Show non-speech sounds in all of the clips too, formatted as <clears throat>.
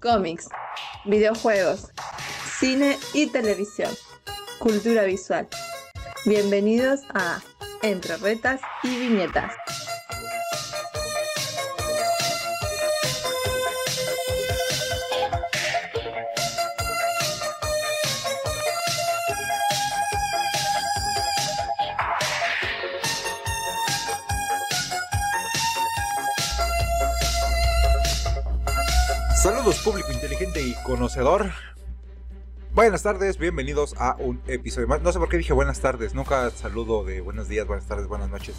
cómics, videojuegos, cine y televisión, cultura visual. Bienvenidos a Entre Retas y Viñetas. Conocedor. Buenas tardes, bienvenidos a un episodio más. No sé por qué dije buenas tardes, nunca saludo de buenos días, buenas tardes, buenas noches.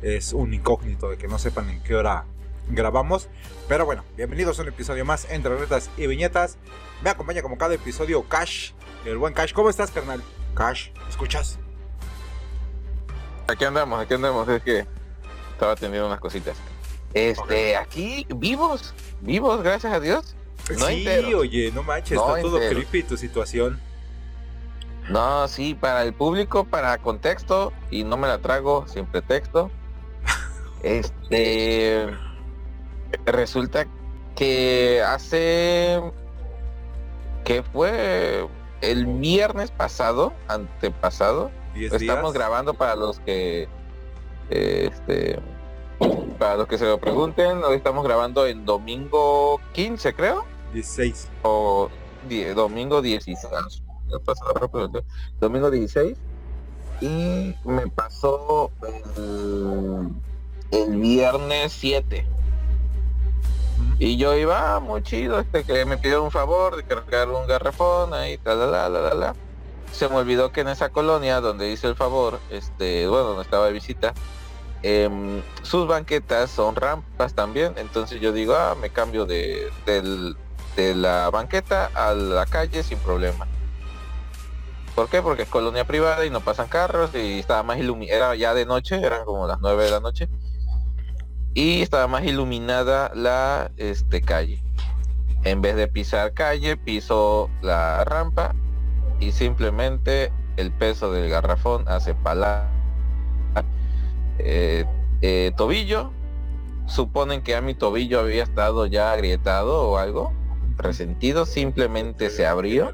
Es un incógnito de que no sepan en qué hora grabamos. Pero bueno, bienvenidos a un episodio más entre retas y viñetas. Me acompaña como cada episodio Cash, el buen Cash. ¿Cómo estás, carnal? Cash, ¿me escuchas? Aquí andamos, aquí andamos, es que estaba teniendo unas cositas. Este, aquí vivos, vivos, gracias a Dios. No sí, entero. oye, no manches, No está todo entero. creepy tu situación. No, sí, para el público, para contexto, y no me la trago sin pretexto. <laughs> Este resulta que hace que fue el viernes pasado, antepasado, ¿Diez estamos días? grabando para los que este para los que se lo pregunten, hoy estamos grabando en domingo 15, creo. 16. o die- domingo 16 ya pasó rápido el tiempo. domingo 16 y me pasó el, el viernes 7 y yo iba ah, muy chido este que me pidió un favor de cargar un garrafón ahí tal la la la la se me olvidó que en esa colonia donde hice el favor este bueno donde estaba de visita em, sus banquetas son rampas también. Entonces yo digo ah me cambio de del de la banqueta a la calle sin problema. ¿Por qué? Porque es colonia privada y no pasan carros y estaba más iluminada, era ya de noche, eran como las 9 de la noche. Y estaba más iluminada la este, calle. En vez de pisar calle, piso la rampa y simplemente el peso del garrafón hace palar eh, eh, tobillo. Suponen que a mi tobillo había estado ya agrietado o algo resentido, simplemente se abrió,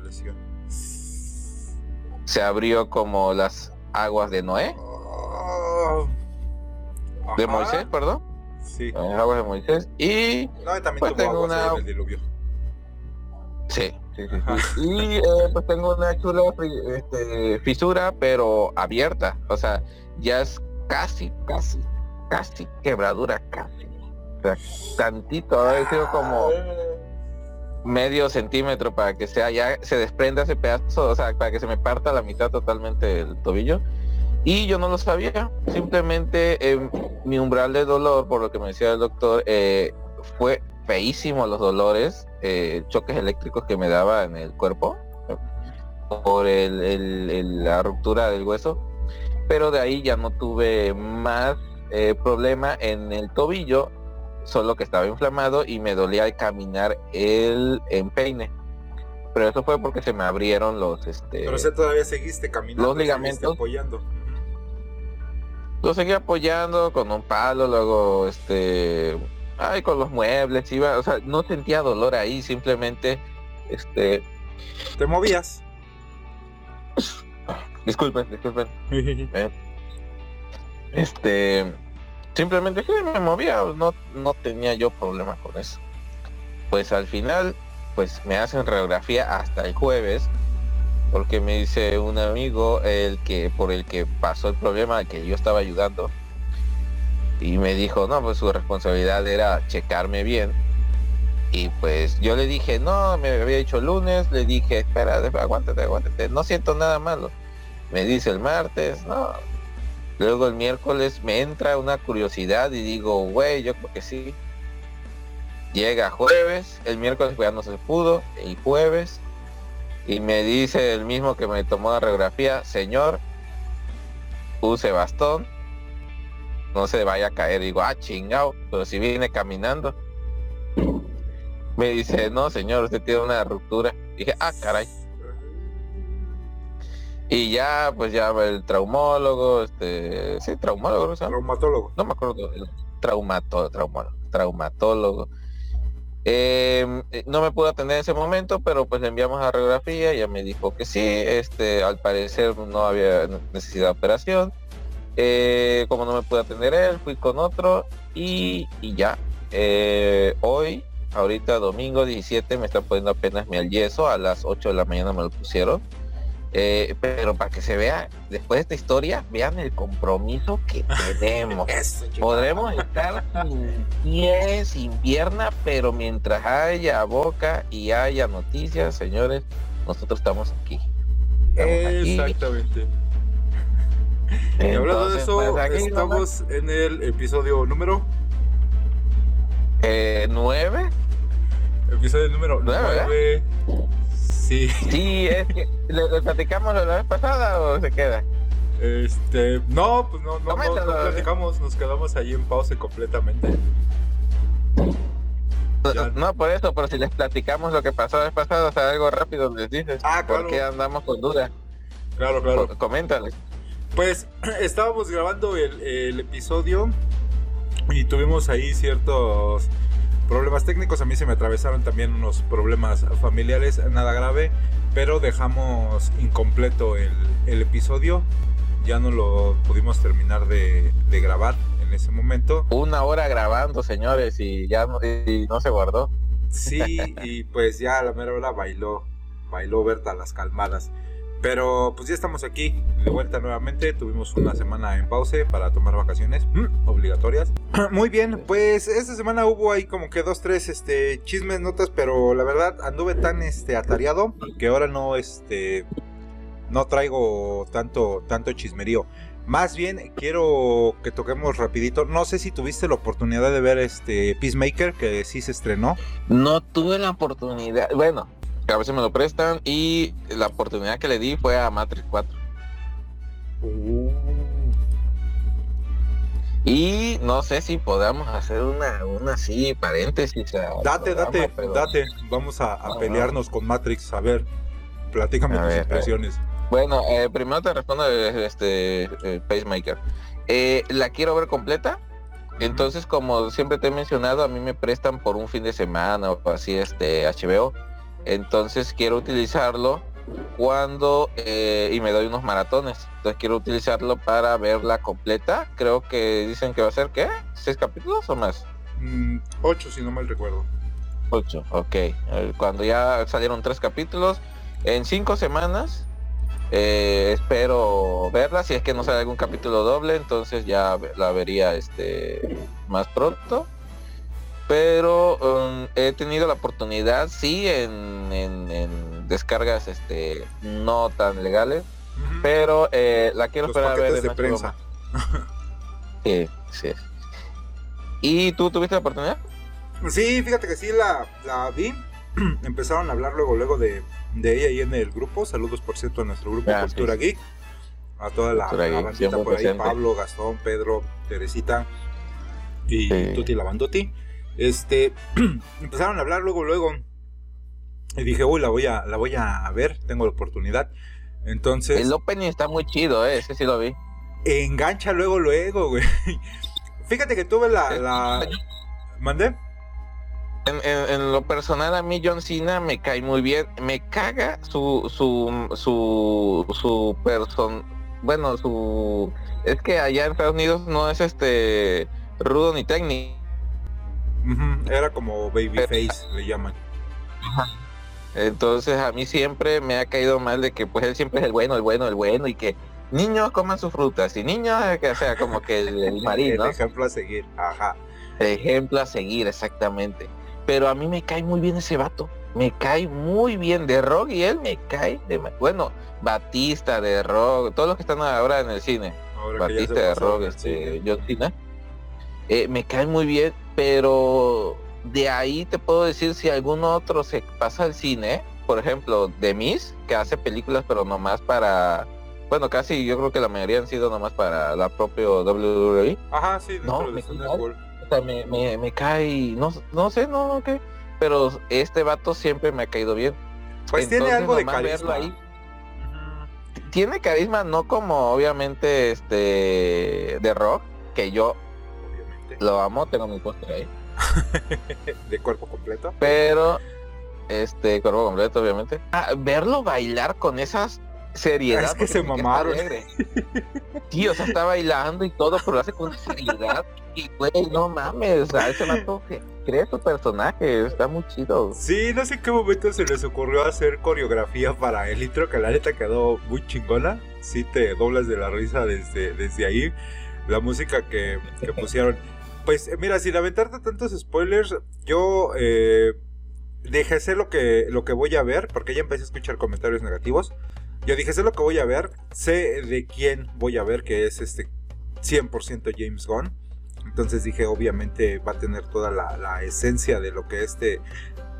se abrió como las aguas de Noé, de Ajá. Moisés, perdón, Sí. las aguas de Moisés, y No, también Pues tengo una- el diluvio. sí, sí, sí, sí. y eh, pues tengo una chula este, fisura, pero abierta, o sea, ya es casi, casi, casi quebradura, casi, o sea, tantito, ha sido como medio centímetro para que sea ya se desprenda ese pedazo, o sea, para que se me parta la mitad totalmente el tobillo. Y yo no lo sabía, simplemente eh, mi umbral de dolor, por lo que me decía el doctor, eh, fue feísimo los dolores, eh, choques eléctricos que me daba en el cuerpo por el- la ruptura del hueso. Pero de ahí ya no tuve más eh, problema en el tobillo solo que estaba inflamado y me dolía al caminar el empeine. Pero eso fue porque se me abrieron los este Pero sea, todavía seguiste caminando. los ligamentos. apoyando. lo seguí apoyando con un palo, luego este ay con los muebles, iba, o sea, no sentía dolor ahí, simplemente este Te movías. disculpen, disculpen. <laughs> eh, este simplemente sí, me movía, no, no tenía yo problema con eso. Pues al final, pues me hacen radiografía hasta el jueves, porque me dice un amigo el que por el que pasó el problema que yo estaba ayudando. Y me dijo, no, pues su responsabilidad era checarme bien. Y pues yo le dije, no, me había dicho lunes, le dije, espera, aguántate, aguántate, no siento nada malo. Me dice el martes, no, Luego el miércoles me entra una curiosidad y digo, güey, yo creo que sí. Llega jueves, el miércoles pues ya no se pudo, el jueves, y me dice el mismo que me tomó la radiografía, señor, use bastón, no se vaya a caer. Digo, ah, chingado, pero si viene caminando. Me dice, no, señor, usted tiene una ruptura. Dije, ah, caray. Y ya, pues ya el traumólogo, este, sí, traumólogo, ¿no? Traumatólogo. No me acuerdo, el traumato, traumólogo, traumatólogo. Em, eh, no me pudo atender en ese momento, pero pues le enviamos a radiografía, ya me dijo que sí, este, al parecer no había necesidad de operación. Eh, como no me pude atender él, fui con otro y, y ya. Eh, hoy, ahorita domingo 17, me están poniendo apenas mi al yeso, a las 8 de la mañana me lo pusieron. Eh, pero para que se vea, después de esta historia, vean el compromiso que <laughs> tenemos. Podremos estar sin pie, sin pierna, pero mientras haya boca y haya noticias, señores, nosotros estamos aquí. Exactamente. y hablando de eso, pues, estamos en el episodio número 9. Episodio número 9. Sí. Sí, es que ¿lo, platicamos la vez pasada o se queda? Este, no, pues no, no, no, platicamos, nos quedamos allí en pausa completamente. No, por eso, pero si les platicamos lo que pasó la vez pasada, o sea, algo rápido les dices. Ah, claro. Porque andamos con duda. Claro, claro. Coméntales. Pues <clears throat> estábamos grabando el, el episodio y tuvimos ahí ciertos problemas técnicos. A mí se me atravesaron también unos problemas familiares, nada grave, pero dejamos incompleto el, episodio. Ya no lo pudimos terminar de, grabar en ese momento. Una hora grabando, señores, y ya no, no se guardó. Sí, y pues ya a la mera hora bailó, bailó Berta las calmadas. Pero pues ya estamos aquí de vuelta nuevamente. Tuvimos una semana en pause para tomar vacaciones mm, obligatorias. <clears throat> Muy bien, pues esta semana hubo ahí como que dos, tres este, chismes, notas, pero la verdad anduve tan este, atareado que ahora no, este, no traigo tanto, tanto chismerío. Más bien quiero que toquemos rapidito. No sé si tuviste la oportunidad de ver este Peacemaker que sí se estrenó. No tuve la oportunidad. Bueno, a veces me lo prestan y la oportunidad que le di fue a Matrix 4. Uh. Y no sé si podamos hacer una, una así paréntesis. Date, date, date. Vamos a, pelearnos con Matrix. A ver, platícame tus impresiones. Bueno, eh, primero te respondo este eh, Pacemaker. Eh, la quiero ver completa. Entonces, como siempre te he mencionado, a mí me prestan por un fin de semana o así este HBO entonces quiero utilizarlo cuando eh, y me doy unos maratones. Entonces quiero utilizarlo para verla completa. Creo que dicen que va a ser ¿qué? ¿Seis capítulos o más? Mm, ocho, si no mal recuerdo. Ocho, ok. Cuando ya salieron tres capítulos, en cinco semanas eh, espero verla. Si es que no sale algún capítulo doble, entonces ya la vería este más pronto pero um, he tenido la oportunidad, sí, en, en, descargas este no tan legales, pero eh, la quiero esperar a ver de prensa. <laughs> sí, sí. ¿Y tú tuviste la oportunidad? Sí, fíjate que sí la, la vi. <clears throat> Empezaron a hablar luego, luego de, de, ella ahí en el grupo. Saludos, por cierto, a nuestro grupo ah, Cultura Geek. A toda la, bandita por ahí, Pablo, Gastón, Pedro, Teresita y Tuti Lavandotti. Este, <clears throat> empezaron a hablar luego, luego. Y dije, uy, la voy a, la voy a ver, tengo la oportunidad. Entonces. El opening está muy chido, eh, ese sí lo vi. Engancha luego, luego, <laughs> güey. Fíjate que tuve la. la... ¿Mandé? En, lo personal a mí John Cena me cae muy bien. Me caga su su su su person bueno su es que allá en Estados Unidos no es este rudo ni técnico era como babyface, le llaman. Entonces a mí siempre me ha caído mal de que pues él siempre es el bueno, el bueno, el bueno y que niños coman sus frutas y niños que sea como que el, marino. el <laughs> ejemplo a seguir, ajá. ejemplo a seguir, exactamente. Pero a mí me cae muy bien ese vato. Me cae muy bien de rock y él me cae de bueno, Batista de rock, todos los que están ahora en el cine. Batista de rock, este, John Cena. Eh, me cae muy bien pero de ahí te puedo decir si algún otro se pasa al cine, por ejemplo, Demis, que hace películas pero nomás para, bueno, casi yo creo que la mayoría han sido nomás para la propia WWE. Ajá, sí, no, me, cae, me, me, cae, no, no sé, no, qué, pero este vato siempre me ha caído bien. Pues tiene algo de carisma. Ahí, tiene carisma, no como obviamente este de rock, que yo lo amo, tengo mi póster ahí. <laughs> de cuerpo completo. Pero, este, cuerpo completo, obviamente. Ah, verlo bailar con esas seriedad. Es que se mamaron. Sí, o sea, está bailando y todo, pero lo hace con seriedad. Y, güey, no mames, a ese mato que cree su personaje, está muy chido. Sí, no sé en qué momento se les ocurrió hacer coreografía para el intro, que la neta quedó muy chingona. Sí te doblas de la risa desde, desde ahí. La música que, que <laughs> pusieron. Pues mira, sin aventarte tantos spoilers, yo eh, dejé ser lo que, lo que voy a ver, porque ya empecé a escuchar comentarios negativos. Yo dije, sé lo que voy a ver, sé de quién voy a ver, que es este 100% James Gunn. Entonces dije, obviamente va a tener toda la, esencia de lo que este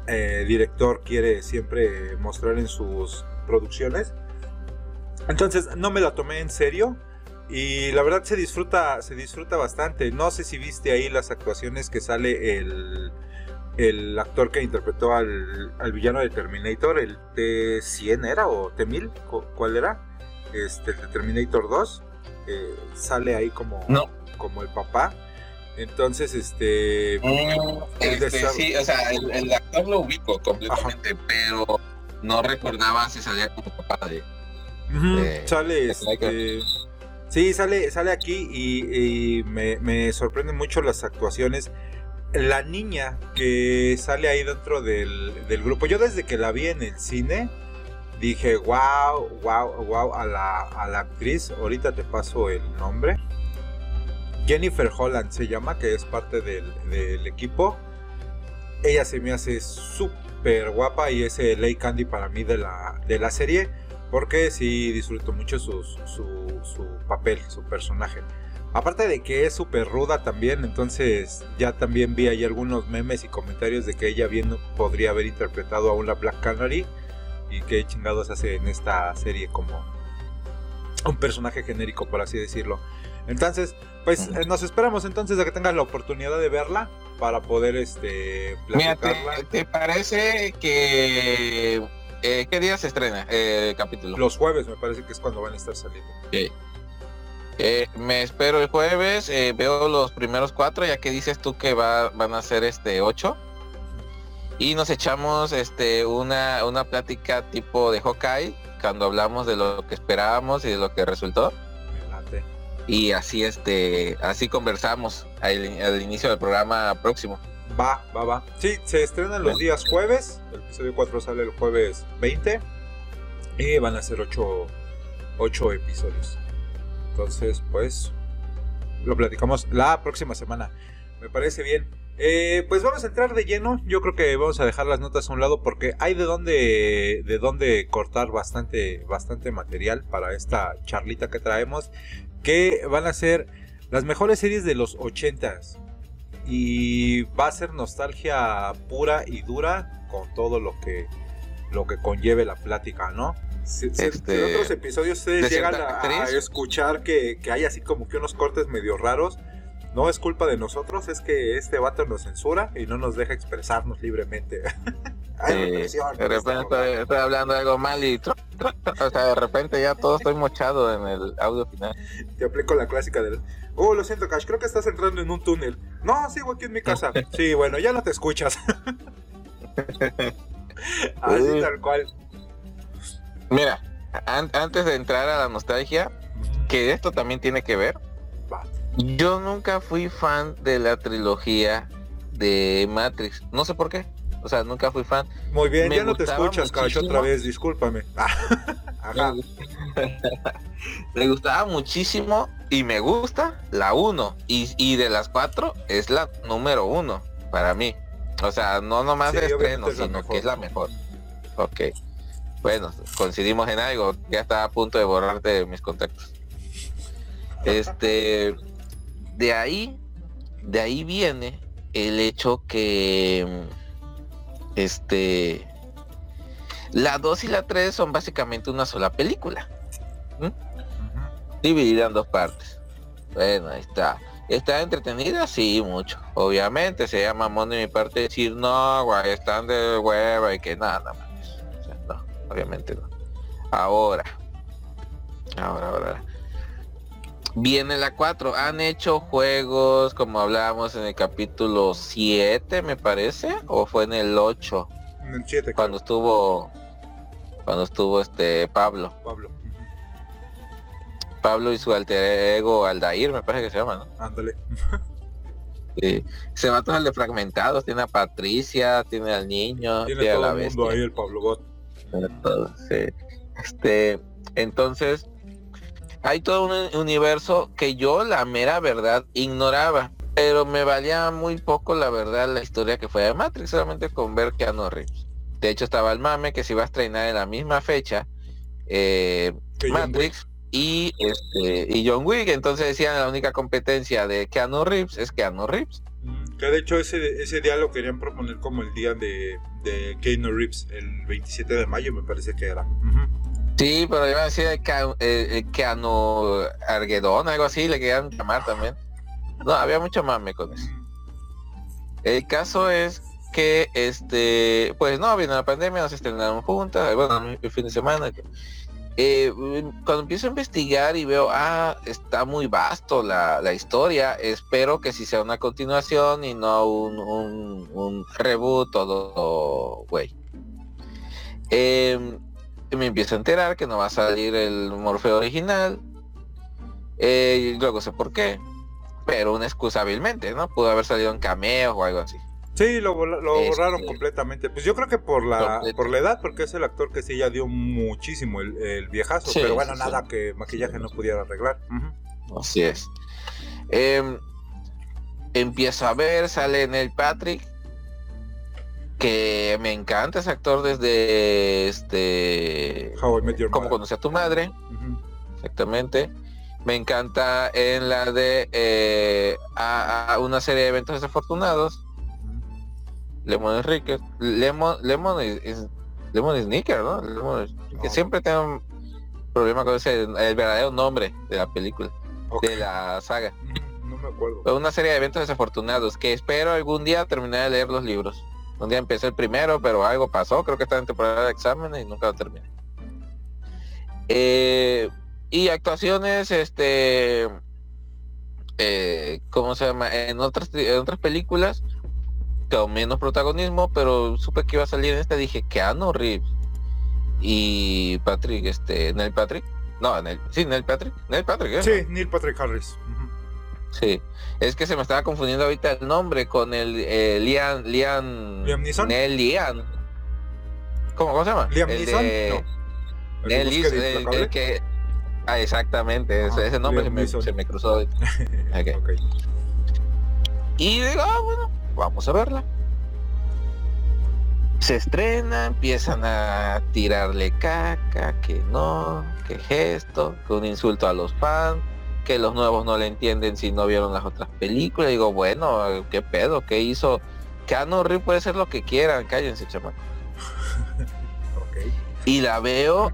eh, director quiere siempre mostrar en sus producciones. Entonces no me la tomé en serio. Y la verdad se disfruta, se disfruta bastante. No sé si viste ahí las actuaciones que sale el, el actor que interpretó al, villano de Terminator, el T100 era o T1000, ¿cuál era? Este, el de Terminator 2, eh, sale ahí como, no. como el papá. Entonces, este. Mm, este sí, o sea, el, actor lo ubico completamente, pero no recordaba si salía como papá de. sale, este. Sí, sale, sale aquí y, me, me sorprenden mucho las actuaciones la niña que sale ahí dentro del, grupo, yo desde que la vi en el cine, dije, wow, wow, wow, a la, a la actriz, ahorita te paso el nombre. Jennifer Holland se llama, que es parte del, equipo. Ella se me hace súper guapa y es el Candy para mí de la, de la serie, porque sí disfruto mucho su, su papel, su personaje. Aparte de que es súper ruda también, entonces ya también vi ahí algunos memes y comentarios de que ella bien podría haber interpretado a una Black Canary y que chingados hace en esta serie como un personaje genérico, por así decirlo. Entonces, pues eh, nos esperamos entonces a que tengas la oportunidad de verla para poder este Mira, ¿te, parece que eh, qué día se estrena el capítulo? Los jueves me parece que es cuando van a estar saliendo. Eh, me espero el jueves, eh, veo los primeros cuatro, ya que dices tú que va, van a ser este ocho. Y nos echamos este una, una plática tipo de Hawkeye, cuando hablamos de lo que esperábamos y de lo que resultó. Y así este, así conversamos al, inicio del programa próximo. Va, va, va. Sí, se estrenan los días jueves. El episodio 4 sale el jueves 20. Y van a ser 8, 8 episodios. Entonces, pues lo platicamos la próxima semana. Me parece bien. Eh, pues vamos a entrar de lleno. Yo creo que vamos a dejar las notas a un lado porque hay de dónde, de dónde cortar bastante, bastante material para esta charlita que traemos. Que van a ser las mejores series de los 80s. Y va a ser nostalgia pura y dura con todo lo que, lo que conlleve la plática, ¿no? este, en otros episodios ustedes llegan a, escuchar que, hay así como que unos cortes medio raros, no es culpa de nosotros, es que este vato nos censura y no nos deja expresarnos libremente. <laughs> de repente estoy, hablando algo mal y o sea, de repente ya todo estoy mochado en el audio final. Te aplico la clásica del, oh, lo siento, Cash, creo que estás entrando en un túnel. No, sigo aquí en mi casa. <laughs> sí, bueno, ya no te escuchas. <laughs> así tal cual. Mira, antes de entrar a la nostalgia, que esto también tiene que ver. Yo nunca fui fan de la trilogía de Matrix. No sé por qué. O sea, nunca fui fan. Muy bien, ya no te escuchas, Cash, otra vez, discúlpame. <laughs> Ajá. <laughs> Me gustaba muchísimo y me gusta la 1. Y, de las cuatro es la número uno para mí. O sea, no nomás de estreno, sino que es la mejor. Ok. Bueno, coincidimos en algo. Ya está a punto de borrarte mis contactos. Este, de ahí, de ahí viene el hecho que, este, la 2 y la 3 son básicamente una sola película. Dividida en dos partes. Bueno, está. ¿Está entretenida? Sí, mucho. Obviamente se llama mono de mi parte decir, no, güey, están de hueva y que nada más obviamente no. Ahora, ahora, ahora. Viene la 4. Han hecho juegos como hablábamos en el capítulo 7, me parece, o fue en el 8. En el 7, Cuando estuvo cuando estuvo este Pablo. Pablo. Pablo y su alter ego Aldair, me parece que se llama, ¿no? Ándale. Sí. Se va todo el de fragmentados, tiene a Patricia, tiene al niño, Tiene a todo la el mundo bestia. ahí, el Pablo. Tiene todo, sí. Este, entonces, hay todo un universo que yo la mera verdad ignoraba, pero me valía muy poco la verdad la historia que fue de Matrix, solamente con ver Keanu Reeves. De hecho estaba el mame que se iba a estrenar en la misma fecha, eh, Matrix y este y John Wick, entonces decían la única competencia de Keanu Reeves es Keanu Reeves. Que de hecho ese, ese día lo querían proponer como el día de, de Keanu Reeves, el 27 de mayo me parece que era. Sí, pero iban a decir el Ca- eh, el Keanu Argedón, algo así, le querían llamar también. No, había mucho mame con eso. El caso es que este, pues no, vino la pandemia, nos estrenaron juntas, bueno, el fin de semana. Eh, cuando empiezo a investigar y veo, ah, está muy vasto la, la historia, espero que si sea una continuación y no un, un, un reboot todo, güey. Eh, me empiezo a enterar que no va a salir el Morfeo original. Eh, y luego sé por qué. Pero una excusabilmente, ¿no? Pudo haber salido en cameos o algo así. Sí, lo, Este- borraron completamente. Pues yo creo que por la, por la edad, porque es el actor que sí ya dio muchísimo el, el viejazo. Sí, pero bueno, sí, nada sí. que maquillaje no pudiera arreglar. Así es. Em, empiezo a ver, sale en el Patrick. Que me encanta ese actor desde este. How I Met Your Como conocí a tu madre. Exactamente. Me encanta en la de eh, a, a una serie de eventos desafortunados. Lemon Enriquez. Lemon, Lemon es, Lemon Sneaker, ¿no? Lemon No. siempre tengo problema con ese, el verdadero nombre de la película, de la saga. No me acuerdo. Una serie de eventos desafortunados que espero algún día terminar de leer los libros. Un día empecé el primero, pero algo pasó, creo que estaba en temporada de exámenes y nunca lo terminé. Eh, y actuaciones, este, eh, ¿cómo se llama? En otras, en otras películas, con menos protagonismo, pero supe que iba a salir en esta, dije, Keanu Reeves y Patrick, este, Neil Patrick. No, Neil, sí, Neil Patrick. Neil Patrick, ¿eh? Sí, Neil Patrick Harris. Sí, es que se me estaba confundiendo ahorita el nombre con el eh, Liam, Liam, ¿Liam Neeson? Liam. ¿Cómo, cómo se llama? ¿Liam El Neeson? de- No. ¿El que, ah, exactamente, ese, ese nombre se me, se me cruzó. ahorita. <laughs> Ok. Ok. Y digo, ah, bueno, vamos a verla. Se estrena, empiezan a tirarle caca, que no, que gesto, que un insulto a los fans, que los nuevos no le entienden si no vieron las otras películas. Digo, bueno, ¿qué pedo? ¿Qué hizo? Keanu Reeves puede ser lo que quieran, cállense, chamaco. <laughs> Y la veo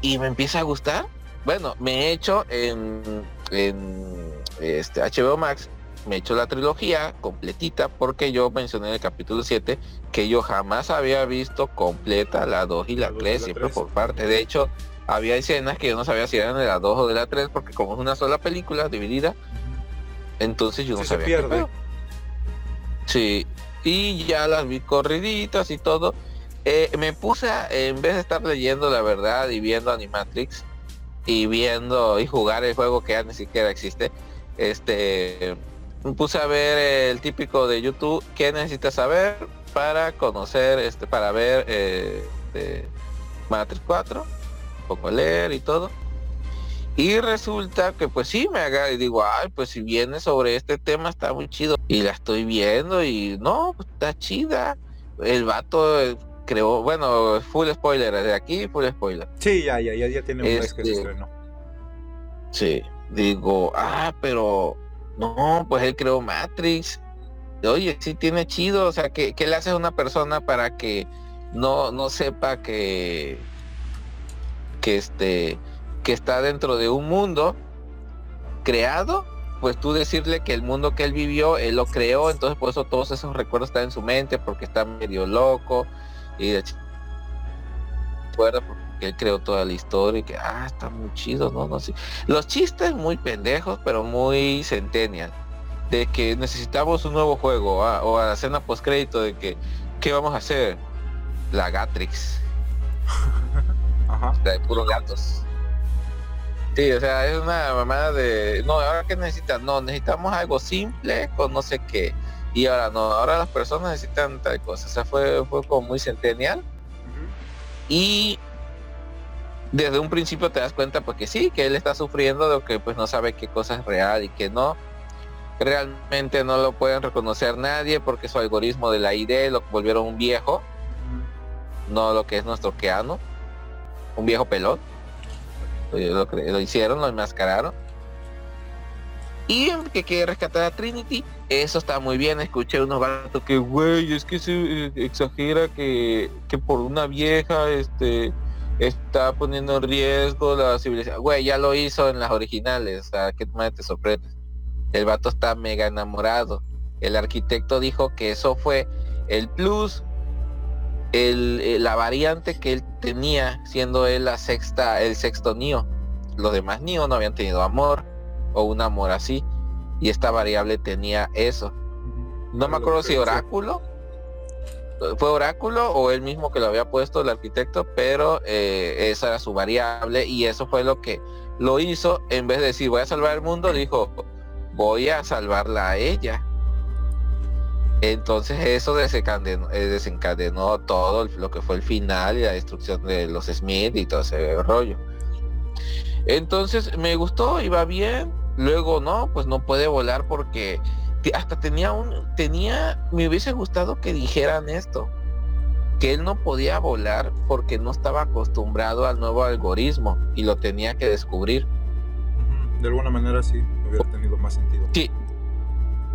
y me empieza a gustar. Bueno, me he hecho en, en este HBO Max, me he hecho la trilogía completita porque yo mencioné en el capítulo 7 que yo jamás había visto completa la 2 y la La dos y 3, la siempre por parte. De hecho, había escenas que yo no sabía si eran de la 2 o de la 3 porque como es una sola película dividida, entonces yo no Sí, se sabía qué pierde. Sí, y ya las vi corriditas y todo. Eh, me puse, a- en vez de estar leyendo la verdad y viendo Animatrix y viendo y jugar el juego que ya ni siquiera existe, este, me puse a ver el típico de YouTube, ¿qué necesitas saber para conocer, este, para ver eh, Matrix 4? Pongo a leer y todo. Y resulta que pues sí me haga y digo, ay, pues si viene sobre este tema está muy chido. Y la estoy viendo y no, pues, está chida. El vato eh, creó, bueno, full spoiler, de aquí full spoiler. Sí, ya, ya, ya, ya tiene un mes que se Este- estrenó. Sí, digo, ah, pero no, pues él creó Matrix. Oye, sí tiene chido, o sea, ¿qué, qué le hace a una persona para que no, no sepa que, que este, que está dentro de un mundo creado? Pues tú decirle que el mundo que él vivió, él lo creó, entonces por eso todos esos recuerdos están en su mente, porque está medio loco y de ch- fuera, porque que él creó toda la historia y que, ah, está muy chido, ¿no? no sé. Los chistes muy pendejos, pero muy centennial. De que necesitamos un nuevo juego, ah, o a la escena post crédito de que, ¿qué vamos a hacer? La Gatrix. <laughs> Ajá. De puros gatos. Sí, o sea, es una mamada de, no, ahora qué necesitan, no, necesitamos algo simple con no sé qué. Y ahora no, ahora las personas necesitan tal cosa. O sea, fue, fue como muy centennial. Y desde un principio te das cuenta pues que sí, que él está sufriendo de que pues no sabe qué cosa es real y que no. Realmente no lo pueden reconocer nadie porque su algoritmo de la ID lo volvieron un viejo, no lo que es nuestro Keanu, un viejo pelón. Lo, hicieron, lo enmascararon. Y que quiere rescatar a Trinity, eso está muy bien. Escuché unos vatos que, güey, es que se eh, exagera que, que por una vieja, este, está poniendo en riesgo la civilización. Güey, ya lo hizo en las originales, o sea, que te sorprende. El vato está mega enamorado. El arquitecto dijo que eso fue el plus, el, eh, la variante que él tenía, siendo él la sexta, el sexto Nio. Los demás Nio no habían tenido amor o un amor así. Y esta variable tenía eso. No me acuerdo si oráculo. Fue oráculo o él mismo que lo había puesto el arquitecto, pero eh, esa era su variable y eso fue lo que lo hizo. En vez de decir voy a salvar el mundo, dijo voy a salvarla a ella. Entonces eso desencadenó, eh, desencadenó todo lo que fue el final y la destrucción de los Smith y todo ese rollo. Entonces me gustó, iba bien. Luego no, pues no puede volar porque hasta tenía un, tenía, me hubiese gustado que dijeran esto, que él no podía volar porque no estaba acostumbrado al nuevo algoritmo y lo tenía que descubrir. De alguna manera sí, hubiera tenido más sentido. Sí.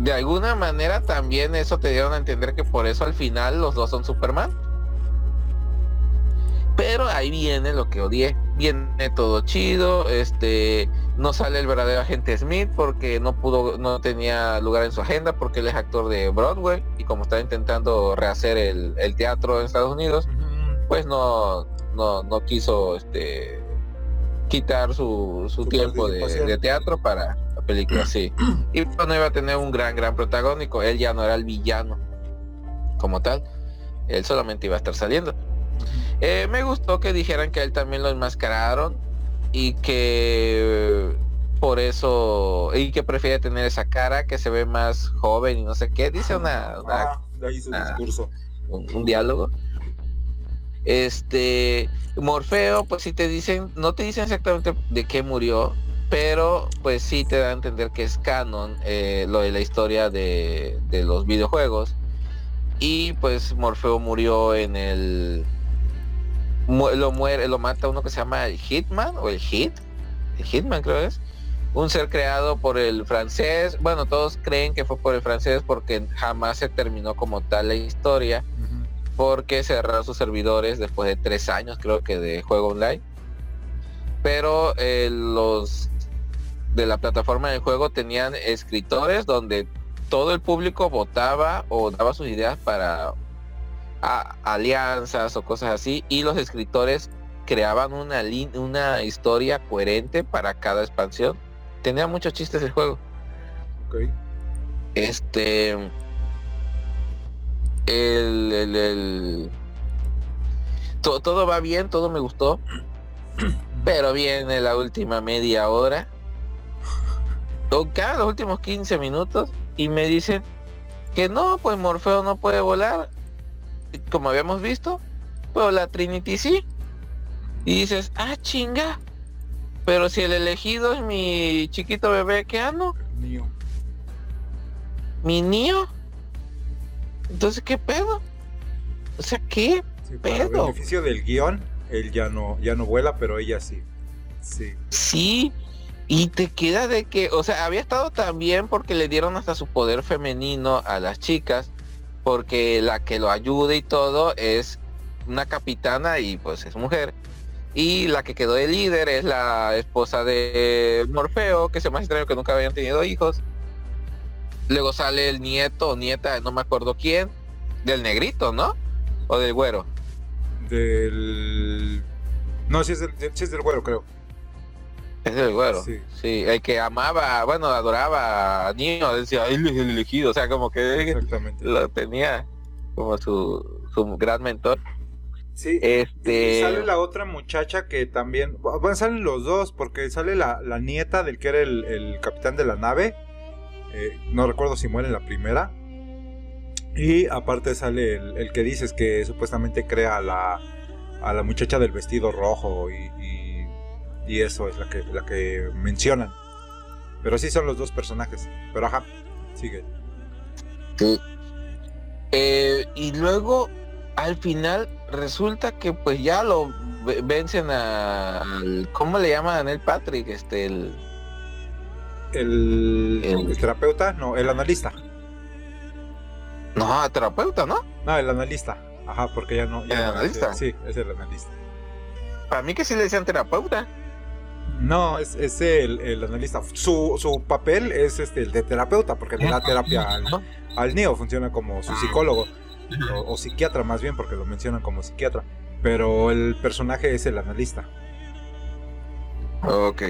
De alguna manera también eso te dieron a entender que por eso al final los dos son Superman. Pero ahí viene lo que odié. Viene todo chido, este, no sale el verdadero agente Smith porque no pudo, no tenía lugar en su agenda porque él es actor de Broadway y como está intentando rehacer el, el teatro en Estados Unidos, pues no, no, no quiso este quitar su, su, tiempo de, de, teatro para la película, sí. <clears throat> Y pues no iba a tener un gran, gran protagónico, él ya no era el villano como tal, él solamente iba a estar saliendo. Eh, me gustó que dijeran que a él también lo enmascararon y que por eso y que prefiere tener esa cara que se ve más joven y no sé qué. Dice una, una, ah, una un, diálogo este Morfeo pues si te dicen no te dicen exactamente de qué murió pero pues sí te da a entender que es canon eh, lo de la historia de, los videojuegos y pues Morfeo murió en el lo muere, lo mata uno que se llama el Hitman o el Hit, el Hitman creo es, un ser creado por el francés, bueno todos creen que fue por el francés porque jamás se terminó como tal la historia. Porque cerraron sus servidores después de tres años creo que de juego online, pero eh, los de la plataforma del juego tenían escritores donde todo el público votaba o daba sus ideas para a, alianzas o cosas así y los escritores creaban una, una historia coherente para cada expansión. Tenía muchos chistes el juego. Okay. Este el, el, el todo, todo va bien, todo me gustó. <clears throat> Pero viene la última media hora. O cada los últimos 15 minutos y me dicen que no, pues Morfeo no puede volar como habíamos visto, pero la Trinity sí. Y dices, ah, chinga. Pero si el elegido es mi chiquito bebé que ando. Mío. Mi niño. Entonces, ¿qué pedo? O sea, ¿qué sí, pedo? Para beneficio del guion, él ya no, ya no vuela, pero ella sí. Sí. Sí. Y te queda de que, o sea, había estado tan bien porque le dieron hasta su poder femenino a las chicas porque la que lo ayuda y todo es una capitana y pues es mujer. Y la que quedó de líder es la esposa de Morfeo, que se más extraño que nunca habían tenido hijos. Luego sale el nieto o nieta, no me acuerdo quién, del negrito, ¿no? O del güero. Del No, sí es del, sí es del güero, creo. Es del güero. Sí. Sí. el que amaba, bueno, adoraba a Neo, decía, él es el elegido, o sea, como que Exactamente. lo tenía como su, su gran mentor. Sí. Este... Y sale la otra muchacha que también. Bueno, salen los dos, porque sale la, la nieta del que era el, el capitán de la nave. Eh, no recuerdo si muere en la primera. Y aparte sale el, el que dices que supuestamente crea a la, a la muchacha del vestido rojo. Y, y, eso es la que, la que mencionan. Pero sí son los dos personajes. Pero ajá, sigue. Eh, y luego, al final, resulta que pues ya lo ve- vencen al- ¿Cómo le llaman a él Patrick? Este, el... El, El- el terapeuta, no, el analista. No, terapeuta, ¿no? No, el analista. Ajá, porque ya no. ya ¿El no- analista? Sí, es el analista. Para mí que sí le decían terapeuta. No, es, es el, el analista. Su, su papel es este el de terapeuta, porque le da terapia al, al Neo, funciona como su psicólogo, o, o psiquiatra más bien, porque lo mencionan como psiquiatra. Pero el personaje es el analista. Ok.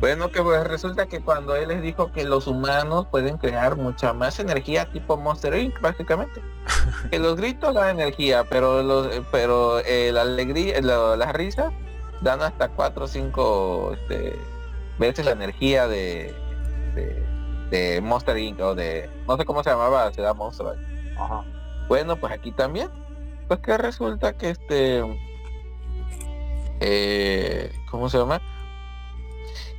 Bueno, que pues resulta que cuando él les dijo que los humanos pueden crear mucha más energía tipo Monster Inc. básicamente. <laughs> que los gritos dan energía, pero los pero eh, la alegría, las risas dan hasta 4 o 5 este, veces la energía de, de, de Monster Inc. o de no sé cómo se llamaba, se da Monster. Ajá. Bueno, pues aquí también. Pues que resulta que este. eh, ¿Cómo se llama?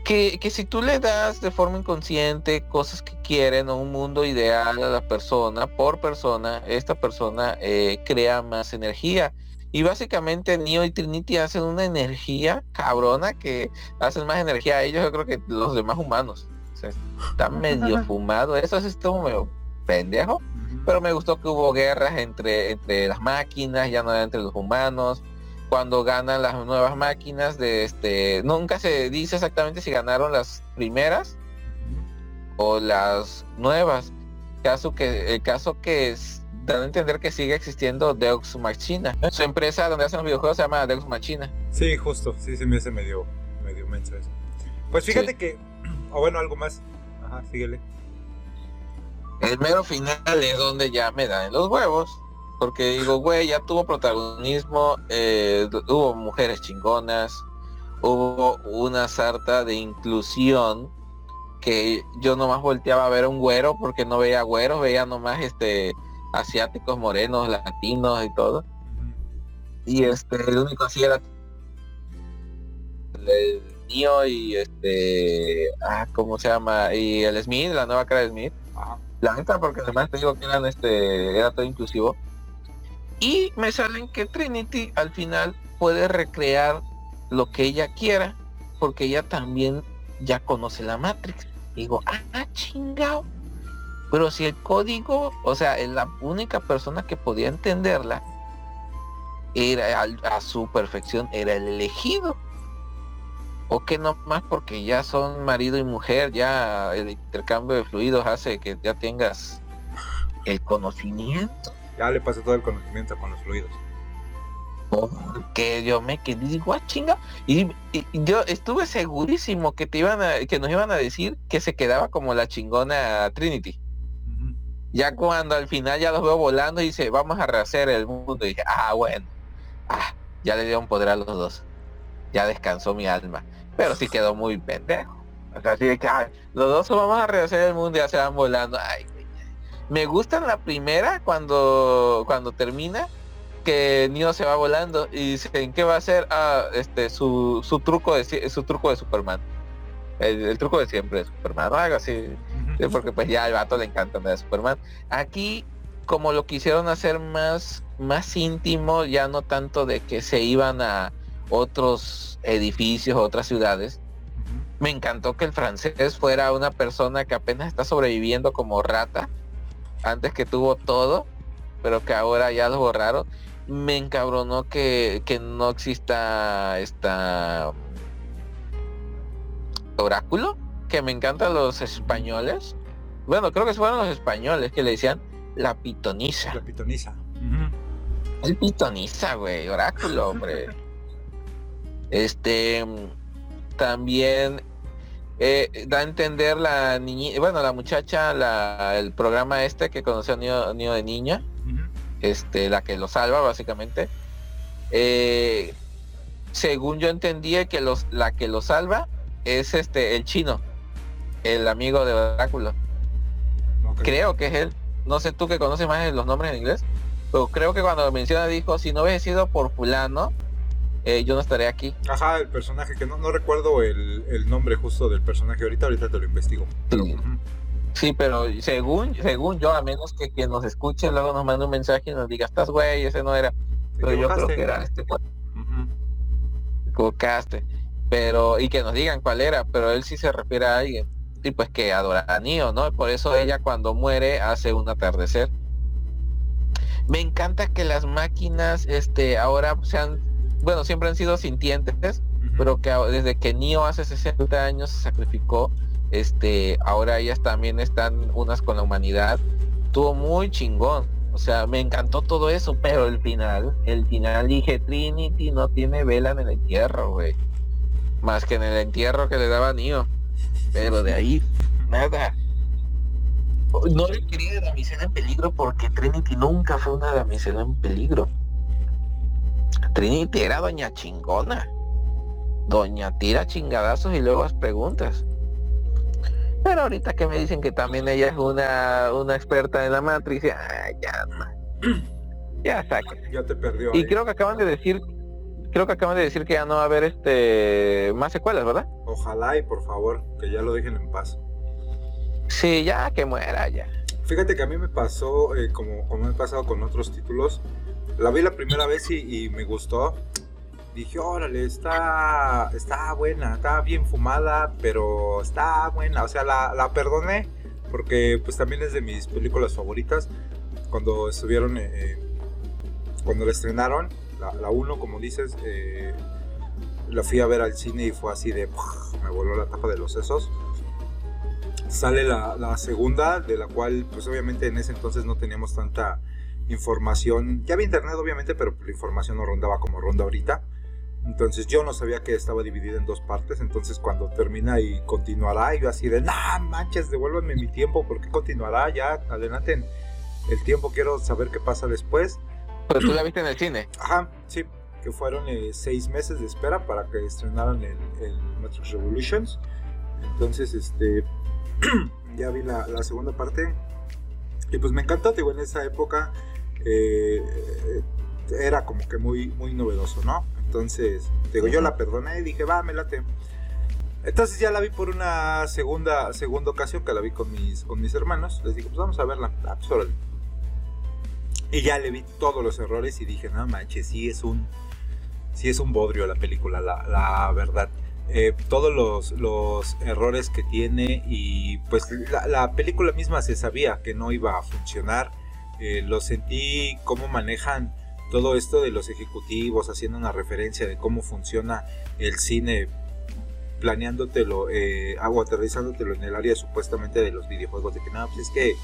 Que, que si tú le das de forma inconsciente cosas que quieren o un mundo ideal a la persona, por persona, esta persona eh, crea más energía. Y básicamente Neo y Trinity hacen una energía cabrona que hacen más energía a ellos, yo creo que los demás humanos. O sea, está medio fumado. Eso es esto medio pendejo. Pero me gustó que hubo guerras entre, entre las máquinas, ya no era entre los humanos. Cuando ganan las nuevas máquinas de este. Nunca se dice exactamente si ganaron las primeras o las nuevas. Caso que, el caso que es, dan a entender que sigue existiendo Deux Machina. Su empresa donde hacen los videojuegos se llama Deux Machina. Sí, justo. Sí, se me hace medio, medio menso eso. Pues fíjate Sí. que. <clears throat> O bueno, algo más. Ajá, síguele. El mero final es donde ya me dan los huevos. Porque digo, güey, ya tuvo protagonismo, eh, hubo mujeres chingonas, hubo una sarta de inclusión que yo nomás volteaba a ver un güero porque no veía güeros, veía nomás este asiáticos, morenos, latinos y todo. Y este, el único así era el mío y este, ah, ¿cómo se llama? Y el Smith, la nueva cara de Smith. La neta, porque además te digo que eran este, era todo inclusivo. Y me salen que Trinity al final puede recrear lo que ella quiera, porque ella también ya conoce la Matrix. Digo, ah, chingao. Pero si el código, o sea, la única persona que podía entenderla era a, su perfección, era el elegido. O que no más porque ya son marido y mujer, ya el intercambio de fluidos hace que ya tengas el conocimiento. Ya le pasé todo el conocimiento con los fluidos. que yo me quedé digo ah chinga y, yo estuve segurísimo que te iban a, que nos iban a decir que se quedaba como la chingona Trinity. Ya cuando al final ya los veo volando y dice vamos a rehacer el mundo y dije ah bueno ah ya le dieron poder a los dos. Ya descansó mi alma. Pero sí quedó muy pendejo. O sea, así de que ay, los dos vamos a rehacer el mundo y ya se van volando. Ay. Me gusta la primera cuando cuando termina que Neo se va volando y dice ¿en qué va a hacer? Ah, este su, su truco de su truco de Superman. El, el truco de siempre de Superman, o algo así. Porque pues ya al vato le encanta de Superman. Aquí, como lo quisieron hacer más, más íntimo, ya no tanto de que se iban a otros edificios, otras ciudades. Me encantó que el francés fuera una persona que apenas está sobreviviendo como rata, antes que tuvo todo, pero que ahora ya lo borraron. Me encabronó que, que no exista esta oráculo, que me encantan los españoles. Bueno, creo que fueron los españoles que le decían la pitoniza. La pitoniza. Ujú. El pitoniza, güey, oráculo, hombre. <laughs> Este también eh, da a entender la niña, bueno, la muchacha, la, el programa este que conoció a niño, de niña, este, la que lo salva básicamente. Eh, según yo entendía que los, la que lo salva es este el chino, el amigo de Oráculo. Creo que es él. No sé tú que conoces más los nombres en inglés, pero creo que cuando menciona dijo, si no hubiese sido por fulano, eh, yo no estaré aquí. Ajá, el personaje, que no, no recuerdo el, nombre justo del personaje ahorita, ahorita te lo investigo. Sí. pero según, según yo, a menos que quien nos escuche luego nos mande un mensaje y nos diga, estás güey, ese no era. Pero yo creo que era este. Uh Pero, y que nos digan cuál era, pero él sí se refiere a alguien. Y pues que adora a ¿no? Por eso ella cuando muere hace un atardecer. Me encanta que las máquinas este ahora sean bueno, siempre han sido sintientes, pero que desde que Neo hace 60 años se sacrificó, este, ahora ellas también están unas con la humanidad. Tuvo muy chingón. O sea, me encantó todo eso, pero el final, el final dije, Trinity no tiene vela en el entierro, güey. Más que en el entierro que le daba Neo. Pero de ahí, nada. No le quería damisela en peligro porque Trinity nunca fue una damisela en peligro. Trinity era doña chingona. Doña tira chingadazos y luego las preguntas. Pero ahorita que me dicen que también ella es una, una experta en la matriz, ya, ya saca. <clears throat> Ya te perdió. Y creo que acaban de decir, creo que acaban de decir que ya no va a haber este más secuelas, ¿verdad? Ojalá y por favor, que ya lo dejen en paz. Sí, ya que muera ya. Fíjate que a mí me pasó, eh, como, como me ha pasado con otros títulos, la vi la primera vez y, me gustó. Dije, órale, está, está buena, está bien fumada, pero está buena. O sea, la, perdoné porque pues también es de mis películas favoritas. Cuando estuvieron, eh, eh, cuando la estrenaron, la 1, como dices, eh, la fui a ver al cine y fue así de, me voló la tapa de los sesos. Sale la, la segunda, de la cual pues obviamente en ese entonces no teníamos tanta información, ya había internet obviamente, pero la información no rondaba como ronda ahorita. Entonces yo no sabía que estaba dividida en dos partes, entonces cuando termina y continuará, yo así de, nah, manches, devuélvanme mi tiempo, porque continuará? Ya, adelante el tiempo, quiero saber qué pasa después. Pero tú la viste en el cine. <clears throat> Ajá, sí, que fueron eh, seis meses de espera para que estrenaran el, el Matrix Revolutions. Entonces, este, <clears throat> ya vi la, la segunda parte. Y pues me encantó, digo, en esa época eh, era como que muy, muy novedoso, ¿no? Entonces, digo, yo la perdoné y dije, va, me late. Entonces ya la vi por una segunda, segunda ocasión que la vi con mis, con mis hermanos. Les dije, pues vamos a verla. Ah, pues, y ya le vi todos los errores y dije, no manches, sí es un, sí es un bodrio la película, la, verdad. Eh, todos los, los, errores que tiene y pues la, la, película misma se sabía que no iba a funcionar eh, lo sentí cómo manejan todo esto de los ejecutivos, haciendo una referencia de cómo funciona el cine, planeándotelo eh, o aterrizándotelo en el área supuestamente de los videojuegos, de que no, pues es que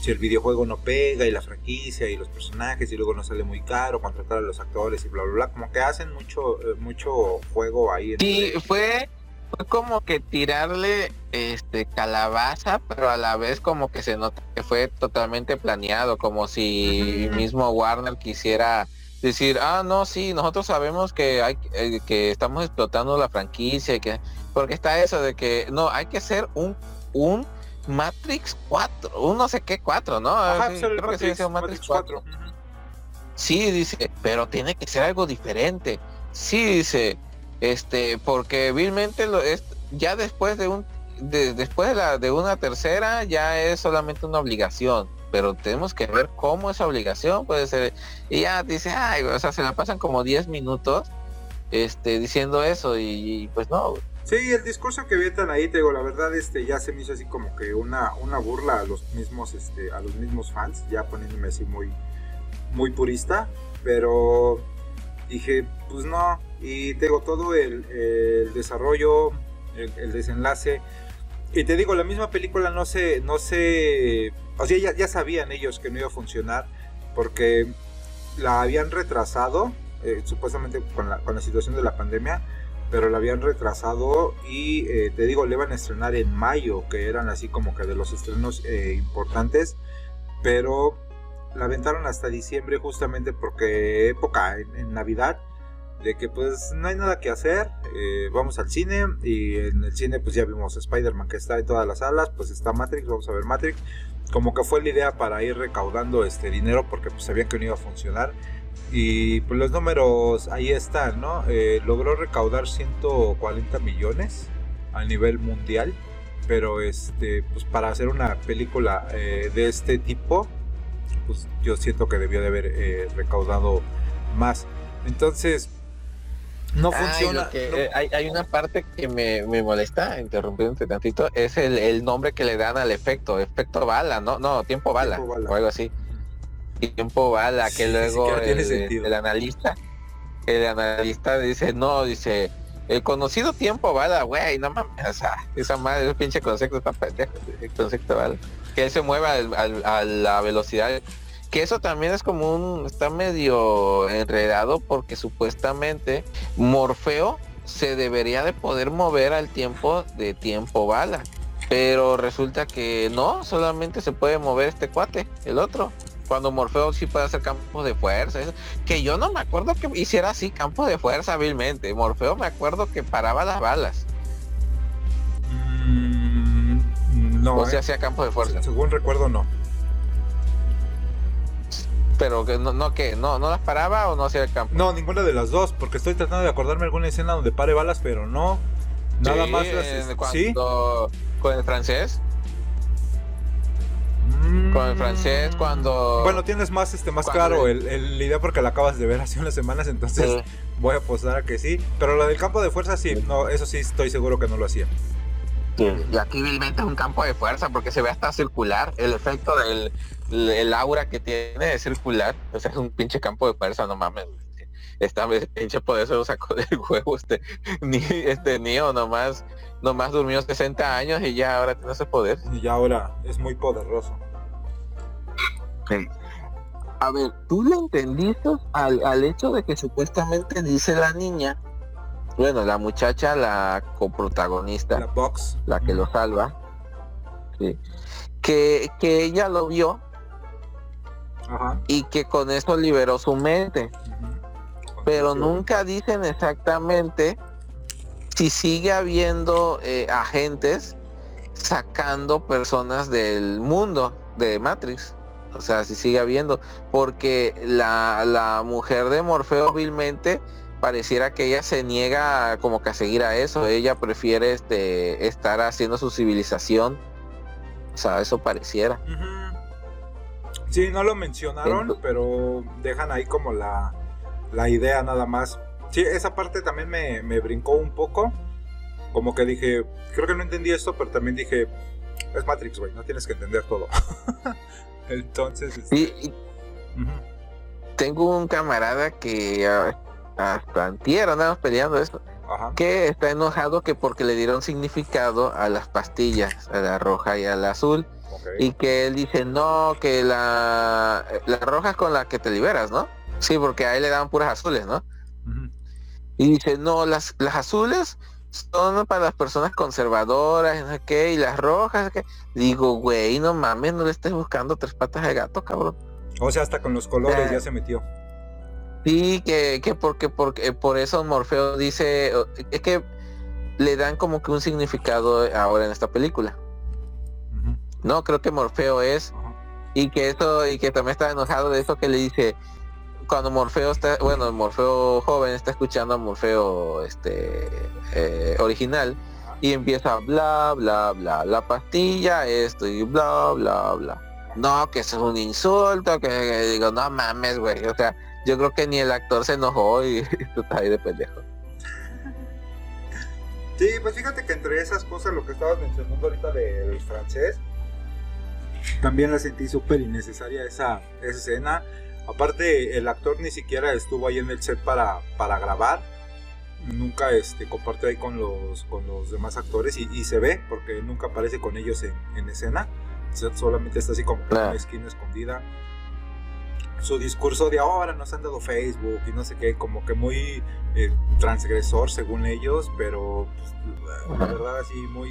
si el videojuego no pega y la franquicia y los personajes y luego no sale muy caro contratar a los actores y bla bla bla como que hacen mucho eh, mucho juego ahí sí fue fue como que tirarle este calabaza, pero a la vez como que se nota que fue totalmente planeado, como si mismo Warner quisiera decir, ah, no, sí, nosotros sabemos que hay eh, que estamos explotando la franquicia, que porque está eso de que no, hay que hacer un un Matrix 4, un no sé qué 4, ¿no? creo que sí un Matrix, 4. Sí, dice, pero tiene que ser algo diferente. Sí, dice, este, porque vilmente lo es, ya después de un después de, la, de una tercera ya es solamente una obligación, pero tenemos que ver cómo esa obligación puede ser. Y ya dice, ay, o sea, se la pasan como 10 minutos este, diciendo eso y, pues no. Sí, el discurso que avientan ahí, te digo, la verdad, este, ya se me hizo así como que una, una burla a los mismos, este, a los mismos fans, ya poniéndome así muy, muy purista, pero dije, pues no, y te todo el, desarrollo, el, desenlace. Y te digo, la misma película no se, no se, o sea, ya, sabían ellos que no iba a funcionar porque la habían retrasado, eh, supuestamente con la, con la situación de la pandemia, pero la habían retrasado y eh, te digo, le iban a estrenar en mayo, que eran así como que de los estrenos eh, importantes, pero la aventaron hasta diciembre justamente porque época en, Navidad de que pues no hay nada que hacer, eh, vamos al cine y en el cine pues ya vimos Spider-Man que está en todas las salas, pues está Matrix, vamos a ver Matrix, como que fue la idea para ir recaudando este dinero porque pues sabían que no iba a funcionar y pues los números ahí están, ¿no? Eh, logró recaudar 140 millones a nivel mundial, pero este, pues para hacer una película eh, de este tipo, pues yo siento que debió de haber eh, recaudado más. Entonces, no funciona. hay, una parte que me, molesta, interrumpiéndote tantito, es el, nombre que le dan al efecto, efecto bala, ¿no? No, tiempo bala. o algo así tiempo bala, que luego el, analista, el analista dice, no, dice, el conocido tiempo bala, güey, no mames, o sea, esa madre, ese pinche concepto está pendejo, el concepto bala. Que él se mueva a la velocidad. Que eso también es como un, está medio enredado porque supuestamente Morfeo se debería de poder mover al tiempo de tiempo bala. Pero resulta que no, solamente se puede mover este cuate, el otro cuando Morfeo sí puede hacer campos de fuerza. que yo no me acuerdo que hiciera así campos de fuerza hábilmente. Morfeo me acuerdo que paraba las balas. No. O sea, eh. hacía campos de fuerza. Según recuerdo, no. Pero que no, no que no, no las paraba o no hacía el campo. No, ninguna de las dos, porque estoy tratando de acordarme alguna escena donde pare balas, pero no. Nada más ¿Sí? con el francés. Con el francés cuando... Bueno, tienes más, este, más claro el, la idea porque la acabas de ver hace unas semanas, entonces voy a apostar a que sí. Pero lo del campo de fuerza sí, no, eso sí estoy seguro que no lo hacía. Y aquí vilmente es un campo de fuerza porque se ve hasta circular. El efecto del el aura que tiene es circular. O sea, es un pinche campo de fuerza, no mames. Esta pinche poder se lo sacó del <laughs> huevo este, ni, este Neo nomás, nomás durmió 60 años y ya ahora tiene ese poder. Y ya ahora es muy poderoso. A ver, ¿tú le entendiste al, hecho de que supuestamente dice la niña, bueno, la muchacha, la coprotagonista, la box, la que lo salva, que, que ella lo vio y que con eso liberó su mente. Pero nunca dicen exactamente si sigue habiendo eh, agentes sacando personas del mundo de Matrix. O sea, si sigue habiendo. Porque la, mujer de Morfeo vilmente pareciera que ella se niega como que a seguir a eso. Ella prefiere este, estar haciendo su civilización. O sea, eso pareciera. Sí, no lo mencionaron, pero dejan ahí como la, la idea nada más. Sí, esa parte también me, me brincó un poco. Como que dije, creo que no entendí esto, pero también dije, es Matrix, güey, no tienes que entender todo. <laughs> Entonces, este... tengo un camarada que ah, hasta antier andamos peleando esto. Que está enojado que porque le dieron significado a las pastillas, a la roja y a la azul. Y que él dice, no, que la, la roja es con la que te liberas, ¿no? Sí, porque a él le daban puras azules, ¿no? Y dice, no, las, las azules son para las personas conservadoras, no sé qué, y las rojas, que digo, güey, no mames, no le estés buscando tres patas de gato, cabrón. O sea, hasta con los colores ya se metió. Sí, que, que porque, porque por eso Morfeo dice, es que le dan como que un significado ahora en esta película. No, creo que Morfeo es, y que eso, y que también está enojado de eso que le dice, cuando Morfeo está, bueno, Morfeo joven está escuchando a Morfeo este eh, original y empieza bla bla bla, la pastilla, esto y bla bla bla. No, que eso es un insulto, que, digo, no mames, güey. O sea, yo creo que ni el actor se enojó y <laughs> tú estás ahí de pendejo. Sí, pues fíjate que entre esas cosas, lo que estabas mencionando ahorita del francés, también la sentí súper innecesaria esa, esa escena Aparte, el actor ni siquiera estuvo ahí en el set para, para grabar. Nunca este, comparte ahí con los, con los demás actores y, se ve porque nunca aparece con ellos en, escena. solamente está así como en una esquina escondida. Su discurso de ahora nos han dado Facebook y no sé qué, como que muy eh, transgresor según ellos, pero pues, la verdad así muy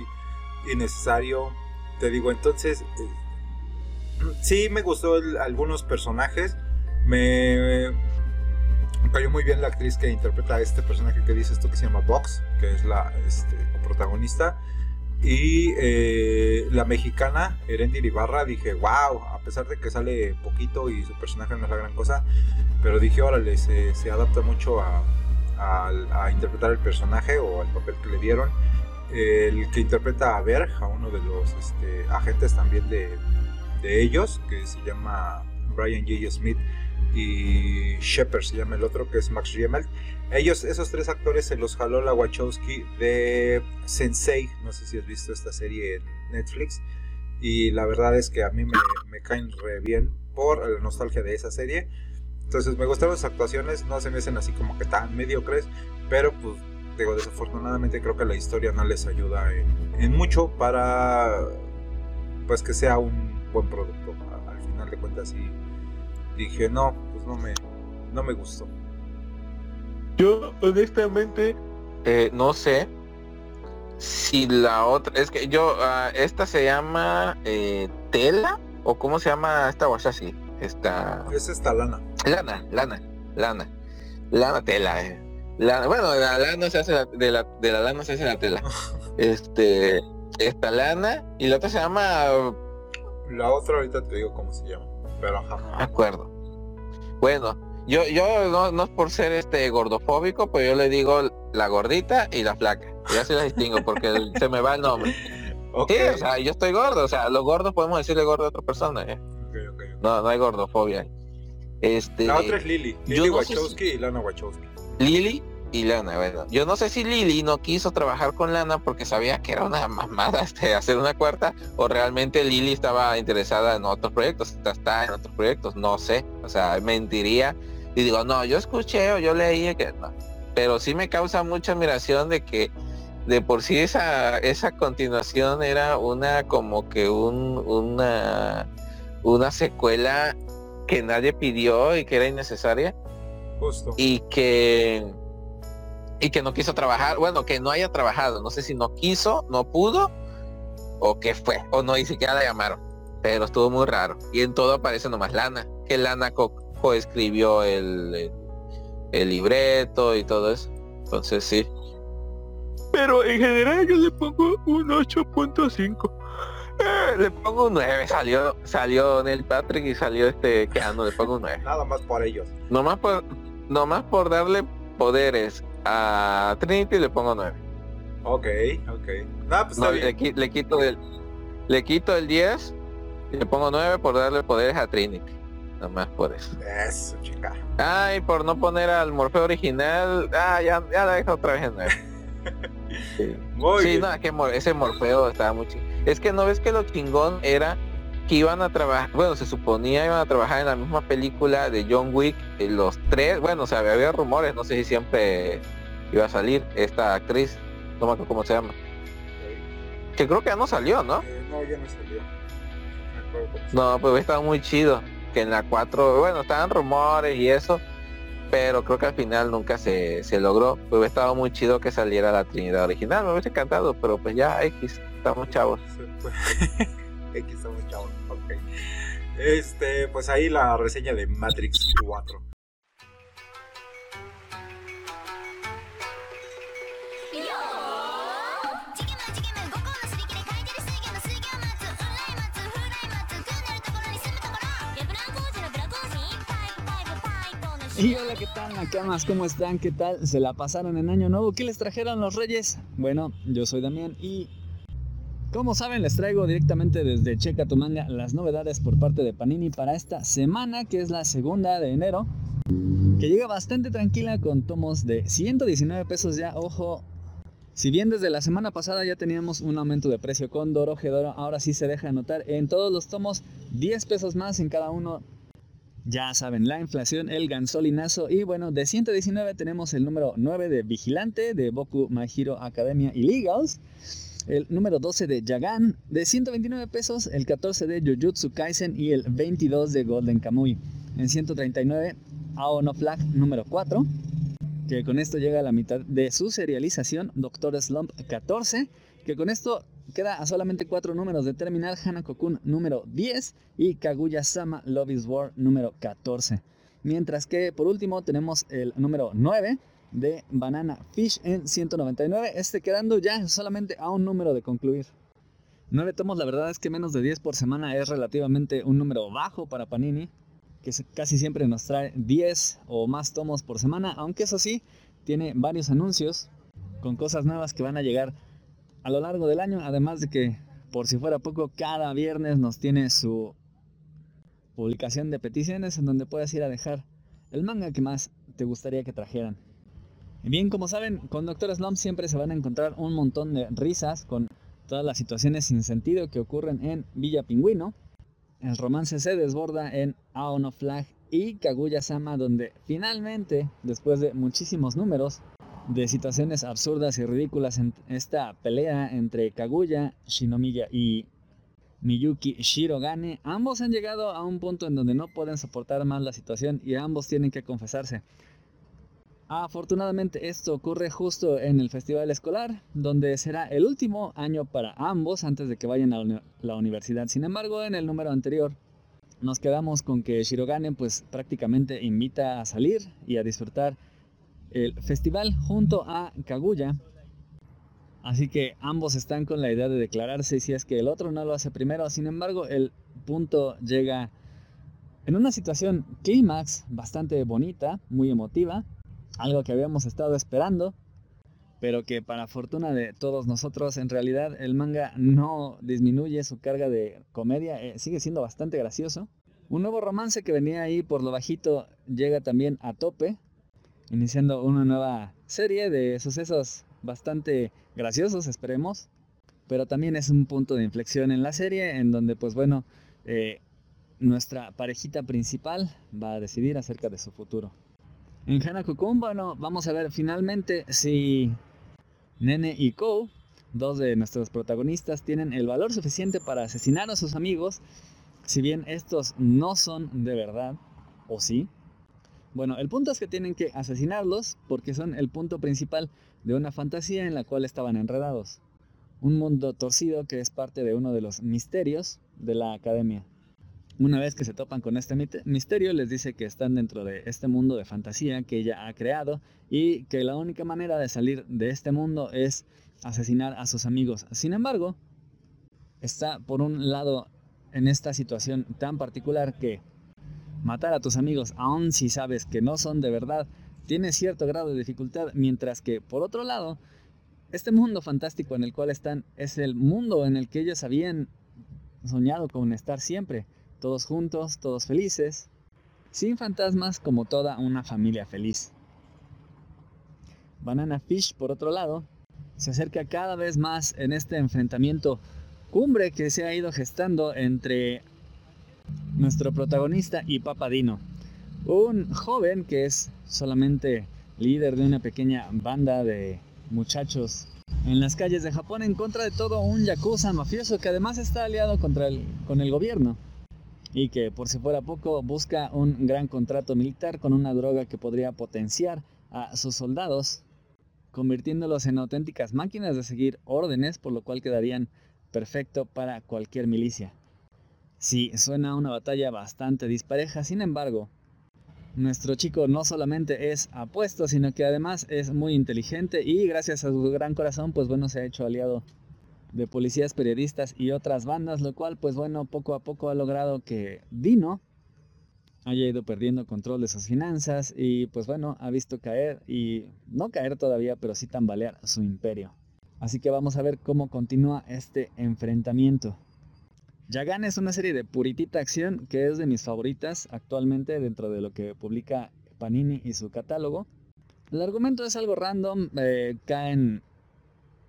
innecesario. Te digo, entonces, eh, sí me gustó algunos personajes, me, cayó muy bien la actriz que interpreta a este personaje que dice esto que se llama Box, que es la este, protagonista. Y eh, la mexicana, Erendira Ibarra, dije, wow, a pesar de que sale poquito y su personaje no es la gran cosa, pero dije, órale, se, se adapta mucho a, a, interpretar el personaje o al papel que le dieron. El que interpreta a Berg, a uno de los este, agentes también de, de, ellos, que se llama Brian J. Smith, y Shepard se llama el otro, que es Max Riemel. Ellos, esos tres actores se los jaló la Wachowski de Sensei, no sé si has visto esta serie en Netflix, y la verdad es que a mí me, caen re bien por la nostalgia de esa serie. Entonces me gustaron las actuaciones, no se me hacen así como que tan mediocres, pero pues digo, desafortunadamente creo que la historia no les ayuda en, mucho para pues que sea un buen producto. Al final de cuentas y dije, no, pues no me, no me gustó. Yo honestamente eh, no sé si la otra, es que yo, ah, esta se llama eh, Tela o cómo se llama esta así Esta... Es esta lana. Lana, lana, lana. Lana tela, eh. Lana, bueno, la lana se hace de, la, de la lana se hace la tela. <laughs> este, esta lana y la otra se llama... La otra ahorita te digo cómo se llama, pero ajá. De acuerdo. Bueno, yo, yo no, no es por ser este gordofóbico, pero yo le digo la gordita y la flaca. Ya se las distingo porque <laughs> se me va el nombre. Okay. o sea, yo estoy gordo, o sea, los gordos podemos decirle gordo a otra persona, ¿eh? No, no hay gordofobia. Este, la otra es Lily, Lily Wachowski y Lana Wachowski. Lily y Lana, bueno, yo no sé si Lily no quiso trabajar con Lana porque sabía que era una mamada <laughs> este, hacer una cuarta o realmente Lily estaba interesada en otros proyectos, está en otros proyectos, no sé, o sea, mentiría y digo, no, yo escuché o yo leí que no, pero sí me causa mucha admiración de que de por sí esa, esa continuación era una como que un, una, una secuela que nadie pidió y que era innecesaria. Justo. Y que y que no quiso trabajar, bueno, que no haya trabajado, no sé si no quiso, no pudo o qué fue, o no ni siquiera la llamaron, pero estuvo muy raro. Y en todo aparece nomás Lana, que Lana coescribió el, el, el libreto y todo eso. Entonces sí, pero en general yo le pongo un 8.5. Eh, le pongo un 9, salió, salió Neil Patrick y salió este Keanu, le pongo un 9. Nada más por ellos. Nomás por, nomás por darle poderes a Trinity le pongo 9. Ok, ok. Pues le, quito el, le quito el 10 y le pongo 9 por darle poderes a Trinity. Nomás por eso. Eso, chica. Ah, y por no poner al Morfeo original, ah, ya, ya la dejo otra vez en 9. <laughs> Sí, no, que ese Morfeo estaba muy chingón. Es que no ves que lo chingón era que iban a trabajar, bueno, se suponía iban a trabajar en la misma película de John Wick, eh, los tres, bueno, o sea, había rumores, no sé si siempre iba a salir esta actriz, no me acuerdo cómo se llama. Que creo que ya no salió, ¿no? Eh, no, ya no salió. No, pues estaba muy chido. Que en la 4, bueno, estaban rumores y eso, pero creo que al final nunca se, se logró. Pues hubiera estado muy chido que saliera la Trinidad original, me hubiese encantado, pero pues ya X, estamos chavos. <laughs> X estamos chavos, ok. Este, pues ahí la reseña de Matrix 4. Y hola, ¿qué tal, Nakamas? ¿Cómo están? ¿Qué tal? ¿Se la pasaron en Año Nuevo? ¿Qué les trajeron los Reyes? Bueno, yo soy Damián y como saben les traigo directamente desde Checa tu manga las novedades por parte de Panini para esta semana que es la segunda de enero que llega bastante tranquila con tomos de 119 pesos ya, ojo, si bien desde la semana pasada ya teníamos un aumento de precio con Doro Gedoro, ahora sí se deja notar en todos los tomos 10 pesos más en cada uno ya saben, la inflación, el gansolinazo y bueno, de 119 tenemos el número 9 de Vigilante de Boku My Hero Academia Illegals. El número 12 de Yagan de 129 pesos, el 14 de Jujutsu Kaisen y el 22 de Golden Kamuy. En 139, Aono Flag número 4, que con esto llega a la mitad de su serialización, Doctor Slump 14, que con esto queda a solamente 4 números de terminar, Hanako-kun número 10 y Kaguya-sama Love is War número 14. Mientras que por último tenemos el número 9 de Banana Fish en 199, este quedando ya solamente a un número de concluir. 9 tomos, la verdad es que menos de 10 por semana es relativamente un número bajo para Panini, que casi siempre nos trae 10 o más tomos por semana, aunque eso sí, tiene varios anuncios con cosas nuevas que van a llegar a lo largo del año, además de que, por si fuera poco, cada viernes nos tiene su publicación de peticiones en donde puedes ir a dejar el manga que más te gustaría que trajeran. Bien, como saben, con Doctor Slump siempre se van a encontrar un montón de risas con todas las situaciones sin sentido que ocurren en Villa Pingüino. El romance se desborda en Aono Flag y Kaguya-sama, donde finalmente, después de muchísimos números de situaciones absurdas y ridículas en esta pelea entre Kaguya, Shinomiya y Miyuki Shirogane, ambos han llegado a un punto en donde no pueden soportar más la situación y ambos tienen que confesarse. Afortunadamente esto ocurre justo en el festival escolar, donde será el último año para ambos antes de que vayan a la universidad. Sin embargo, en el número anterior nos quedamos con que Shirogane pues prácticamente invita a salir y a disfrutar el festival junto a Kaguya, Así que ambos están con la idea de declararse si es que el otro no lo hace primero. Sin embargo, el punto llega en una situación clímax bastante bonita, muy emotiva, algo que habíamos estado esperando, pero que para fortuna de todos nosotros, en realidad el manga no disminuye su carga de comedia, eh, sigue siendo bastante gracioso. Un nuevo romance que venía ahí por lo bajito llega también a tope, iniciando una nueva serie de sucesos bastante graciosos, esperemos. Pero también es un punto de inflexión en la serie en donde, pues bueno, eh, nuestra parejita principal va a decidir acerca de su futuro. En Hanako-kun, bueno, vamos a ver finalmente si Nene y Kou, dos de nuestros protagonistas, tienen el valor suficiente para asesinar a sus amigos, si bien estos no son de verdad, o sí. Bueno, el punto es que tienen que asesinarlos porque son el punto principal de una fantasía en la cual estaban enredados. Un mundo torcido que es parte de uno de los misterios de la academia. Una vez que se topan con este misterio, les dice que están dentro de este mundo de fantasía que ella ha creado y que la única manera de salir de este mundo es asesinar a sus amigos. Sin embargo, está por un lado en esta situación tan particular que matar a tus amigos, aun si sabes que no son de verdad, tiene cierto grado de dificultad, mientras que por otro lado, este mundo fantástico en el cual están es el mundo en el que ellos habían soñado con estar siempre, todos juntos, todos felices, sin fantasmas como toda una familia feliz. Banana Fish, por otro lado, se acerca cada vez más en este enfrentamiento cumbre que se ha ido gestando entre nuestro protagonista y Papadino. Un joven que es solamente líder de una pequeña banda de muchachos en las calles de Japón en contra de todo un yakuza mafioso que además está aliado contra el, con el gobierno y que por si fuera poco busca un gran contrato militar con una droga que podría potenciar a sus soldados convirtiéndolos en auténticas máquinas de seguir órdenes por lo cual quedarían perfecto para cualquier milicia. Sí, suena una batalla bastante dispareja, sin embargo, nuestro chico no solamente es apuesto, sino que además es muy inteligente y gracias a su gran corazón, pues bueno, se ha hecho aliado de policías, periodistas y otras bandas, lo cual pues bueno, poco a poco ha logrado que Dino haya ido perdiendo control de sus finanzas y pues bueno, ha visto caer y no caer todavía, pero sí tambalear su imperio. Así que vamos a ver cómo continúa este enfrentamiento. Yagan es una serie de puritita acción que es de mis favoritas actualmente dentro de lo que publica Panini y su catálogo. El argumento es algo random, eh, caen,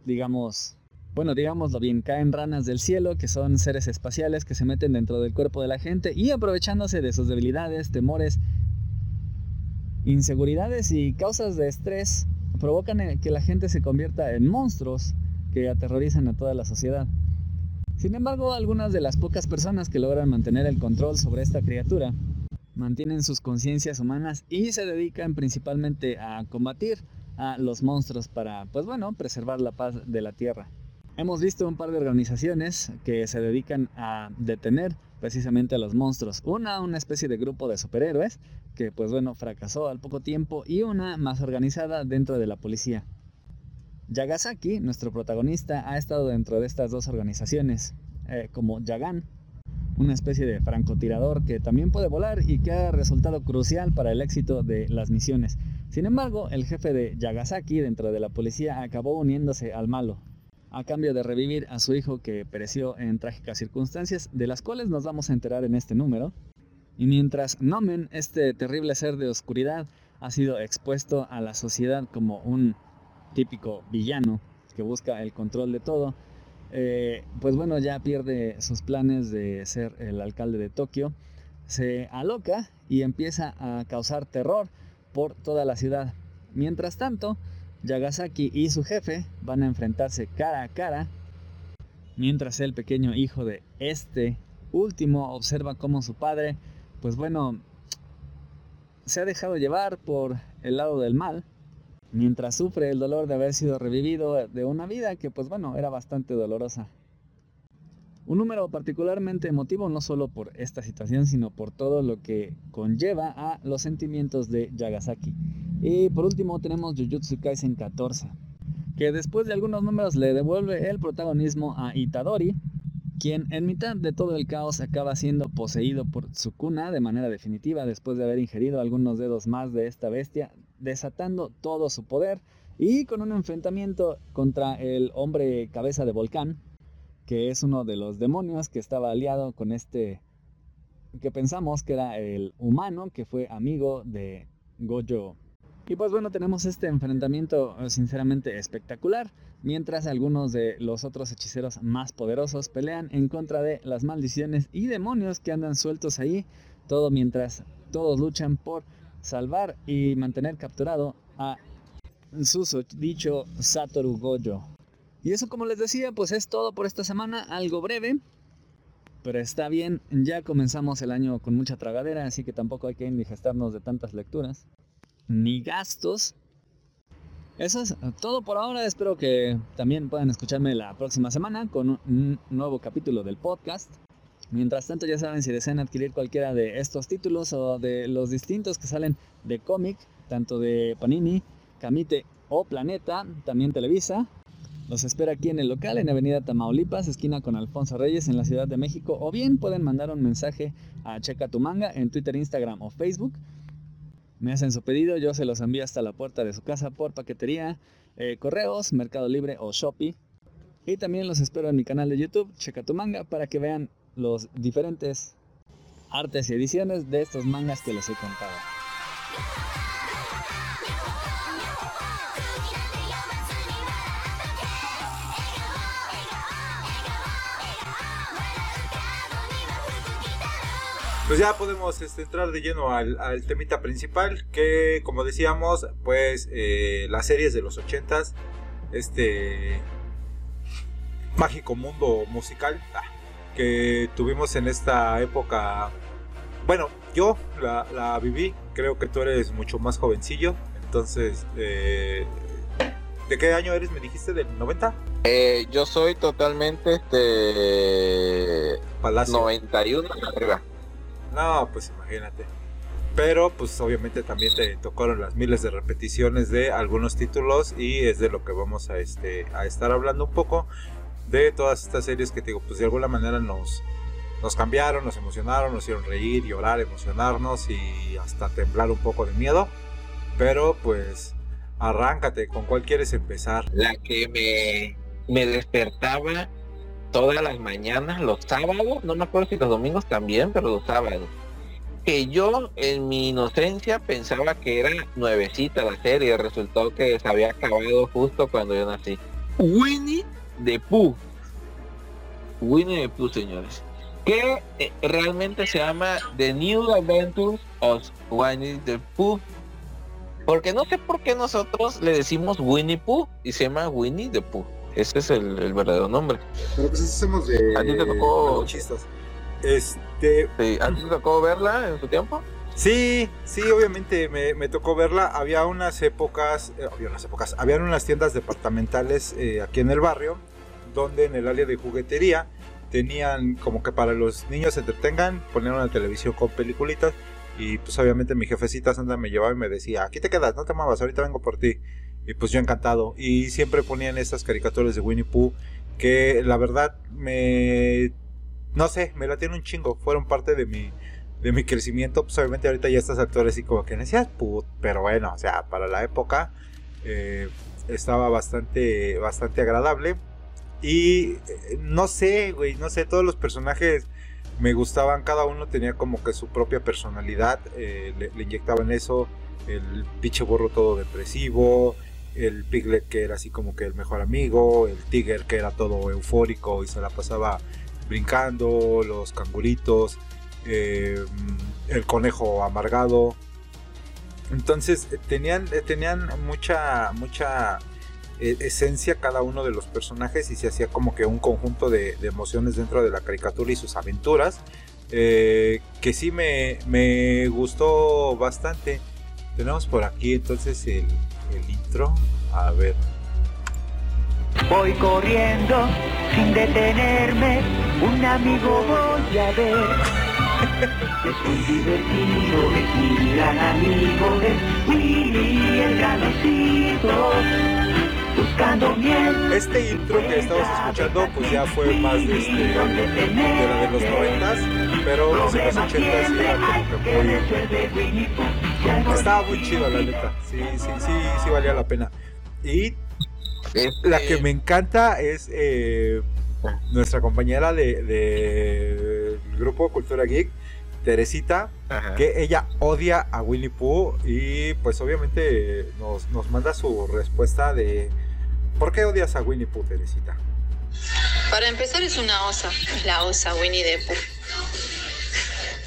digamos, bueno, digámoslo bien, caen ranas del cielo, que son seres espaciales que se meten dentro del cuerpo de la gente y aprovechándose de sus debilidades, temores, inseguridades y causas de estrés, provocan que la gente se convierta en monstruos que aterrorizan a toda la sociedad. Sin embargo, algunas de las pocas personas que logran mantener el control sobre esta criatura mantienen sus conciencias humanas y se dedican principalmente a combatir a los monstruos para, pues bueno, preservar la paz de la Tierra. Hemos visto un par de organizaciones que se dedican a detener precisamente a los monstruos. Una, una especie de grupo de superhéroes que pues bueno fracasó al poco tiempo y una más organizada dentro de la policía. Yagasaki, nuestro protagonista, ha estado dentro de estas dos organizaciones, eh, como Yagan, una especie de francotirador que también puede volar y que ha resultado crucial para el éxito de las misiones. Sin embargo, el jefe de Yagasaki dentro de la policía acabó uniéndose al malo, a cambio de revivir a su hijo que pereció en trágicas circunstancias, de las cuales nos vamos a enterar en este número. Y mientras Nomen, este terrible ser de oscuridad, ha sido expuesto a la sociedad como un típico villano que busca el control de todo, eh, pues bueno, ya pierde sus planes de ser el alcalde de Tokio, se aloca y empieza a causar terror por toda la ciudad. Mientras tanto, Yagasaki y su jefe van a enfrentarse cara a cara, mientras el pequeño hijo de este último observa cómo su padre, pues bueno, se ha dejado llevar por el lado del mal, mientras sufre el dolor de haber sido revivido de una vida que pues bueno, era bastante dolorosa. Un número particularmente emotivo no solo por esta situación, sino por todo lo que conlleva a los sentimientos de Yagasaki. Y por último tenemos Jujutsu Kaisen 14, que después de algunos números le devuelve el protagonismo a Itadori, quien en mitad de todo el caos acaba siendo poseído por Sukuna de manera definitiva después de haber ingerido algunos dedos más de esta bestia, desatando todo su poder y con un enfrentamiento contra el hombre cabeza de volcán, que es uno de los demonios que estaba aliado con este que pensamos que era el humano que fue amigo de Gojo. Y pues bueno, tenemos este enfrentamiento eh, sinceramente espectacular, mientras algunos de los otros hechiceros más poderosos pelean en contra de las maldiciones y demonios que andan sueltos ahí, todo mientras todos luchan por salvar y mantener capturado a su dicho Satoru Gojo. Y eso como les decía, pues es todo por esta semana, algo breve, pero está bien, ya comenzamos el año con mucha tragadera, así que tampoco hay que indigestarnos de tantas lecturas, ni gastos. Eso es todo por ahora, espero que también puedan escucharme la próxima semana con un nuevo capítulo del podcast. Mientras tanto ya saben si desean adquirir cualquiera de estos títulos o de los distintos que salen de cómic, tanto de Panini, Camite o Planeta, también Televisa, los espero aquí en el local en Avenida Tamaulipas, esquina con Alfonso Reyes en la Ciudad de México. O bien pueden mandar un mensaje a Checa tu Manga en Twitter, Instagram o Facebook. Me hacen su pedido, yo se los envío hasta la puerta de su casa por paquetería, eh, correos, Mercado Libre o Shopee. Y también los espero en mi canal de YouTube, Checa tu Manga, para que vean los diferentes artes y ediciones de estos mangas que les he contado. Pues ya podemos este, entrar de lleno al, temita principal, que como decíamos, pues eh, las series de los ochentas, este mágico mundo musical ah, que tuvimos en esta época. Bueno, yo la, viví, creo que tú eres mucho más jovencillo, entonces, eh, ¿de qué año eres? Me dijiste, ¿del 90? Eh, yo soy totalmente este... Palacio. 91 arriba. No, pues imagínate. Pero pues obviamente también te tocaron las miles de repeticiones de algunos títulos y es de lo que vamos a, este, a estar hablando un poco de todas estas series que te digo, pues de alguna manera nos, nos cambiaron, nos emocionaron, nos hicieron reír, llorar, emocionarnos y hasta temblar un poco de miedo. Pero pues arráncate, ¿con cuál quieres empezar? La que me, me despertaba todas las mañanas, los sábados, no me acuerdo si los domingos también, pero los sábados. Que yo en mi inocencia pensaba que era nuevecita la serie, resultó que se había acabado justo cuando yo nací. Winnie the Pooh. Winnie the Pooh, señores. Que eh, realmente se llama The New Adventures of Winnie the Pooh. Porque no sé por qué nosotros le decimos Winnie Pooh y se llama Winnie the Pooh. Ese es el, verdadero nombre. Pero pues hacemos de. ¿A ti te tocó. Este. ¿A ti te tocó verla en su tiempo? Sí, sí, obviamente me, me tocó verla. Había unas épocas, eh, había unas épocas, habían unas tiendas departamentales eh, aquí en el barrio, donde en el área de juguetería tenían como que para los niños se entretengan, ponían una televisión con peliculitas. Y pues obviamente mi jefecita Sandra me llevaba y me decía, aquí te quedas, no te muevas, ahorita vengo por ti. Y pues yo encantado. Y siempre ponían estas caricaturas de Winnie Pooh que la verdad me... No sé, me la tiene un chingo. Fueron parte de mi, de mi crecimiento. Pues obviamente ahorita ya estas actores y como que decías put, pero bueno, o sea, para la época eh, estaba bastante, bastante agradable. Y eh, no sé, güey, no sé, todos los personajes me gustaban, cada uno tenía como que su propia personalidad, eh, le, le, inyectaban eso, el pinche borro todo depresivo, el piglet que era así como que el mejor amigo, el tiger que era todo eufórico y se la pasaba brincando, los canguritos, eh, el conejo amargado. Entonces tenían, tenían mucha, mucha eh, esencia cada uno de los personajes y se hacía como que un conjunto de, emociones dentro de la caricatura y sus aventuras. Eh, que sí me, me, gustó bastante. Tenemos por aquí entonces el, el intro. A ver. Voy corriendo sin detenerme, un amigo voy a ver. Es muy divertido, es mi gran amigo, es Willy el granocito. Buscando miel. Este intro que estamos escuchando pues ya fue más de, este, de la de los noventas, pero en los ochentas era como que muy... Estaba muy chido la neta, sí, sí, sí, sí valía la pena. Y este... la que me encanta es eh, nuestra compañera de, de grupo Cultura Geek, Teresita, Ajá. que ella odia a Winnie Pooh y pues obviamente nos, nos, manda su respuesta de ¿por qué odias a Winnie Pooh, Teresita? Para empezar es una osa, es la osa Winnie the Pooh.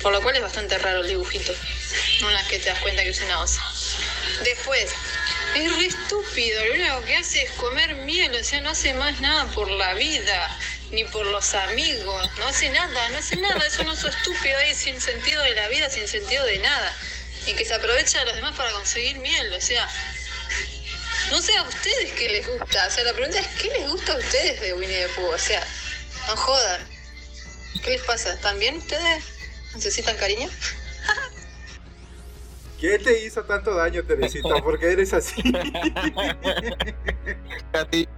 Por lo cual es bastante raro el dibujito. Una que te das cuenta que es una osa. Después, es re estúpido, lo único que hace es comer miel, o sea, no hace más nada por la vida, ni por los amigos, no hace nada, no hace nada, es un oso estúpido ahí sin sentido de la vida, sin sentido de nada, y que se aprovecha de los demás para conseguir miel, o sea, no sé a ustedes qué les gusta, o sea, la pregunta es, ¿qué les gusta a ustedes de Winnie the Pooh? O sea, no jodan, ¿qué les pasa? ¿Están bien ustedes? ¿Necesitan cariño? ¿Quién te hizo tanto daño, Teresita? ¿Por qué eres así? <laughs>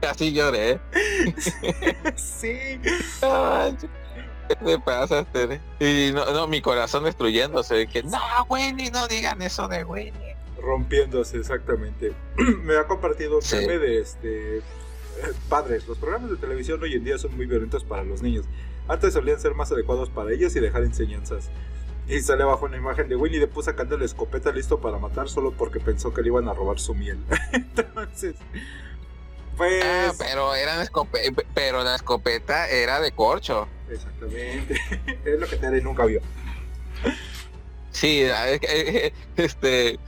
casi lloré. sí. ¿Qué te pasa, Tere? Y no, no, mi corazón destruyéndose. Que no, Winnie, no digan eso de Winnie. Rompiéndose, exactamente. <clears throat> Me ha compartido un sí. meme de este. Padres, los programas de televisión hoy en día son muy violentos para los niños. Antes solían ser más adecuados para ellos y dejar enseñanzas. Y sale abajo una imagen de Winnie the Pooh sacando la escopeta listo para matar solo porque pensó que le iban a robar su miel. <laughs> Entonces, pues... Ah, pero, era pero la escopeta era de corcho. Exactamente. <laughs> es lo que Tere nunca vio. Sí, este...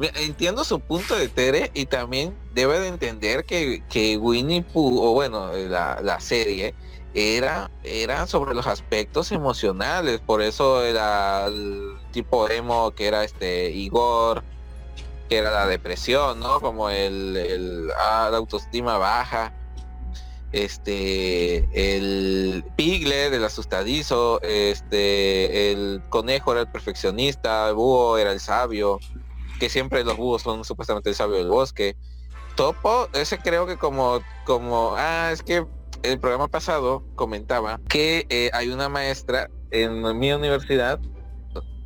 Entiendo su punto de Tere y también debe de entender que, que Winnie Pooh, o bueno, la, la serie, era, era sobre los aspectos emocionales, por eso era el tipo emo que era este Igor, que era la depresión, ¿no? Como el, ah, la autoestima baja. Este, el Piglet, el asustadizo, este, el conejo era el perfeccionista, el búho era el sabio, que siempre los búhos son supuestamente el sabio del bosque. Topo, ese creo que como, como, ah, es que el programa pasado comentaba que eh, hay una maestra en mi universidad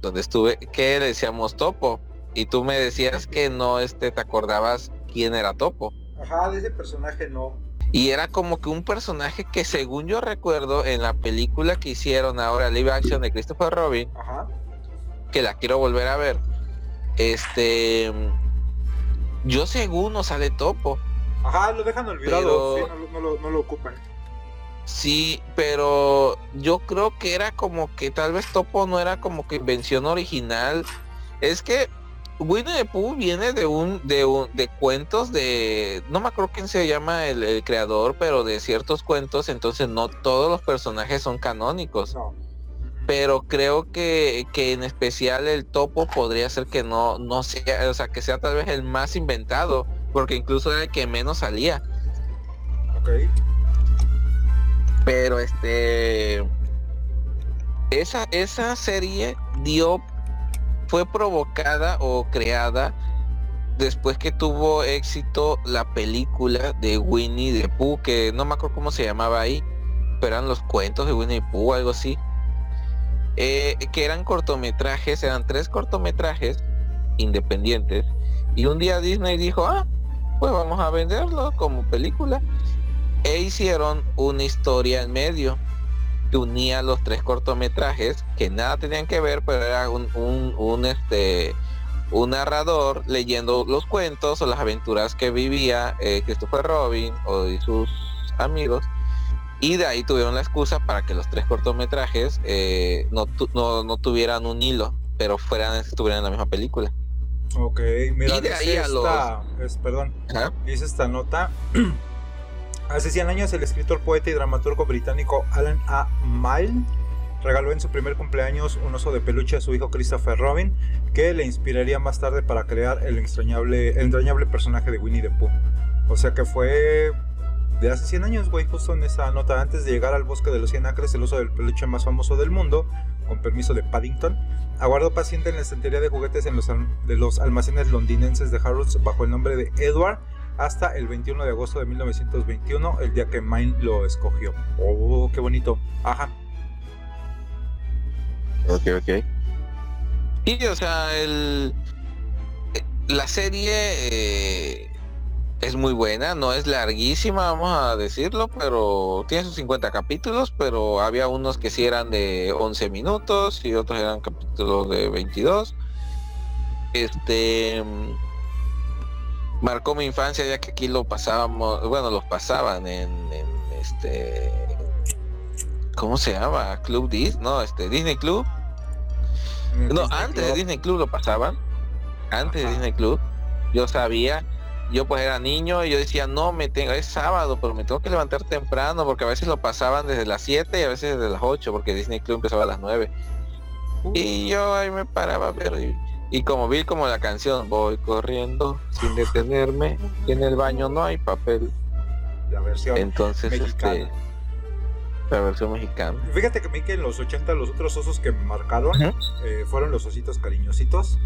donde estuve que le decíamos Topo y tú me decías que no este te acordabas quién era Topo. Ajá, de ese personaje no. Y era como que un personaje que según yo recuerdo en la película que hicieron ahora live action de Christopher Robin, Ajá. que la quiero volver a ver. Este yo según no sale Topo. Ajá, lo dejan olvidado, pero... sí, no, no, lo, no, lo, ocupan. Sí, pero yo creo que era como que tal vez Topo no era como que invención original. Es que Winnie the Pooh viene de un, de un, de cuentos de, no me acuerdo quién se llama el, el, creador, pero de ciertos cuentos, entonces no todos los personajes son canónicos. No. pero creo que, que en especial el topo podría ser que no, no sea, o sea, que sea tal vez el más inventado, porque incluso era el que menos salía. Ok. Pero este esa, esa serie dio fue provocada o creada después que tuvo éxito la película de Winnie the Pooh, que no me acuerdo cómo se llamaba ahí, pero eran los cuentos de Winnie the Pooh, algo así. Eh, que eran cortometrajes, eran tres cortometrajes independientes. Y un día Disney dijo, ah, pues vamos a venderlo como película. E hicieron una historia en medio que unía los tres cortometrajes que nada tenían que ver, pero era un, un, este un narrador leyendo los cuentos o las aventuras que vivía eh, Christopher Robin o y sus amigos y de ahí tuvieron la excusa para que los tres cortometrajes eh, no, tu- no, no tuvieran un hilo pero fueran estuvieran en la misma película Ok, mira, Y de dice ahí a los- esta, es- perdón, dice esta nota. <clears throat> Hace 100 años el escritor, poeta y dramaturgo británico Alan A. Mile regaló en su primer cumpleaños un oso de peluche a su hijo Christopher Robin, que le inspiraría más tarde para crear el extrañable, el entrañable personaje de Winnie the Pooh. O sea que fue de hace 100 años, güey, justo en esa nota, antes de llegar al bosque de los 100 acres, el oso del peluche más famoso del mundo, con permiso de Paddington, aguardó paciente en la estantería de juguetes en los, de los almacenes londinenses de Harrods bajo el nombre de Edward hasta el 21 de agosto de 1921, el día que Mine lo escogió. Oh, qué bonito. Ajá. Ok, ok. Y o sea, el la serie eh, es muy buena, no es larguísima, vamos a decirlo, pero tiene sus 50 capítulos, pero había unos que sí eran de 11 minutos y otros eran capítulos de 22. Este marcó mi infancia ya que aquí lo pasábamos, bueno, los pasaban en, en este ¿cómo se llama? Club Disney, no, este Disney Club. No, Disney antes de. Disney Club lo pasaban. Antes Ajá. de Disney Club. Yo sabía. Yo pues era niño y yo decía, no, me tengo, es sábado, pero me tengo que levantar temprano porque a veces lo pasaban desde las 7 y a veces desde las 8 porque Disney Club empezaba a las 9. Y yo ahí me paraba a ver y, y como vi como la canción, voy corriendo sin detenerme y en el baño no hay papel. La versión. Entonces, mexicana. este, la versión mexicana. Fíjate que a mí que en los 80 los otros osos que me marcaron eh, fueron los ositos cariñositos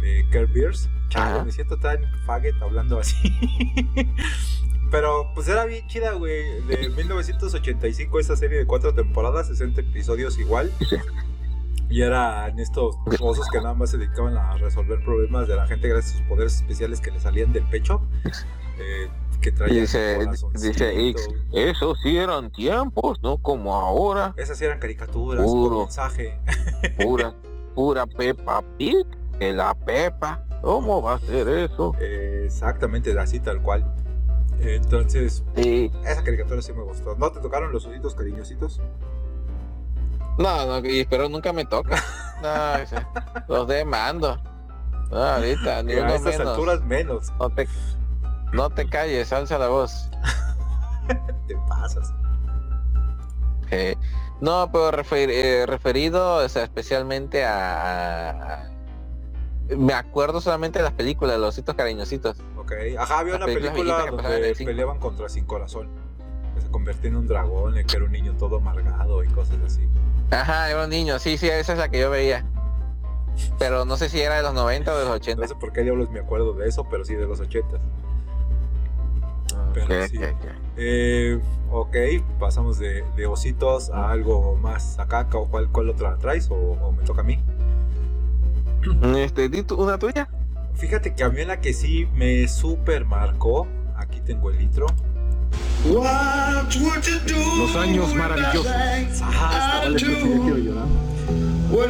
de Care Bears. Chale, me siento tan faggot hablando así. <laughs> Pero pues era bien chida, güey. De <laughs> 1985 esta serie de cuatro temporadas, 60 episodios igual. Y eran estos osos que nada más se dedicaban a resolver problemas de la gente gracias a sus poderes especiales que le salían del pecho. <laughs> eh, que traían Dice, dice X, esos sí eran tiempos, no como ahora. Esas sí eran caricaturas Puro. con mensaje. Pura, pura Peppa Pig, que la Pepa. ¿Cómo va a ser eso? Eh, exactamente, así tal cual. Entonces, Sí. esa caricatura sí me gustó. ¿No te tocaron los ositos cariñositos? No, no, y espero nunca me toca. <laughs> No, los demando. No, ahorita, ni Eh, a uno estas menos. alturas menos. No te, no te calles, alza la voz. <laughs> Te pasas. Eh, no, pero refer- eh, referido o sea, especialmente a, a- Me acuerdo solamente de las películas, los ositos cariñositos. Ok. Ajá, había Las una película donde peleaban contra Sin Corazón. Que se convertía en un dragón, que era un niño todo amargado y cosas así. Ajá, era un niño, sí, sí, esa es la que yo veía. Pero no sé si era de los 90 o de los 80. No sé por qué diablos me acuerdo de eso, pero sí de los 80. pero Ok, sí. ok, ok. Eh, ok, pasamos de, de ositos a algo más acá. ¿O ¿Cuál, cuál otra traes? O, o me toca a mí? Este, ¿di tú una tuya? Fíjate que a mí una que sí me super marcó. Aquí tengo el intro. Los años maravillosos. Ah, llorar.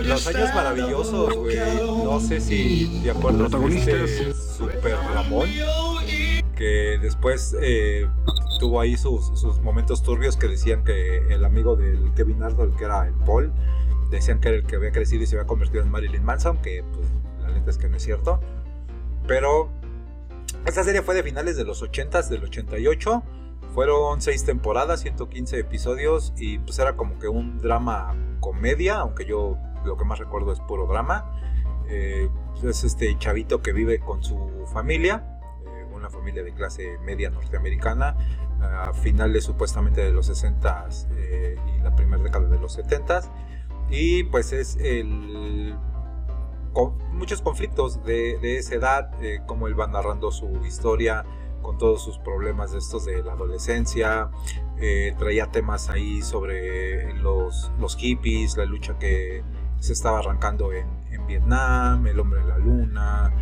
Los años maravillosos, güey. No sé si te acuerdas de Protagonistas. este Super Ramón. Que después eh, tuvo ahí sus, sus momentos turbios que decían que el amigo del Kevin Arnold, que era el Paul, decían que era el que había crecido y se había convertido en Marilyn Manson, que pues la neta es que no es cierto. Pero esta serie fue de finales de los 80s, del 88. Fueron seis temporadas, 115 episodios y pues era como que un drama comedia, aunque yo lo que más recuerdo es puro drama. Eh, es este chavito que vive con su familia, eh, una familia de clase media norteamericana, a finales supuestamente de los 60 eh, y la primera década de los 70 y pues es el con muchos conflictos de, de esa edad, eh, como él va narrando su historia con todos sus problemas de estos de la adolescencia, eh, traía temas ahí sobre los, los hippies, la lucha que se estaba arrancando en, en Vietnam, el hombre en la luna,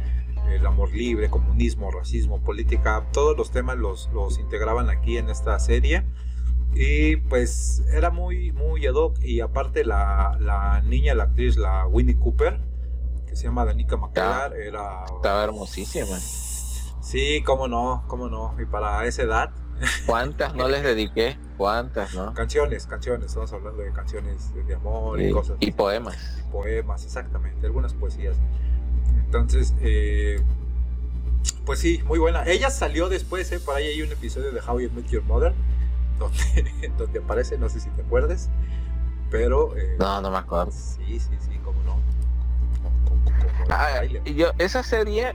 el amor libre, comunismo, racismo, política, todos los temas los, los integraban aquí en esta serie. Y pues era muy, muy ad hoc. Y aparte la, la niña, la actriz, la Winnie Cooper, que se llama Danica McCullar, era... Estaba hermosísima. Sí, cómo no, cómo no. Y para esa edad... <laughs> ¿Cuántas no les dediqué? ¿Cuántas, no? Canciones, canciones. Estamos hablando de canciones de, amor y, Y, cosas. y poemas. poemas, exactamente, algunas poesías. Entonces, eh, pues sí, muy buena. Ella salió después, eh, por ahí hay un episodio de How You Met Your Mother, donde, <laughs> donde aparece, no sé si te acuerdes, pero... eh, No, no me acuerdo. Sí, sí, sí, cómo no. Como- como- como el Ah, yo, esa serie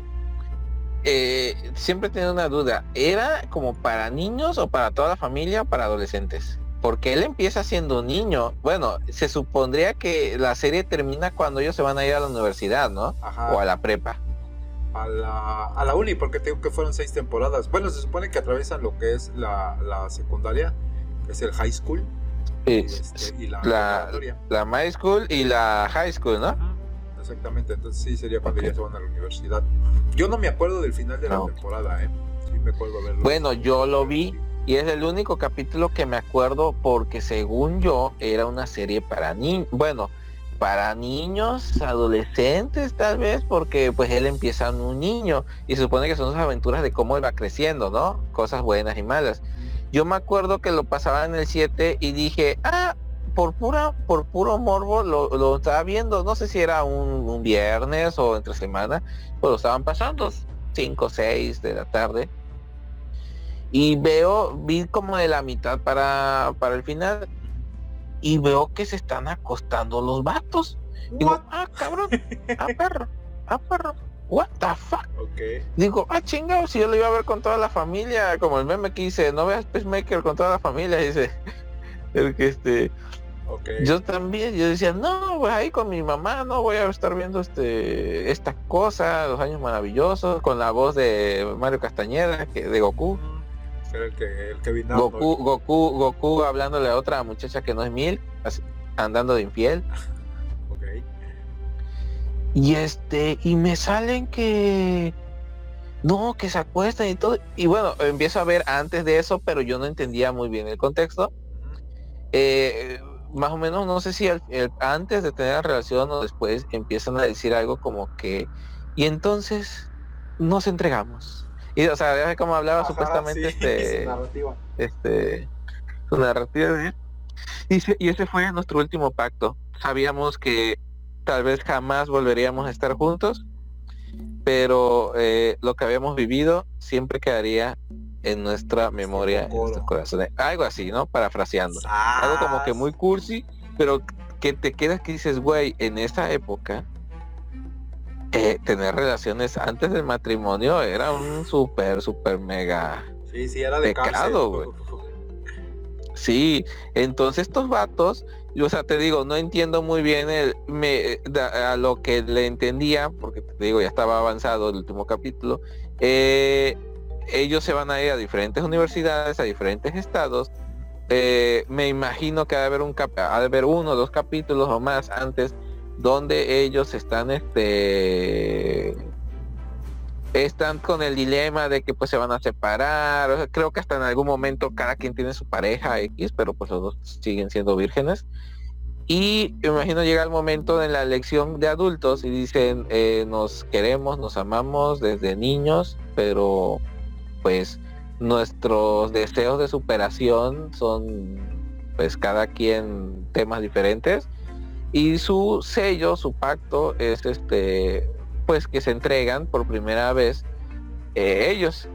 eh, siempre he tenido una duda. ¿Era como para niños o para toda la familia o para adolescentes? Porque él empieza siendo un niño. Bueno, se supondría que la serie termina cuando ellos se van a ir a la universidad, ¿no? Ajá, O a la prepa. A la, a la uni, porque tengo que fueron seis temporadas. Bueno, se supone que atraviesan lo que es la, la secundaria, que es el high school, este, y la, la- la high school y la high school, ¿no? Exactamente, entonces sí sería cuando Ok. ya se van a la universidad. Yo no me acuerdo del final de No. la temporada, ¿eh? Sí me acuerdo verlo. Bueno, yo lo vi y es el único capítulo que me acuerdo porque según yo era una serie para niños. Bueno, para niños, adolescentes tal vez, porque pues él empieza en un niño y supone que son sus aventuras de cómo él va creciendo, ¿no? Cosas buenas y malas. Yo me acuerdo que lo pasaba en el 7 y dije, ah, por pura, por puro morbo lo, lo estaba viendo, no sé si era un, un viernes o entre semana, pues lo estaban pasando 5 o 6 de la tarde. Y veo, vi como de la mitad para, para el final y veo que se están acostando los vatos. Digo, What? ah, cabrón, ah, perro, ah, perro, what the fuck. Digo, ah, chingado, si yo lo iba a ver con toda la familia, como el meme que dice, no veas Peacemaker con toda la familia, <laughs> dice, el que este, yo también, yo decía, no, pues ahí con mi mamá, no voy a estar viendo este, esta cosa, los años maravillosos, con la voz de Mario Castañeda, que, de Goku. El que, el Goku. Goku, Goku hablándole a otra muchacha que no es Mil, así, andando de infiel. <laughs> Ok. Y este, y me salen que no, que se acuestan y todo. Y bueno, empiezo a ver antes de eso, pero yo no entendía muy bien el contexto. Eh, más o menos, no sé si el- antes de tener la relación o después empiezan a decir algo como que, y entonces nos entregamos. Y o sea, ya como hablaba Ajá, supuestamente sí, este <laughs> su narrativa. este su narrativa de él. Dice, y ese fue nuestro último pacto. Sabíamos que tal vez jamás volveríamos a estar juntos, pero eh, lo que habíamos vivido siempre quedaría en nuestra memoria, en nuestros corazones. Algo así, ¿no? Parafraseando. Algo como que muy cursi, pero que te quedas que dices, güey, en esa época, eh, tener relaciones antes del matrimonio era un súper, súper mega Sí, sí, era de Pecado, güey. <laughs> Sí, entonces estos vatos, yo, o sea, te digo, no entiendo muy bien el, me, da- a lo que le entendía, porque te digo, ya estaba avanzado el último capítulo. eh, ellos se van a ir a diferentes universidades, a diferentes estados. eh, me imagino que ha de haber un cap- ha de haber uno o dos capítulos o más antes donde ellos están este están con el dilema de que pues se van a separar. creo que hasta en algún momento cada quien tiene su pareja X, pero pues los dos siguen siendo vírgenes. Y me imagino llega el momento en la elección de adultos y dicen eh, nos queremos, nos amamos desde niños, pero pues nuestros deseos de superación son pues cada quien temas diferentes y su sello, su pacto es este pues que se entregan por primera vez eh, ellos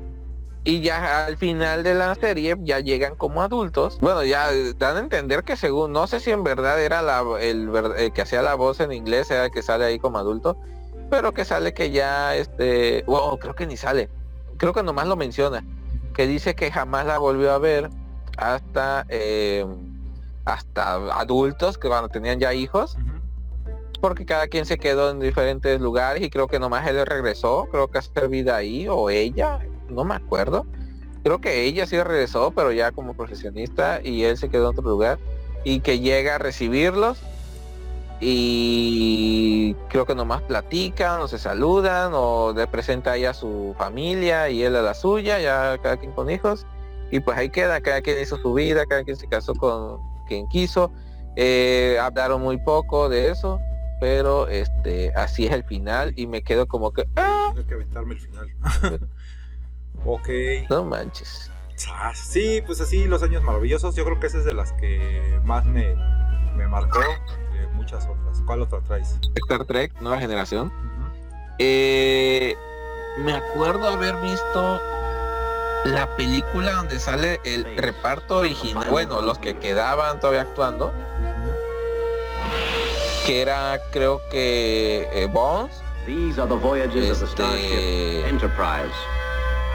y ya al final de la serie ya llegan como adultos. Bueno, ya dan a entender que según, no sé si en verdad era la, el, que hacía la voz en inglés, era el que sale ahí como adulto, pero que sale que ya, este, wow, creo que ni sale, creo que nomás lo menciona, que dice que jamás la volvió a ver hasta, eh, hasta adultos que cuando tenían ya hijos porque cada quien se quedó en diferentes lugares y creo que nomás él regresó, creo que hace vida ahí o ella, no me acuerdo. Creo que ella sí regresó, pero ya como profesionista y él se quedó en otro lugar y que llega a recibirlos y creo que nomás platican o se saludan o le presenta ahí a su familia y él a la suya, ya cada quien con hijos y pues ahí queda, cada quien hizo su vida, cada quien se casó con quien quiso, eh, hablaron muy poco de eso pero este así es el final y me quedo como que ¡ah! Tengo que aventarme el final. <laughs> ok. No manches. Ah, sí, pues así los años maravillosos. Yo creo que esa es de las que más me, me marcó. De muchas otras. ¿Cuál otra traes? Star Trek, nueva generación. Eh, me acuerdo haber visto la película donde sale el reparto original. Bueno, los que quedaban todavía actuando que era creo que eh, Bones. Este, Enterprise.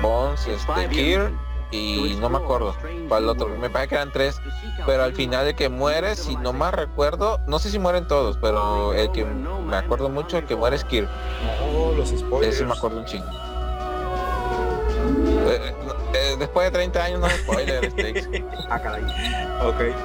Bones, este, Kier y no me acuerdo cuál otro. Me parece que eran tres, pero al final el que muere, si no más recuerdo, no sé si mueren todos, pero el que me acuerdo mucho, el que muere es Kier. Oh, los spoilers. Ese me acuerdo un chingo. Eh, eh, después de 30 años no es spoiler, <laughs> este. ah, caray. Ok.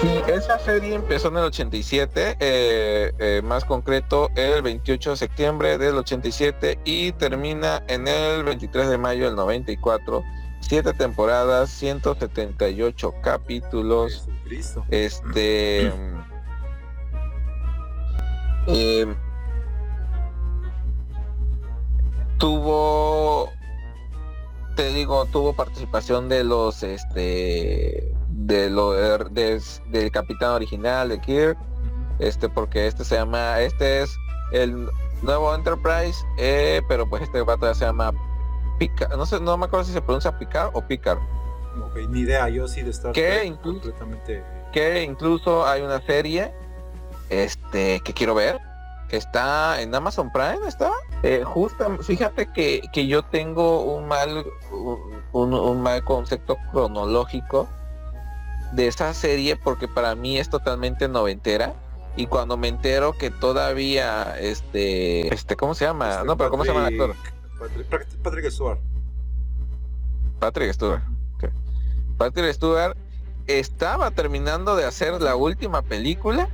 Sí, esa serie empezó en el 87, eh, eh, más concreto el 28 de septiembre del 87 y termina en el 23 de mayo del 94. Siete temporadas, 178 capítulos. Este. <clears throat> Eh, tuvo te digo tuvo participación de los este de lo del capitán original de Kirk este porque este se llama este es el nuevo Enterprise eh, pero pues este vato ya se llama Picard no sé no me acuerdo si se pronuncia Picard o Picard ni idea yo sí de estar que incluso completamente... que incluso hay una serie este que quiero ver está en Amazon Prime está eh, justo fíjate que, que, yo tengo un mal un, un mal concepto cronológico de esa serie porque para mí es totalmente noventera y cuando me entero que todavía este este cómo se llama este, no pero cómo se llama el actor Patrick, Stewart. Patrick Stewart Patrick Stewart estaba terminando de hacer la última película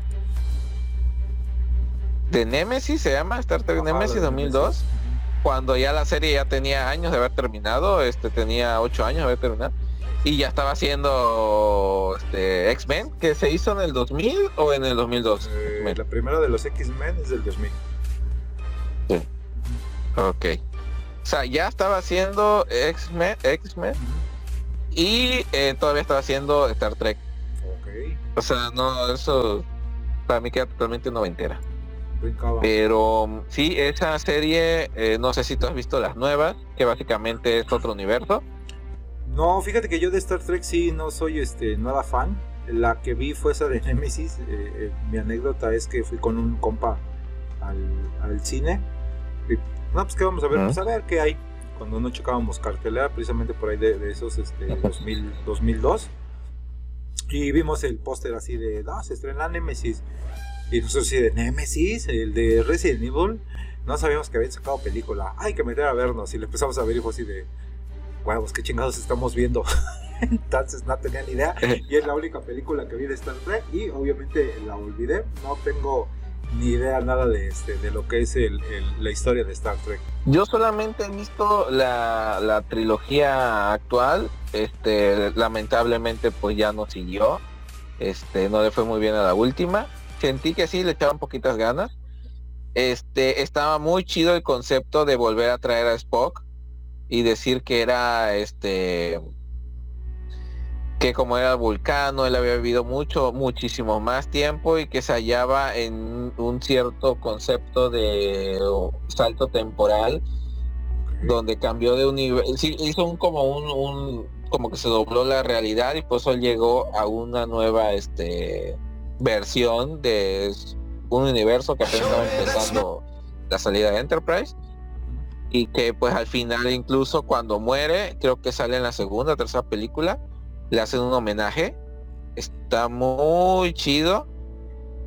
de Nemesis se llama Star Trek Nemesis 2002 cuando ya la serie ya tenía años de haber terminado este tenía ocho años de haber terminado y ya estaba haciendo este, X-Men, que se hizo en el 2000 o en el 2002. Eh, la primera de los X-Men es del 2000. Sí. Ok. O sea, ya estaba haciendo X-Men, X-Men y eh, todavía estaba haciendo Star Trek. Ok. O sea, no, eso para mí queda totalmente noventera. Pero sí, esa serie, eh, no sé si tú has visto las nuevas, que básicamente es otro universo. No, fíjate que yo de Star Trek sí no soy este nada fan. La que vi fue esa de <laughs> Nemesis. Eh, eh, mi anécdota es que fui con un compa al, cine. Y, no, pues que vamos a ver, pues a ver qué hay. Cuando no checábamos cartelera, precisamente por ahí de, esos este, 2000, 2002. Y vimos el póster así de, no, se estrena Nemesis. Y nosotros así de Nemesis, el de Resident Evil. No sabíamos que habían sacado película. Hay que meter a vernos. Y le empezamos a ver y fue así de, huevos, qué chingados estamos viendo. <laughs> Entonces no tenía ni idea. <laughs> Y es la única película que vi de Star Trek y obviamente la olvidé. No tengo ni idea nada de este de lo que es el, la historia de Star Trek. Yo solamente he visto la, la, trilogía actual. Este, lamentablemente pues ya no siguió. Este, no le fue muy bien a la última. Sentí que sí le echaban poquitas ganas. Este, estaba muy chido el concepto de volver a traer a Spock y decir que era este que como era vulcano, él había vivido mucho, muchísimo más tiempo y que se hallaba en un cierto concepto de salto temporal donde cambió de universo, sí, hizo un como un, un, como que se dobló la realidad y por eso llegó a una nueva este versión de un universo que apenas estaba empezando la salida de Enterprise y que pues al final incluso cuando muere, creo que sale en la segunda o tercera película, le hacen un homenaje. Está muy chido.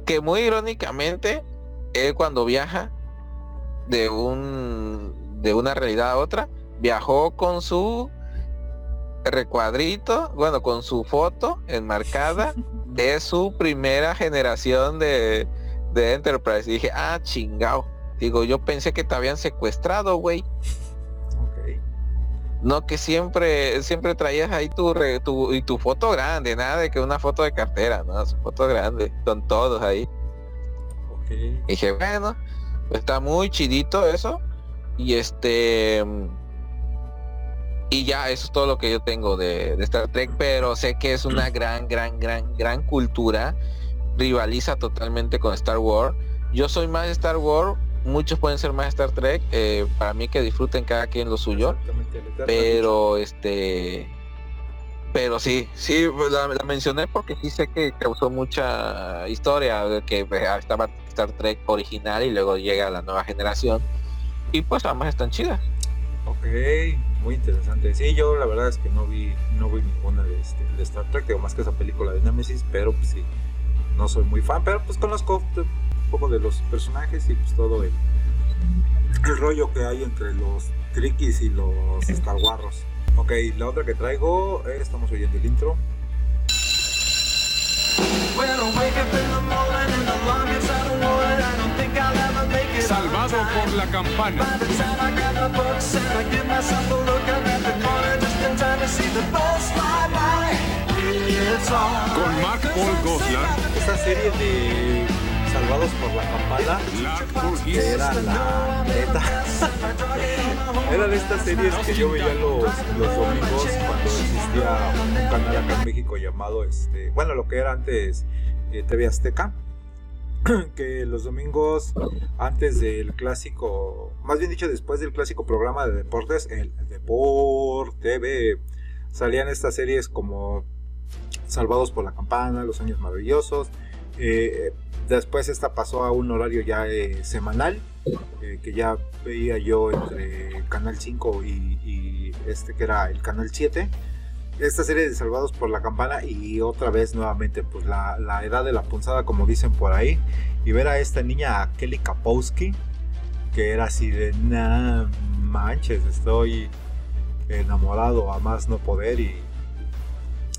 Que muy irónicamente, él cuando viaja de un de una realidad a otra, viajó con su recuadrito, bueno, con su foto enmarcada <laughs> de su primera generación de, de Enterprise. Y dije, ah, chingao. Digo, yo pensé que te habían secuestrado, güey. No que siempre, siempre traías ahí tu, re- tu y tu foto grande, nada de que una foto de cartera, no, su foto grande, con todos ahí. Ok. Y dije, bueno, está muy chidito eso. Y este y ya eso es todo lo que yo tengo de, de Star Trek, pero sé que es una gran, gran, gran, gran cultura. Rivaliza totalmente con Star Wars. Yo soy más Star Wars, muchos pueden ser más Star Trek. eh, para mí que disfruten cada quien lo suyo. Pero este pero sí, sí, pues, la, la mencioné porque sí sé que causó mucha historia, que pues, estaba Star Trek original y luego llega la nueva generación. Y pues ambas están chidas. Ok, muy interesante. Sí, yo la verdad es que no vi, no vi ninguna de, este, de Star Trek, digo más que esa película de Nemesis, pero pues sí, no soy muy fan, pero pues conozco un poco de los personajes y pues todo el, el rollo que hay entre los Trekkies y los Star Wars. Ok, la otra que traigo, eh, estamos oyendo el intro. Por la campana. Con Mark Paul Goslar, Esta serie de Salvados por la Campana, Lark era la neta. <laughs> era de estas series que yo veía los, los domingos cuando existía un canal acá en México llamado, este, bueno, lo que era antes eh, TV Azteca. <clears throat> que los domingos antes del clásico, más bien dicho después del clásico programa de deportes, el Deporte TV, salían estas series como Salvados por la Campana, Los Años Maravillosos. eh, después esta pasó a un horario ya eh, semanal, eh, que ya veía yo entre Canal 5 y, y este que era el Canal 7. Esta serie de Salvados por la Campana y otra vez nuevamente pues la, la edad de la punzada como dicen por ahí. Y ver a esta niña, Kelly Kapowski, que era así de, nah, manches, estoy enamorado a más no poder y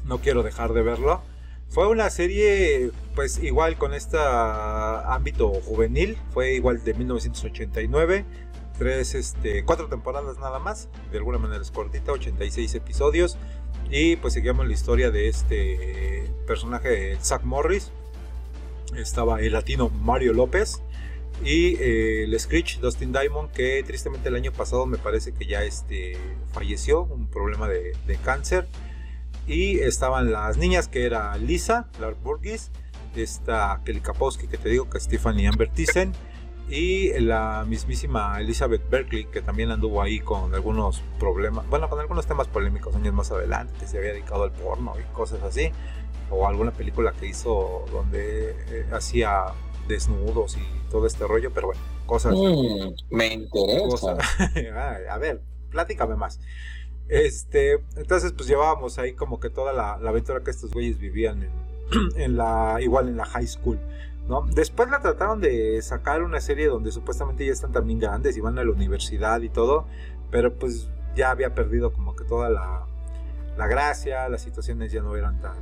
no quiero dejar de verlo. Fue una serie, pues igual con este ámbito juvenil, fue igual de 1989, tres, este, cuatro temporadas nada más, de alguna manera es cortita, 86 episodios, y pues seguimos la historia de este personaje, Zack Morris, estaba el latino Mario López, y eh, el Screech, Dustin Diamond, que tristemente el año pasado me parece que ya este, falleció, un problema de, de cáncer. Y estaban las niñas que era Lisa, Lark Burgess, esta Kelly Kapowski que te digo que Stephanie Amber Thyssen, y la mismísima Elizabeth Berkley que también anduvo ahí con algunos problemas, bueno, con algunos temas polémicos años más adelante, que se había dedicado al porno y cosas así, o alguna película que hizo donde eh, hacía desnudos y todo este rollo, pero bueno, cosas Mm, me interesa. cosa. <laughs> Ay, a ver, platícame más. Este, entonces pues llevábamos ahí como que toda la, la aventura que estos güeyes vivían en, <clears throat> en la, igual en la high school, Después la trataron de sacar una serie donde supuestamente ya están también grandes y van a la universidad y todo, pero pues ya había perdido como que toda la, la gracia, las situaciones ya no eran tan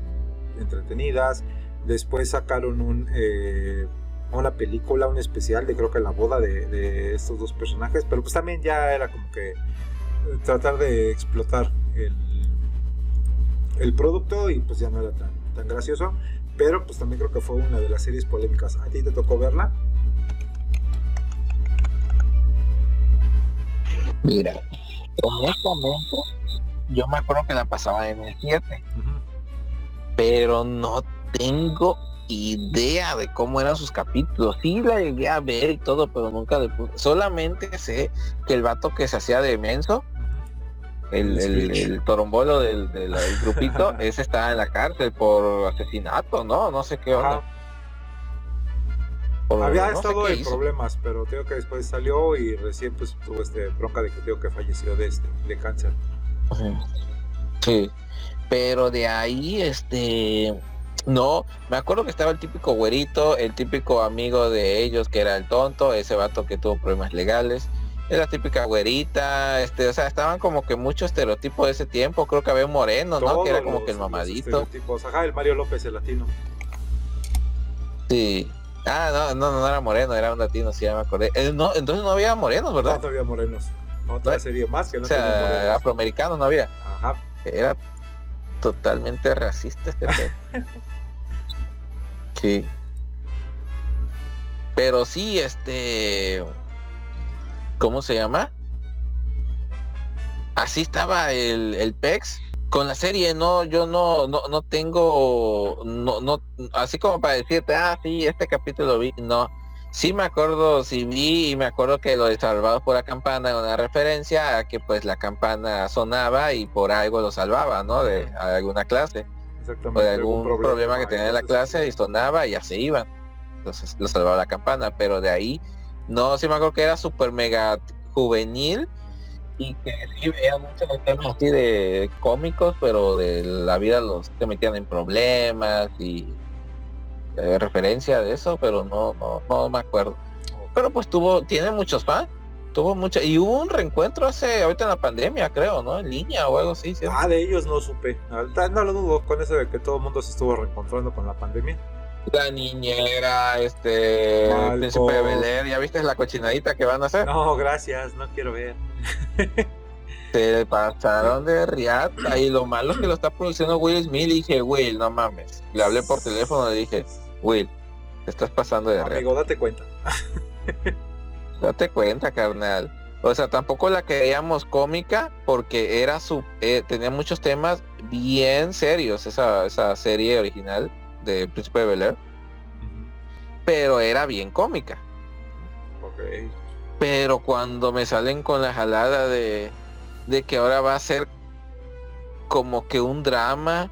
entretenidas. Después sacaron un, eh, una película, un especial de creo que la boda de, de estos dos personajes, pero pues también ya era como que eh, tratar de explotar el, el producto y pues ya no era tan, tan gracioso. Pero pues también creo que fue una de las series polémicas. ¿A ti te tocó verla? Mira, honestamente, yo me acuerdo que la pasaba en el 7, pero no tengo idea de cómo eran sus capítulos. Sí la llegué a ver y todo, pero nunca puse. Solamente sé que el vato que se hacía de menso, el, el, el torombolo del, del- del grupito, <laughs> ese estaba en la cárcel por asesinato, ¿no? No sé qué onda. Por- Había no estado en hizo. problemas, pero tengo que después salió y recién pues tuvo este bronca de que tengo que falleció de este, de cáncer. Sí, pero de ahí, este, no, me acuerdo que estaba el típico güerito, el típico amigo de ellos que era el tonto, ese vato que tuvo problemas legales, era la típica güerita, este, o sea, estaban como que mucho estereotipo de ese tiempo, creo que había un moreno, ¿no? Que era como que el mamadito, estereotipos. Ajá, el Mario López, el latino. sí. Ah, no, no, no era moreno, era un latino, sí, ya me acordé. Eh, no, entonces no había morenos, No, ¿verdad? todavía morenos. No. serie más que no O sea, morenos. afroamericanos no había. Ajá. Era totalmente racista este. <laughs> Sí. Pero sí, este. ¿Cómo se llama? Así estaba el, el PEX. Con la serie, no, yo no, no, no tengo, no, no, así como para decirte, ah, sí, este capítulo vi, no. Sí me acuerdo, sí vi y me acuerdo que lo de Salvados por la Campana era una referencia a que pues la campana sonaba y por algo lo salvaba, ¿no? De alguna clase o Exactamente. de algún problema, que tenía en la clase y sonaba y ya se iban. Entonces lo salvaba la campana, pero de ahí no, sí me acuerdo que era súper mega juvenil y que sí veía muchos temas así de cómicos, pero de la vida los se metían en problemas y eh, referencia de eso, pero no, no, no me acuerdo. Pero pues tuvo, tiene muchos fans, tuvo mucho, y hubo un reencuentro hace, ahorita en la pandemia, creo, ¿no? En línea o algo así, ¿sí? Ah, de ellos no supe. Ahorita No lo dudo con eso de que todo el mundo se estuvo reencontrando con la pandemia. La niñera, este, el príncipe de Bel Air, ¿ya viste la cochinadita que van a hacer? No, gracias, no quiero ver. <laughs> Se pasaron de riata y lo malo es que lo está produciendo Will Smith y dije, Will, no mames. Le hablé por teléfono y le dije, Will, te estás pasando de riata. Amigo, date cuenta. <laughs> Date cuenta, carnal. O sea, tampoco la queríamos cómica porque era su, eh, tenía muchos temas bien serios esa, esa serie original de Príncipe de Bel Air, pero era bien cómica. Pero cuando me salen con la jalada de, de que ahora va a ser como que un drama,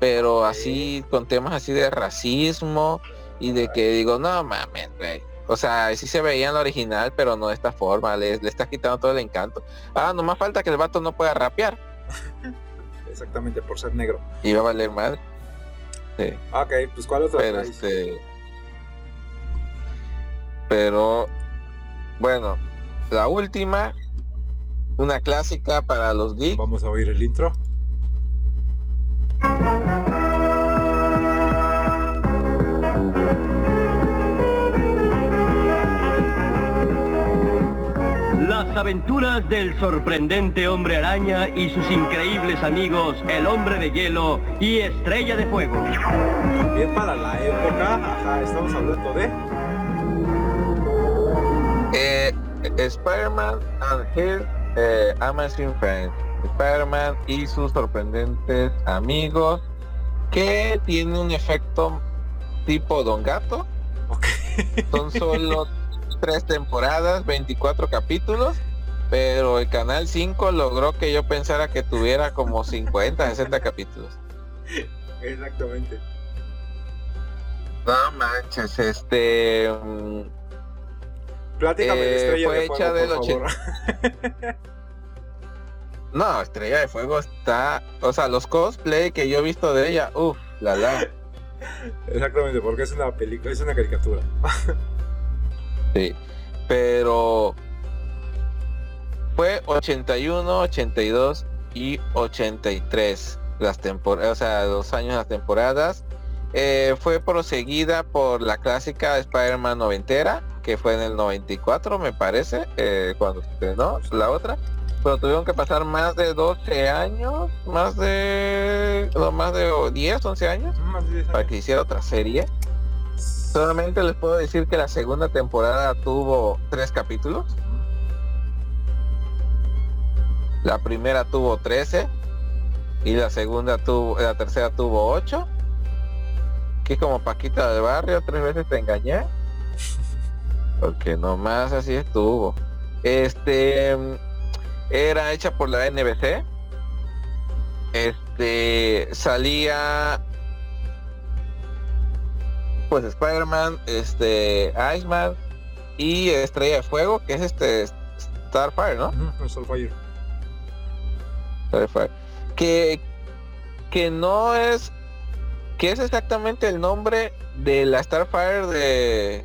pero así con temas así de racismo y de que digo, no mames, güey. O sea, sí se veía en la original, pero no de esta forma, le, le está quitando todo el encanto. Ah, nomás falta que el vato no pueda rapear <laughs> Exactamente, por ser negro. y va a valer madre. Sí. Ok, pues ¿cuál otro Pero este. Pero bueno, la última, una clásica para los geeks. Vamos a oír el intro. Las aventuras del sorprendente hombre araña y sus increíbles amigos, el hombre de hielo y estrella de fuego. Bien para la época. Ajá, estamos hablando de. Eh, Spider-Man and his eh, Amazing Friends. Spider-Man y sus sorprendentes amigos. Que tiene un efecto tipo Don Gato. Ok. Son solo <laughs> tres temporadas, 24 capítulos. Pero el Canal 5 logró que yo pensara que tuviera como 50, 60 capítulos. Exactamente. No manches, este... mm, Platícame de Eh, Estrella fue de hecha Fuego, del por ochen- favor. No, Estrella de Fuego está... O sea, los cosplay que yo he visto de ella, uff, la la. Exactamente, porque es una película, es una caricatura. <laughs> Sí. Pero fue 81, 82 y 83 las temporadas, o sea, dos años las temporadas. Eh, fue proseguida por la clásica Spider-Man noventera, que fue en el 94, me parece, eh, cuando se estrenó la otra. Pero tuvieron que pasar más de 12 años, más de, no, más de 10, 11 años, Más de 10 para años. que hiciera otra serie. Solamente les puedo decir que la segunda temporada tuvo tres capítulos. La primera tuvo 13 y la segunda tuvo, la tercera tuvo 8 aquí como Paquita del barrio, tres veces te engañé. Porque nomás así estuvo. Este era hecha por la NBC. Este salía pues Spider-Man, este Iceman y Estrella de Fuego, que es este Starfire, ¿no? Starfire. Starfire. Que que no es que es exactamente el nombre de la Starfire de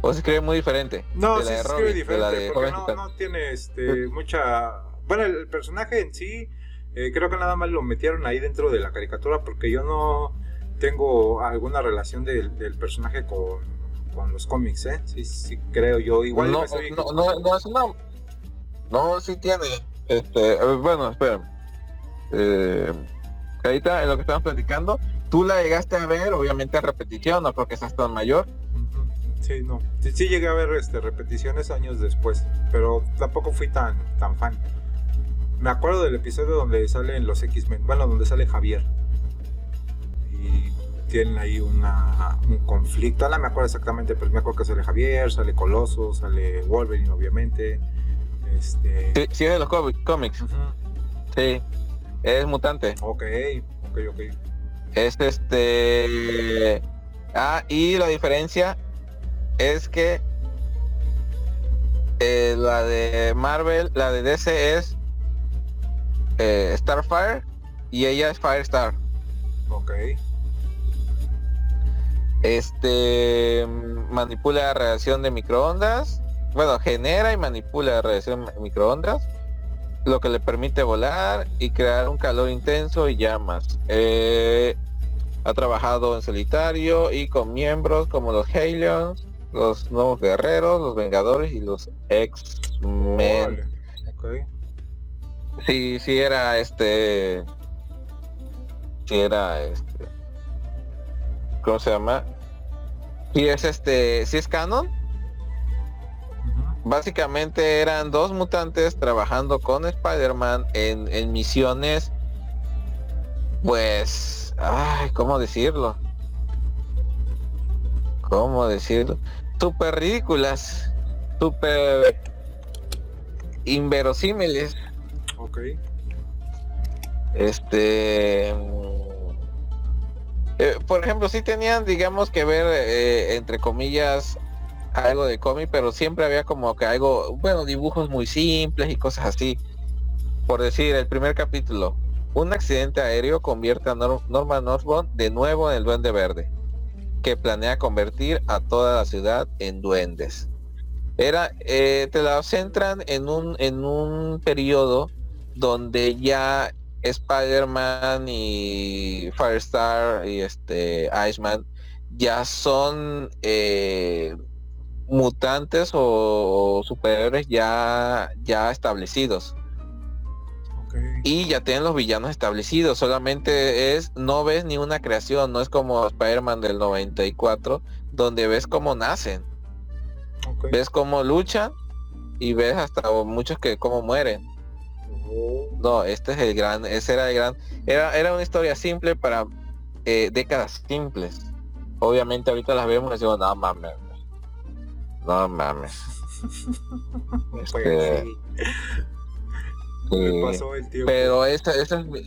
o se escribe muy diferente. No, sí se escribe de diferente, de porque no, tiene este, mucha... Bueno, el, el personaje en sí, eh, creo que nada más lo metieron ahí dentro de la caricatura porque yo no tengo alguna relación del, del personaje con, con los cómics, ¿eh? Sí, sí, creo yo. Igual no, no, no, no, es una- no, sí tiene. Este, eh, bueno, espera. Eh, ahorita en lo que estamos platicando, tú la llegaste a ver, obviamente a repetición, no porque seas tan mayor. Sí, no. Sí, sí llegué a ver este, repeticiones años después, pero tampoco fui tan, tan fan. Me acuerdo del episodio donde salen los X-Men, bueno, donde sale Javier. Y tienen ahí una, un conflicto. No me acuerdo exactamente, pero me acuerdo que sale Javier, sale Coloso, sale Wolverine, obviamente. Este. Sí, sí es de los cómics-. Sí. Es mutante. Ok, ok, ok. Es este. Ah, y la diferencia es que eh, la de Marvel, la de DC es eh, Starfire y ella es Firestar. Ok. Este manipula la radiación de microondas. Bueno, genera y manipula la radiación de microondas. Lo que le permite volar y crear un calor intenso y llamas. Eh, ha trabajado en solitario y con miembros como los Halions, los nuevos guerreros, los Vengadores y los X-Men. Órale. Ok. Sí, sí era este. Sí era este. ¿Cómo se llama? Sí es este. Sí es canon. Básicamente eran dos mutantes trabajando con Spider-Man en, en misiones. Pues. Ay, ¿cómo decirlo? ¿Cómo decirlo? Súper ridículas. Súper inverosímiles. Ok. Este. mm, eh, por ejemplo, sí tenían, digamos, que ver, eh, entre comillas, algo de cómic, pero siempre había como que algo, bueno, dibujos muy simples y cosas así. Por decir, el primer capítulo, un accidente aéreo convierte a Nor- Norman Osborn de nuevo en el Duende Verde, que planea convertir a toda la ciudad en duendes. Era, eh, te la centran en un, en un periodo donde ya Spider-Man y Firestar y este Iceman ya son eh, mutantes o, superhéroes ya, ya establecidos y ya tienen los villanos establecidos solamente es no ves ni una creación no es como Spider-Man del 94 donde ves cómo nacen. Ves cómo luchan y ves hasta muchos que cómo mueren. No, este es el gran, ese era el gran, era, era una historia simple para eh, décadas simples. Obviamente ahorita las vemos y decimos, no mames, no mames. <laughs> Pues Este, sí. Pasó el tiempo. Pero esa, esa, es mi-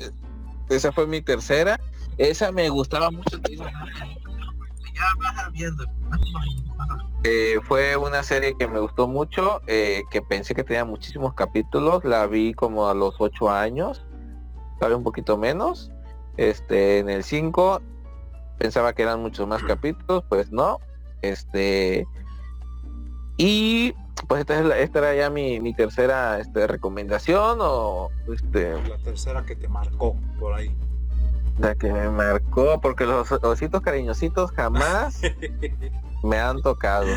esa fue mi tercera. Esa me gustaba mucho. Eh, fue una serie que me gustó mucho, eh, que pensé que tenía muchísimos capítulos. La vi como a los ocho años, sabe un poquito menos. Este, en el 5 pensaba que eran muchos más capítulos, pues no. Este, y pues esta, es la- esta era ya mi, mi tercera este, recomendación o este, La tercera que te marcó por ahí. La que me marcó, porque los ositos cariñositos jamás <laughs> me han tocado.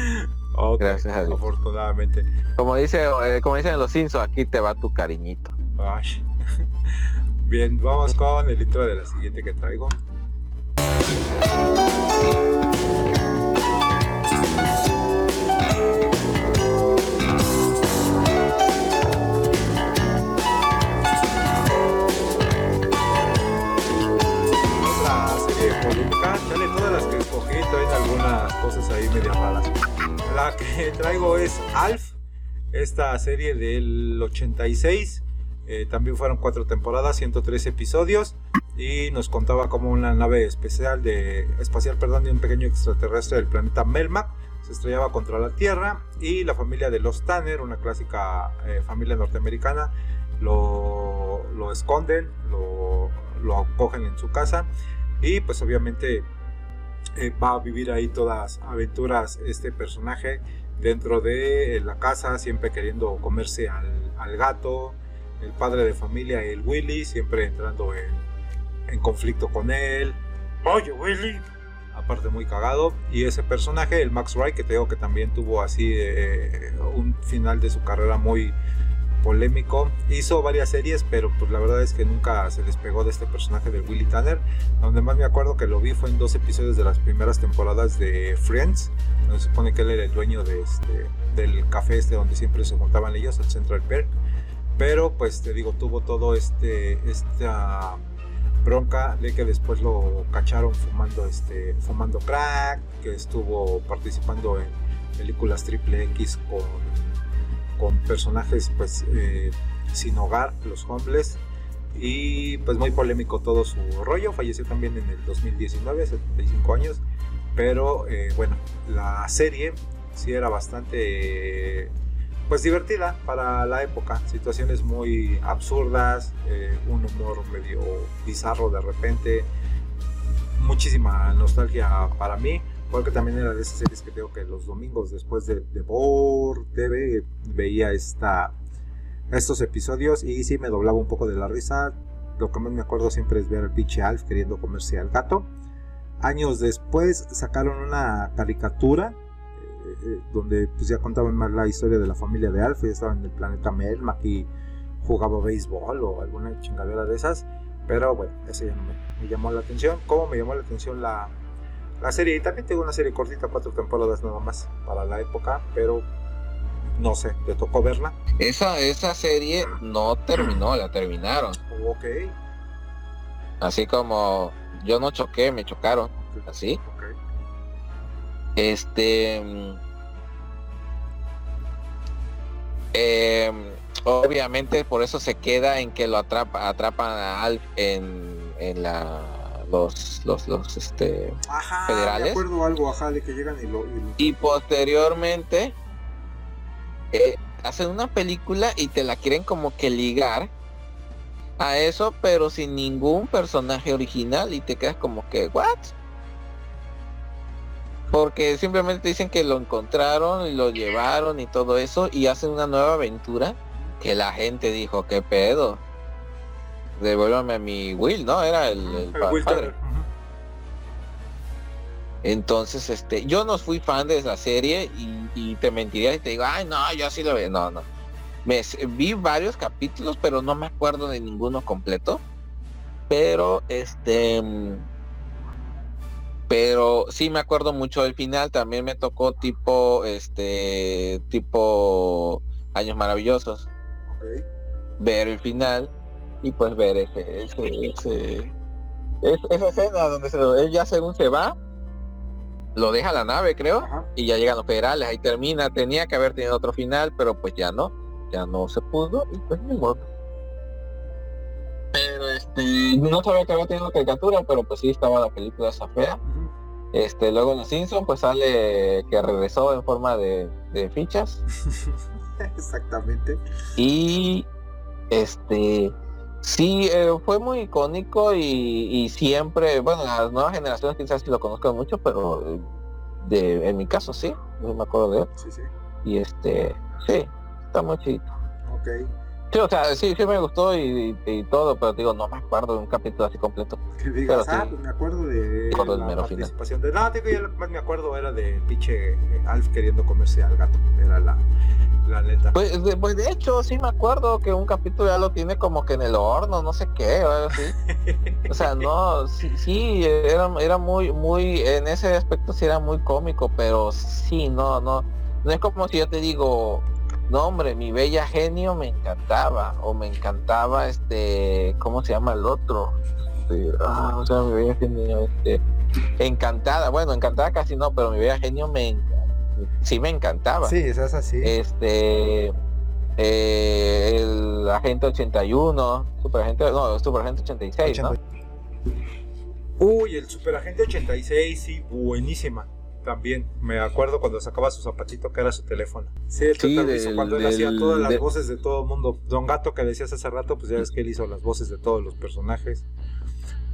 Ok, Gracias a Dios. Afortunadamente. Como dice, eh, como dicen los Simpsons, aquí te va tu cariñito. Ay. <laughs> Bien, vamos con el intro de la siguiente que traigo. Serie del 86. Eh, también fueron cuatro temporadas, 103 episodios y nos contaba como una nave especial de espacial, perdón, de un pequeño extraterrestre del planeta Melmac se estrellaba contra la Tierra y la familia de los Tanner, una clásica eh, familia norteamericana, lo, lo esconden, lo, lo acogen en su casa y pues obviamente eh, va a vivir ahí todas aventuras este personaje dentro de la casa, siempre queriendo comerse al, al gato, el padre de familia, el Willy, siempre entrando en, en conflicto con él. Oye, Willy, aparte muy cagado. Y ese personaje, el Max Wright, que te digo que también tuvo así eh, un final de su carrera muy polémico. Hizo varias series, pero pues la verdad es que nunca se despegó de este personaje de Willy Tanner. Donde más me acuerdo que lo vi fue en dos episodios de las primeras temporadas de Friends. Donde se supone que él era el dueño de este, del café este donde siempre se juntaban ellos, el Central Perk. Pero pues te digo, tuvo todo este, esta bronca de que después lo cacharon fumando este fumando crack que estuvo participando en películas triple X con, con personajes pues eh, sin hogar los homeless y pues muy polémico todo su rollo falleció también en el 2019 75 años pero eh, bueno la serie sí era bastante pues divertida para la época. Situaciones muy absurdas, eh, un humor medio bizarro de repente, muchísima nostalgia para mí. Porque también era de esas series que tengo que los domingos después de, de Por TV veía esta, estos episodios y sí me doblaba un poco de la risa. Lo que más me acuerdo siempre es ver al pinche Alf queriendo comerse al gato. Años después sacaron una caricatura eh, donde pues ya contaban más la historia de la familia de Alf, ya estaba en el planeta Melmac y jugaba béisbol o alguna chingadera de esas, pero bueno, ese ya no me, llamó la atención, como me llamó la atención la, la serie, y también tengo una serie cortita, cuatro temporadas nada más para la época, pero no sé, ¿te tocó verla? Esa, esa serie no terminó, la terminaron. Ok. Así como yo no choqué, me chocaron. Así. Ok. Este. em, obviamente por eso se queda en que lo atrapa, atrapan a Alf en, en la los los los este Ajá, Federales. me acuerdo algo, ajá, de que llegan y lo... y lo- y posteriormente eh, hacen una película y te la quieren como que ligar a eso pero sin ningún personaje original y te quedas como que what porque simplemente dicen que lo encontraron y lo llevaron y todo eso y hacen una nueva aventura que la gente dijo qué pedo devuélvame a mi Will no era el, el el pa- Will padre. Entonces, este, yo no fui fan de esa serie y, y te mentiría y te digo, ay, no, yo sí lo vi. No, no. Me, vi varios capítulos, pero no me acuerdo de ninguno completo. Pero, este, pero sí me acuerdo mucho del final. También me tocó tipo, este, tipo Años Maravillosos. Ok. Ver el final y pues ver ese, ese, ese- es- esa escena donde se, él ya según se va, lo deja la nave, creo Ajá. y ya llegan los federales, ahí termina, tenía que haber tenido otro final, pero pues ya no, ya no se pudo y pues ni modo. Pero este, no sabía que había tenido caricatura, pero pues sí estaba la película esa fea. Este, luego en los Simpsons pues sale que regresó en forma de, de fichas <laughs> Exactamente. y este sí eh, fue muy icónico y, y siempre, bueno, las nuevas generaciones quizás sí lo conozcan mucho, pero eh, de, en mi caso sí, no me acuerdo de él. Sí, sí. Y este, sí, está muy chido. Ok. Sí, o sea, sí, sí me gustó y, y- y todo, pero digo, no me acuerdo de un capítulo así completo. Que digas, Pero ah, sí. pues me acuerdo de la mero final. participación de... No, digo, yo lo que más me acuerdo era de pinche eh, Alf queriendo comerse al gato. Era la, la neta. Pues de, pues de hecho, sí me acuerdo que un capítulo ya lo tiene como que en el horno, no sé qué, o algo así. <laughs> O sea, no, sí, sí, era, era muy, muy, en ese aspecto sí era muy cómico, pero sí, no, no, no es como si yo te digo, no hombre, mi bella genio me encantaba, o me encantaba este, ¿cómo se llama el otro? Este, ah, o sea, mi bella genio, este, encantada, bueno, encantada casi no, pero mi bella genio me sí me encantaba. Sí, esa es así. Este, eh, el agente 81, super agente, no, super agente 86, ¿no? Uy, el Superagente 86, sí, buenísima. También me acuerdo cuando sacaba su zapatito que era su teléfono. Sí, el Sí, Total hizo del- cuando él hacía del- todas las voces de todo el mundo. Don Gato que decías hace rato, pues ya ves que él hizo las voces de todos los personajes.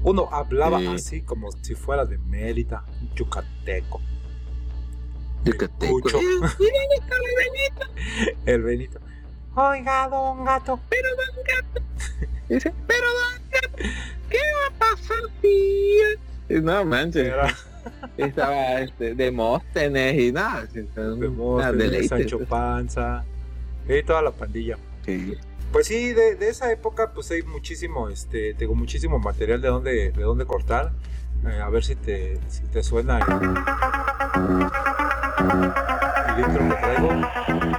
Uno hablaba Sí. así como si fuera de Mérida, un yucateco. Yucateco. <laughs> <laughs> El Benito. Oiga, Don Gato. Dice, <laughs> pero don Gato, ¿qué va a pasar si...? No manches, Era <laughs> estaba este, Demóstenes y nada, sí, son de unas Móstoles, deleites. Sancho Panza. Y toda la pandilla. Sí. Pues sí, de, de esa época pues hay muchísimo, este, tengo muchísimo material de dónde, de dónde cortar. Eh, a ver si te, si te suena el intro que traigo.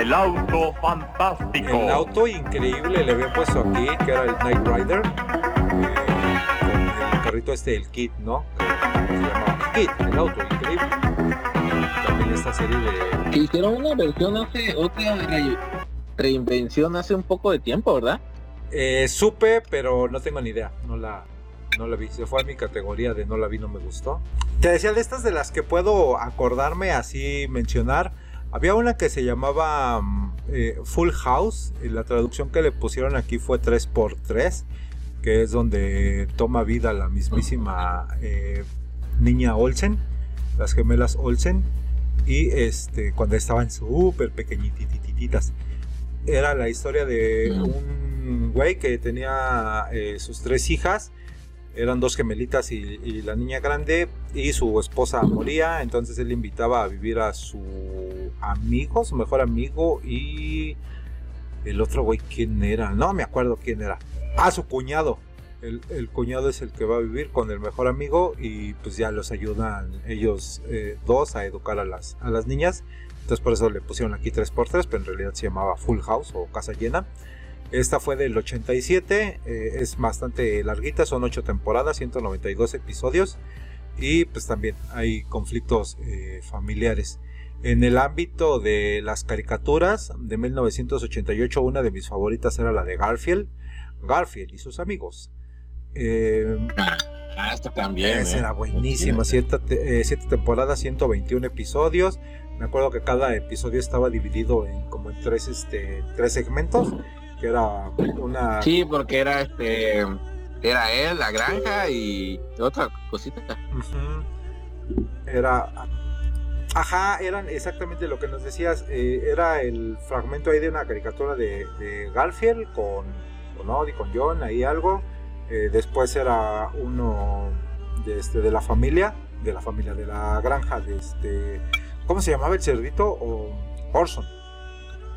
El auto fantástico. El auto increíble le había puesto aquí, que era el Knight Rider. eh, con el carrito este, el Kit, ¿no? Que se llamaba Kit, el auto increíble. También esta serie de Que hicieron una versión hace, otra re- reinvención hace un poco de tiempo, ¿verdad? Eh, supe, pero no tengo ni idea. No la, no la vi. Se fue a mi categoría de no la vi, no me gustó. Te decía de estas de las que puedo acordarme así mencionar. Había una que se llamaba eh, Full House. Y la traducción que le pusieron aquí fue 3x3. Que es donde toma vida la mismísima eh, niña Olsen. Las gemelas Olsen. Y este, cuando estaban súper pequeñitititas era la historia de un güey que tenía eh, sus tres hijas. Eran dos gemelitas y, la niña grande. Y su esposa moría. Entonces él invitaba a vivir a su amigo, su mejor amigo. Y el otro güey, ¿quién era? No me acuerdo quién era. Ah, su cuñado. El, el cuñado es el que va a vivir con el mejor amigo. Y pues ya los ayudan ellos eh, dos a educar a las, a las niñas. Entonces por eso le pusieron aquí 3x3, pero en realidad se llamaba Full House o Casa Llena. Esta fue del 87, eh, es bastante larguita, son 8 temporadas, 192 episodios y pues también hay conflictos eh, familiares. En el ámbito de las caricaturas de 1988, una de mis favoritas era la de Garfield, Garfield y sus amigos. Eh, Ah, esta también. esa ¿eh? era buenísima, siete, te- eh, siete temporadas, 121 episodios. Me acuerdo que cada episodio estaba dividido en como en tres, este, tres segmentos, que era una... Sí, porque era este. Era él, la granja y otra cosita. Era... Ajá, eran exactamente lo que nos decías. eh, era el fragmento ahí de una caricatura de, de Garfield con, con con John, ahí algo. Eh, después era uno de, este, de la familia, de la familia, de la granja, de este... ¿Cómo se llamaba el cerdito? O Orson.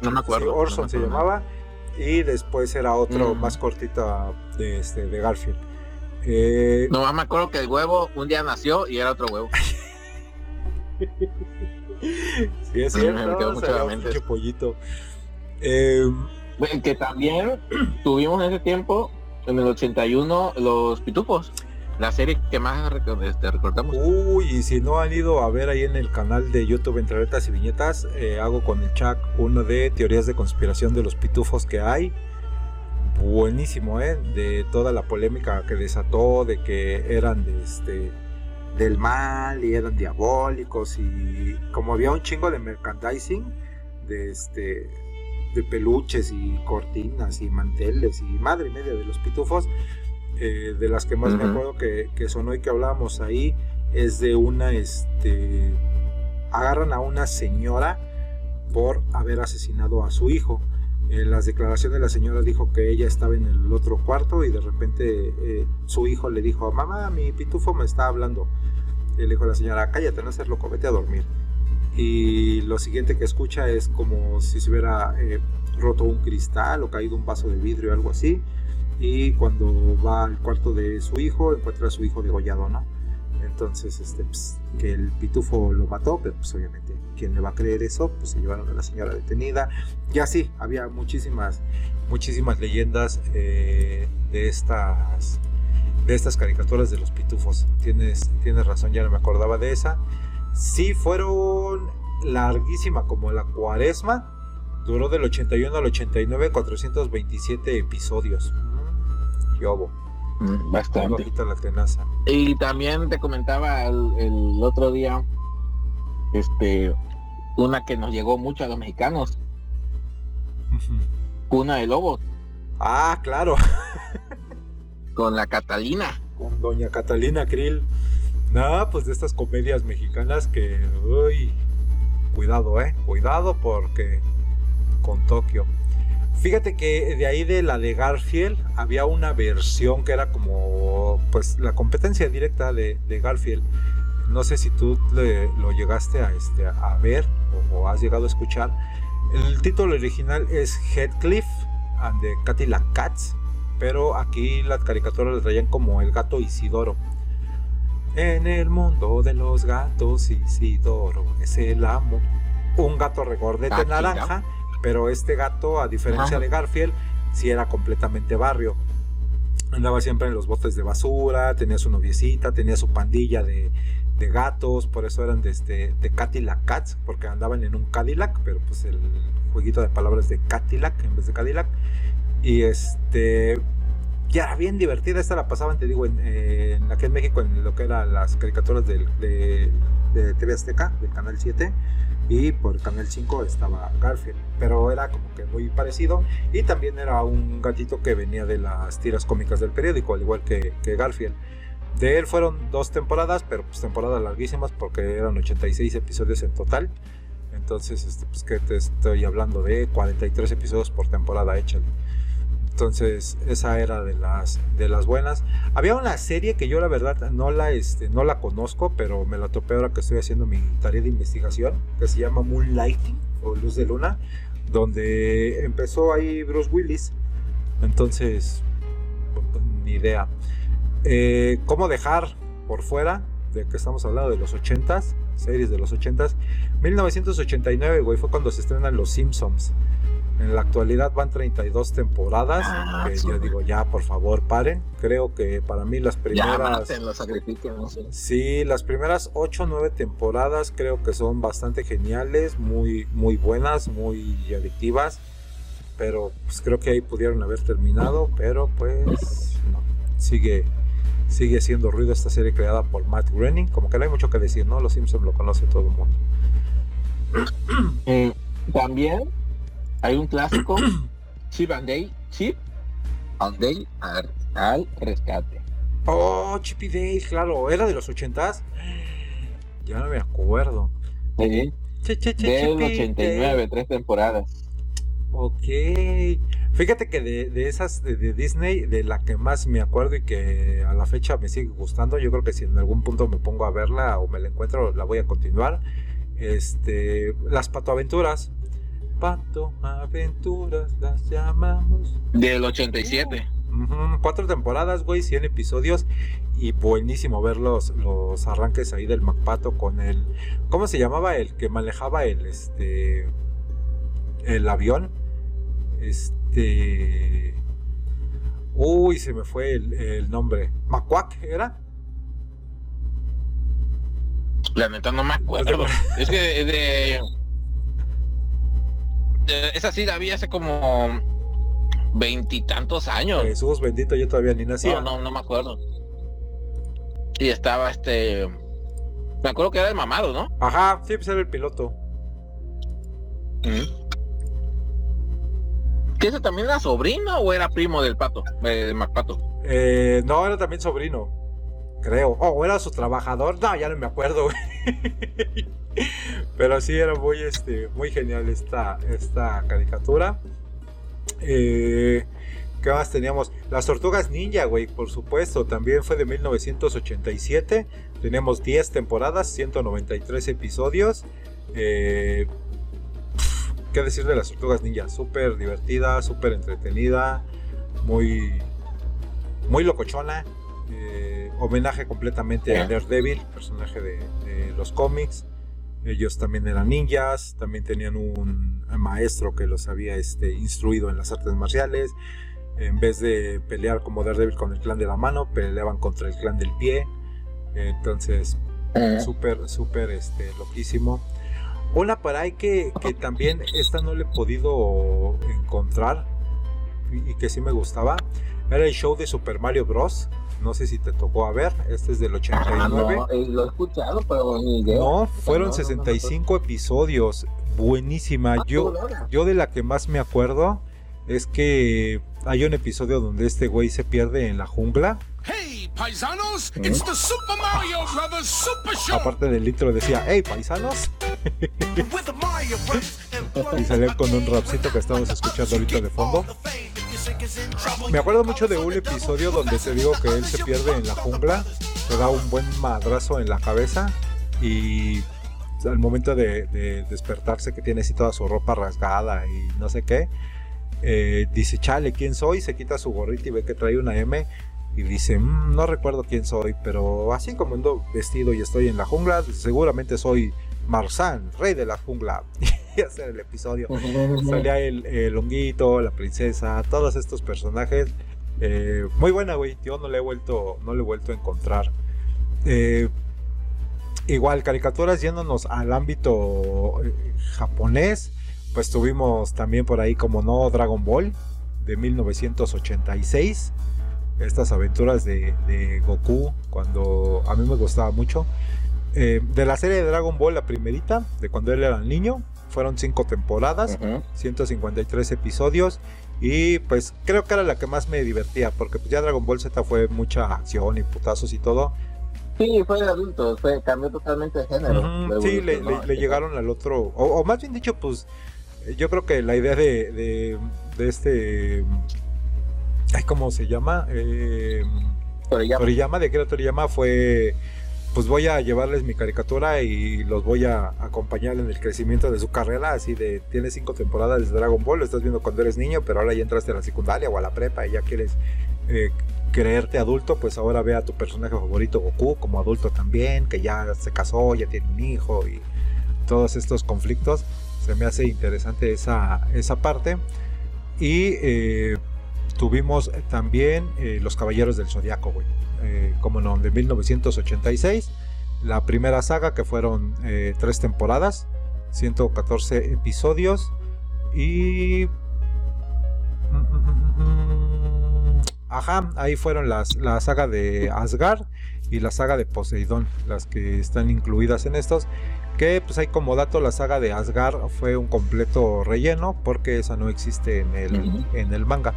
No me acuerdo. Sí, Orson no me se llamaba. Y después era otro Mm. más cortita de, este, de Garfield. Eh, No me acuerdo que el huevo un día nació y era otro huevo. <laughs> sí, es Me cierto. quedó mucho un pollito. Eh, Bueno, que también tuvimos en ese tiempo, en el 81, los pitufos. La serie que más este, recordamos. uy, y si no han ido a ver ahí en el canal de YouTube Entre Retas y Viñetas, eh, hago con el chat uno de teorías de conspiración de los pitufos que hay. Buenísimo, ¿eh? De toda la polémica que desató, de que eran de este del mal y eran diabólicos y como había un chingo de merchandising de este de peluches y cortinas y manteles y madre media de los pitufos eh, de las que más me acuerdo que, que sonó y que hablábamos ahí es de una este agarran a una señora por haber asesinado a su hijo. En las declaraciones la señora dijo que ella estaba en el otro cuarto y de repente eh, su hijo le dijo mamá mi pitufo me está hablando y le dijo a la señora cállate no seas loco vete a dormir y lo siguiente que escucha es como si se hubiera eh, roto un cristal o caído un vaso de vidrio o algo así y cuando va al cuarto de su hijo encuentra a su hijo degollado no entonces este pues, que el pitufo lo mató pero pues obviamente quién le va a creer eso pues se llevaron a la señora detenida. Y así había muchísimas muchísimas leyendas eh, de estas de estas caricaturas de los pitufos. Tienes tienes razón ya no me acordaba de esa. Sí fueron larguísima como la cuaresma. Duró del 81 al 89, 427 episodios. Mm, Bastante. bajita la tenaza. Y también te comentaba el, el otro día, este, una que nos llegó mucho a los mexicanos. Cuna de Lobos, Ah, claro, <laughs> con la Catalina. con doña Catalina Krill. Nada, pues de estas comedias mexicanas que, uy, cuidado, eh, cuidado porque con Tokio. Fíjate que de ahí de la de Garfield había una versión que era como, pues, la competencia directa de, de Garfield. No sé si tú le- lo llegaste a, este, a ver o, o has llegado a escuchar. El título original es Heathcliff and the Cadillac Cats, pero aquí las caricaturas le traían como el gato Isidoro. En el mundo de los gatos, Isidoro es el amo. Un gato regordete Ah, chinga. Pero este gato, a diferencia Ajá. de Garfield, sí era completamente barrio. Andaba siempre en los botes de basura, tenía su noviecita, tenía su pandilla de, de gatos, por eso eran de, este, de Cadillac Cats, porque andaban en un Cadillac, pero pues el jueguito de palabras de Cadillac en vez de Cadillac. Y este, ya era bien divertida, esta la pasaban, te digo, en, en aquí en México, en lo que eran las caricaturas del- de, de TV Azteca, del Canal 7, y por Canal 5 estaba Garfield, pero era como que muy parecido, y también era un gatito que venía de las tiras cómicas del periódico, al igual que, que Garfield. De él fueron dos temporadas, pero pues temporadas larguísimas porque eran 86 episodios en total. Entonces, este, pues que te estoy hablando de 43 episodios por temporada, échale. Entonces, esa era de las, de las buenas. Había una serie que yo la verdad no la, este, no la conozco, pero me la topé ahora que estoy haciendo mi tarea de investigación, que se llama Moonlighting o Luz de Luna, donde empezó ahí Bruce Willis. Entonces, ni idea. Eh, ¿Cómo dejar por fuera de que estamos hablando de los 80s, series de los 80s? 1989, güey, fue cuando se estrenan Los Simpsons. En la actualidad van 32 temporadas. Ah, que sí. yo digo, ya, por favor, paren. Creo que para mí las Ya primeras... maten, sacrifiquen, no sé. Sí, las primeras 8 o 9 temporadas creo que son bastante geniales, muy, muy buenas, muy adictivas. Pero pues creo que ahí pudieron haber terminado, pero pues no. Sigue, sigue siendo ruido esta serie creada por Matt Groening. Como que no hay mucho que decir, ¿no? Los Simpsons lo conoce todo el mundo. Eh, también hay un clásico, <clears throat> Chip and Dale, Chip and Dale al, al rescate. Oh, Chippy Dale, claro, era de los 80s. Ya no me acuerdo. Sí, Che, che, che, del Chippy 89, Dale. tres temporadas. Ok. Fíjate que de, de esas de, de Disney, de la que más me acuerdo y que a la fecha me sigue gustando, yo creo que si en algún punto me pongo a verla o me la encuentro, la voy a continuar. Este, las Patoaventuras. Patoaventuras las llamamos. Del 87. Ujú, Cuatro temporadas, güey, 100 episodios y buenísimo ver los, los arranques ahí del MacPato con el... ¿Cómo se llamaba el que manejaba el, este, el avión? Este... Uy, se me fue el, el nombre. ¿Macuac era? La neta no me acuerdo. es que de- esa sí la vi hace como veintitantos años. Jesús bendito, yo todavía ni nacía. No, no, no me acuerdo. Y estaba este. Me acuerdo que era el mamado, ¿no? Ajá, sí, pues era el piloto. ¿Que ese también era sobrino o era primo del pato? Eh, del Macpato. Eh, no, era también sobrino. Creo. O era su trabajador. No, ya no me acuerdo. <laughs> Pero sí era muy, este, muy genial esta, esta caricatura. Eh, ¿Qué más teníamos? Las Tortugas Ninja, güey, por supuesto. También fue de 1987. Tenemos 10 temporadas, 193 episodios. Eh, ¿Qué decir de las Tortugas Ninja? Súper divertida, súper entretenida. Muy, muy locochona. eh, homenaje completamente a. Daredevil, personaje de, de los cómics. Ellos también eran ninjas, también tenían un maestro que los había este, instruido en las artes marciales. En vez de pelear como Daredevil con el clan de la mano, peleaban contra el clan del pie. Entonces, súper, súper, este, loquísimo. Una por ahí que, que también esta no le he podido encontrar y, y que sí me gustaba. Era el show de Super Mario Bros. No sé si te tocó a ver. Este es del ah, 89. no, eh, lo he escuchado, pero ni idea. No, fueron no, no, no, 65 episodios. Buenísima. Ah, Yo, yo de la que más me acuerdo es que hay un episodio donde este güey se pierde en la jungla. Hey, paisanos, Mhm. it's the Super Mario Brothers Super Show. Aparte del intro decía, hey paisanos. <laughs> Y salía con un rapcito que estamos escuchando ahorita de fondo. Me acuerdo mucho de un episodio donde te digo que él se pierde en la jungla, se da un buen madrazo en la cabeza y al momento de, de despertarse que tiene así toda su ropa rasgada y no sé qué, eh, dice, chale, ¿quién soy? Se quita su gorrita y ve que trae una M y dice, "Mm, no recuerdo quién soy, pero así como ando vestido y estoy en la jungla, seguramente soy Marzán, rey de la jungla. <laughs> y hacer el episodio. <laughs> Salía el, el honguito, la princesa, todos estos personajes. Eh, muy buena, güey. Yo no le he vuelto, no le he vuelto a encontrar. Eh, igual, caricaturas yéndonos al ámbito eh, japonés. Pues tuvimos también por ahí, como no, Dragon Ball de 1986. Estas aventuras de, de Goku, cuando a mí me gustaba mucho. Eh, de la serie de Dragon Ball, la primerita, de cuando él era niño, fueron cinco temporadas. Ujú. 153 episodios y pues creo que era la que más me divertía porque pues ya Dragon Ball Z fue mucha acción y putazos y todo. Sí, fue de adultos, fue, cambió totalmente de género. Sí, le, evolucionó. le- le llegaron al otro, o, o más bien dicho pues yo creo que la idea de, de, de este... Ay, ¿Cómo se llama? Eh, ya, Toriyama, de Akira Toriyama fue pues voy a llevarles mi caricatura y los voy a acompañar en el crecimiento de su carrera, así de tienes cinco temporadas de Dragon Ball, lo estás viendo cuando eres niño, pero ahora ya entraste a la secundaria o a la prepa y ya quieres eh, creerte adulto, pues ahora ve a tu personaje favorito Goku como adulto también, que ya se casó, ya tiene un hijo y todos estos conflictos. Se me hace interesante esa, esa parte. Y eh, tuvimos también eh, Los Caballeros del Zodiaco, güey. Eh, como no, de 1986. La primera saga, que fueron eh, tres temporadas, 114 episodios. Y. Ajá, ahí fueron las, la saga de Asgard y la saga de Poseidón, las que están incluidas en estos. Que pues hay como dato, la saga de Asgard fue un completo relleno porque esa no existe en el, en el manga.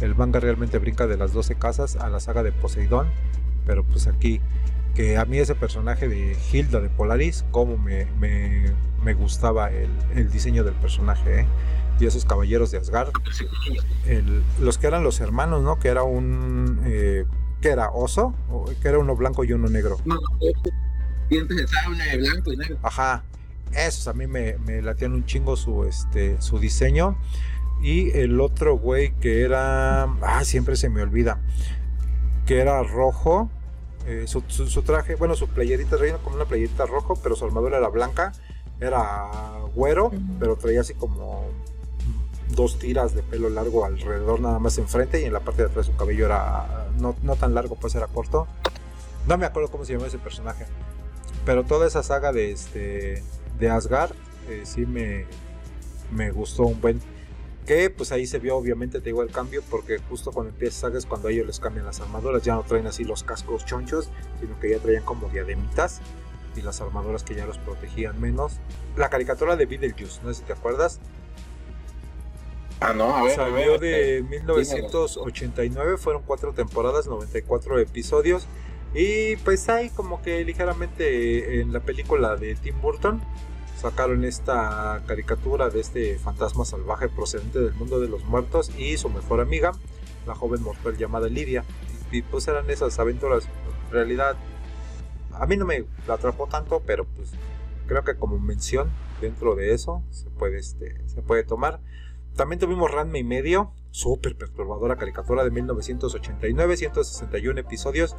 El manga realmente brinca de las 12 casas a la saga de Poseidón. Pero pues aquí, que a mí ese personaje de Hilda de Polaris, como me, me, me gustaba el, el diseño del personaje, ¿eh? Y esos caballeros de Asgard, el- los que eran los hermanos, ¿no? Que era un... Eh, que era oso, o que era uno blanco y uno negro. no, dientes de sable, blanco y negro. Ajá, esos a mí me, me latían un chingo su, este, su diseño. Y el otro güey que era. Ah, siempre se me olvida. Que era rojo. eh, su, su- su traje, bueno, su playerita reina como una playerita rojo, pero su armadura era blanca. Era güero, pero traía así como dos tiras de pelo largo alrededor, nada más enfrente. Y en la parte de atrás su cabello era no, no tan largo, pues era corto. No me acuerdo cómo se llamaba ese personaje. Pero toda esa saga de este de Asgard eh, sí me, me gustó un buen. Que pues ahí se vio obviamente te digo el cambio porque justo cuando empieza saga es cuando a ellos les cambian las armaduras, ya no traen así los cascos chonchos, sino que ya traían como diademitas y las armaduras que ya los protegían menos. La caricatura de Beetlejuice, no sé si te acuerdas, Ah, no, a ver, a Salió ver, de este, 1989, fueron cuatro temporadas, 94 episodios. Y pues hay como que ligeramente en la película de Tim Burton sacaron esta caricatura de este fantasma salvaje procedente del mundo de los muertos y su mejor amiga, la joven mortal llamada Lidia. Y, pues eran esas aventuras. En realidad, a mí no me atrapó tanto, pero pues creo que como mención dentro de eso se puede, este, se puede tomar. También tuvimos Ranma y medio, súper perturbadora caricatura de 1989, 161 episodios.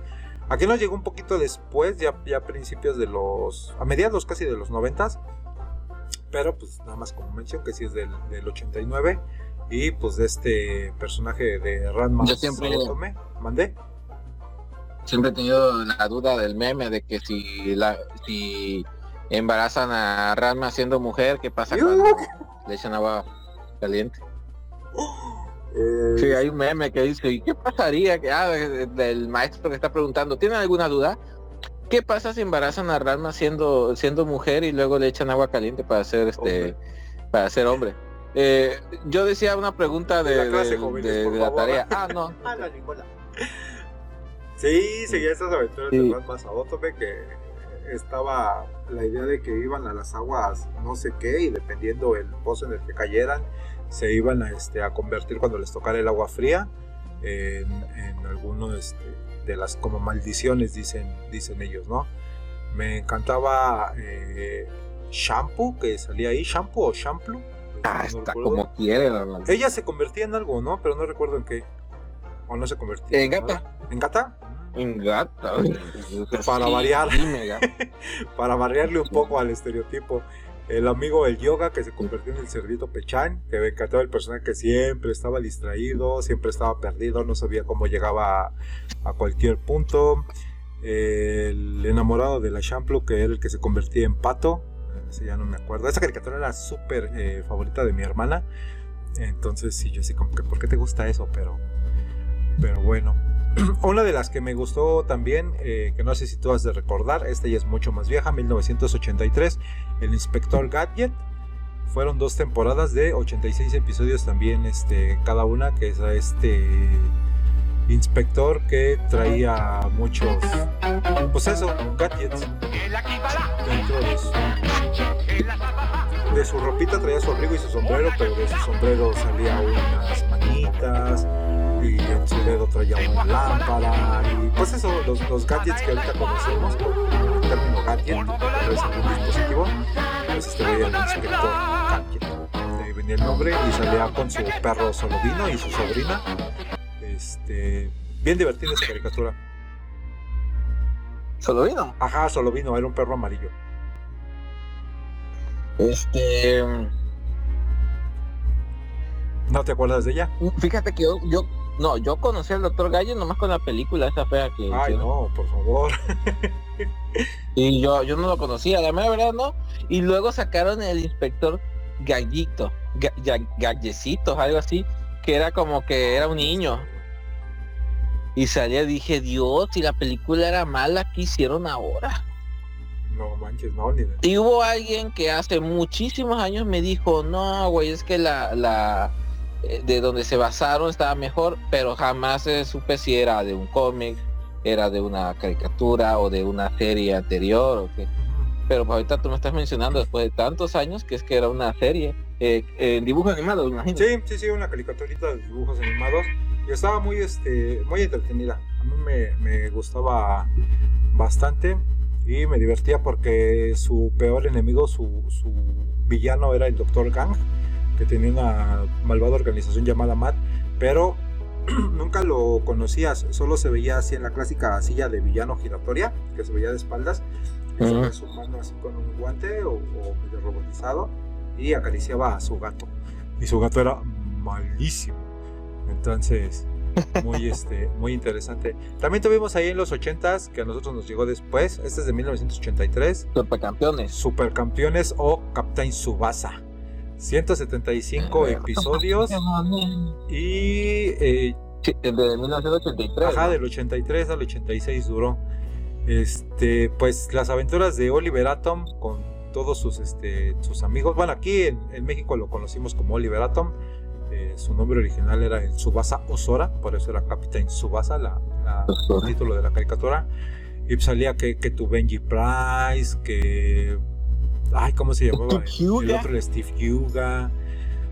Aquí nos llegó un poquito después, ya, ya a principios de los. a mediados casi de los 90 pero pues nada más como mención que sí es del, del 89. Y pues de este personaje de Ranma Yo siempre- Sotome, mandé. siempre he tenido la duda del meme de que si la si embarazan a Ranma siendo mujer, ¿qué pasa cuando le echan agua caliente? Eh, Sí, hay un meme que dice, ¿y qué pasaría? Que, ah, del maestro que está preguntando, ¿tienen alguna duda? ¿Qué pasa si embarazan a Ranma siendo siendo mujer y luego le echan agua caliente para ser este para ser hombre? Eh, yo decía una pregunta de, La clase, de- jóvenes, la tarea. Ah, no. <laughs> Ah, la Nicola. Sí, seguía esas aventuras Sí. de Ranma Saotome que estaba la idea de que iban a las aguas no sé qué y dependiendo el pozo en el que cayeran se iban a, este, a convertir cuando les tocara el agua fría en, en alguno este, de las como maldiciones dicen, dicen ellos, ¿no? Me encantaba eh, Shampoo que salía ahí, Shampoo o Shampoo. Ah, no está como quiere. la verdad. Ella se convertía en algo, ¿no? Pero no recuerdo en qué. O no se convertía. En gata. ¿En gata? En gata. Para Sí, variar. dime, gata. <laughs> Para variarle un poco al estereotipo. El amigo del yoga que se convirtió en el cerdito Pechan, que me encantaba el personaje que siempre estaba distraído, siempre estaba perdido, no sabía cómo llegaba a, cualquier punto. El enamorado de la Shampoo, que era el que se convertía en pato, ese ya no me acuerdo. Esa caricatura era súper eh, favorita de mi hermana. Entonces, sí, yo así ¿por qué te gusta eso? Pero, pero bueno. <clears throat> Una de las que me gustó también, eh, que no sé si tú has de recordar, esta ya es mucho más vieja, 1983, El Inspector Gadget. Fueron dos temporadas de 86 episodios también, este, cada una, que es a este inspector que traía muchos, pues eso, gadgets. Dentro de su, de su ropita traía su abrigo y su sombrero, pero de su sombrero salía unas manitas y en su dedo traía una lámpara y pues eso, los, los gadgets que ahorita conocemos término gadget, que es algún dispositivo, pues este veía el inspector gadget. De ahí venía el nombre y salía con su perro Solovino y su sobrina. Este, bien divertida esa caricatura. Solo vino. Ajá, Solovino, era un perro amarillo. Este. ¿No te acuerdas de ella? Fíjate que yo, yo no, yo conocí al doctor Gallo nomás con la película esa fea que Ay, no, por favor. Y yo, yo no lo conocía, la mera verdad no. Y luego sacaron el inspector Gallito, Ga- Ga- Gallecitos, algo así, que era como que era un niño. Y salía, dije, Dios, si la película era mala, ¿qué hicieron ahora? No manches, no, ni. Y hubo alguien que hace muchísimos años me dijo, no, güey, es que la, la de donde se basaron estaba mejor, pero jamás eh, supe si era de un cómic, era de una caricatura o de una serie anterior o qué. Pero pues, ahorita tú me estás mencionando después de tantos años que es que era una serie eh, en dibujo animado, me imagino. Sí, sí, sí, una caricaturita de dibujos animados. Y estaba muy, este, muy entretenida. A mí me, me gustaba bastante y me divertía porque su peor enemigo, su, su villano era el Dr. Gang, que tenía una malvada organización llamada MAD, pero <clears throat> nunca lo conocías, solo se veía así en la clásica silla de villano giratoria, que se veía de espaldas, y Ujú. veía su mano así con un guante o, o medio robotizado, y acariciaba a su gato. Y su gato era malísimo. Entonces, muy <laughs> este, muy interesante. También tuvimos ahí en los 80s, que a nosotros nos llegó después, este es de 1983, Supercampeones. Supercampeones o Captain Subasa. 175 episodios <laughs> y eh, Sí, de 1983. Ajá, ¿no? del 83 al 86 duró. Este, pues las aventuras de Oliver Atom con todos sus, este, sus amigos. Bueno, aquí en, en México lo conocimos como Oliver Atom. Eh, su nombre original era el Subasa Osora, por eso era Captain Subasa, la, la- el título de la caricatura. Y pues salía que, que tu Benji Price, que. Ay, ¿cómo se llamaba? Steve El, otro era Steve Huga.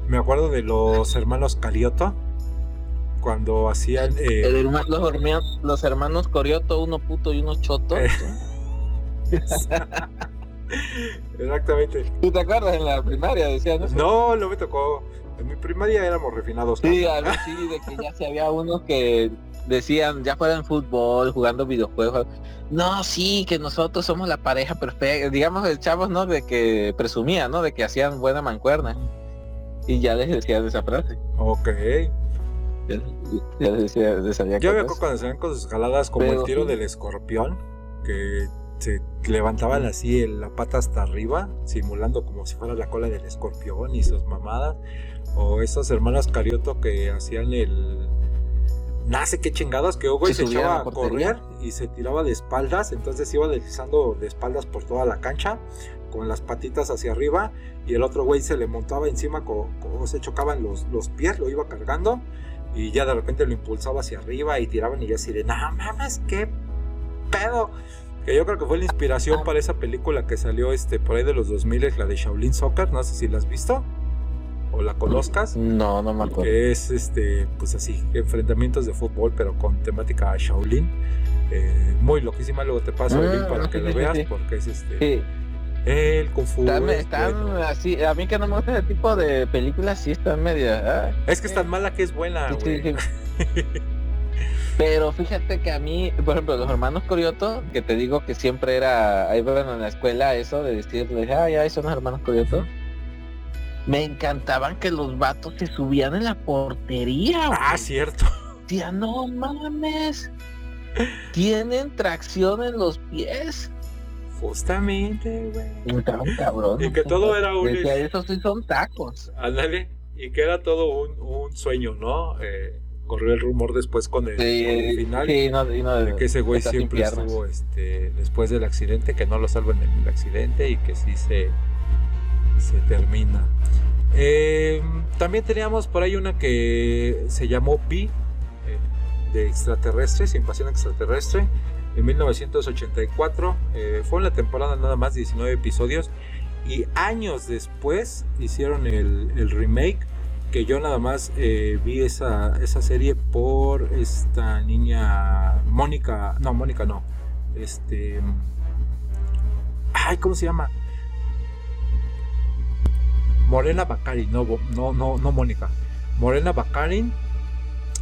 Me acuerdo de los hermanos Carioto. Cuando hacían. eh, El los, hormia- los hermanos Corioto, uno puto y uno choto. Eh. <laughs> Exactamente. ¿Tú te acuerdas en la primaria? Decían eso. No, no me tocó. En mi primaria éramos refinados. Sí, algo así, de que ya se había unos que decían, ya fueran fútbol, jugando videojuegos. No, sí, que nosotros somos la pareja perfecta. Digamos, el chavos, ¿no? De que presumían, ¿no? De que hacían buena mancuerna. Y ya les decían esa frase. Ok. Ya, ya decía, ya sabía Yo me acuerdo cuando se con sus jaladas como Pero el tiro del escorpión, que se levantaban así el- la pata hasta arriba, simulando como si fuera la cola del escorpión y sus mamadas. O esos hermanos Carioto que hacían el. Nace qué chingados, que güey Se se echaba a correr y se tiraba de espaldas, entonces iba deslizando de espaldas por toda la cancha, con las patitas hacia arriba, y el otro güey se le montaba encima, co- co- se chocaban los, los pies, lo iba cargando, y ya de repente lo impulsaba hacia arriba y tiraban y ya así de, no mames, qué pedo. Que yo creo que fue la inspiración para esa película que salió este por ahí de los 2000, la de Shaolin Soccer, no sé si la has visto o la conozcas. No, no me acuerdo. Que es este, pues así, enfrentamientos de fútbol, pero con temática Shaolin. Eh, muy loquísima, luego te paso el Ah, link para sí, que lo veas, porque es este. Sí, El Kung Fu. están, es están bueno. así, a mí que no me gusta ese tipo de películas, sí están media. ah, Es que es tan mala que es buena, sí, sí, güey. sí. Pero fíjate que a mí, por ejemplo, los hermanos Corioto, que te digo que siempre era, ahí bueno, en la escuela eso de decirles, ay, ay, son los hermanos Corioto. Me encantaban que los vatos se subían en la portería. Ah, güey. cierto. Tía, no mames. Tienen tracción en los pies. Justamente, güey. Estaban cabrón. Y que todo era un- Decía, esos sí son tacos. Ándale. Y que era todo un, un sueño, ¿no? Eh, corrió el rumor después con el, con el final. sí, no, no, de que ese güey siempre estuvo este, después del accidente, que no lo salvan en el accidente y que sí se, se termina. Eh, también teníamos por ahí una que se llamó Pi, eh, de extraterrestres, invasión extraterrestre, en 1984. Eh, fue en la temporada nada más 19 episodios. Y años después hicieron el, el remake. Que yo nada más eh, vi esa, esa serie por esta niña Mónica. No, Mónica no. Este. Ay, ¿cómo se llama? Morena Bacari, no, no, no, no Mónica. Morena Baccarin.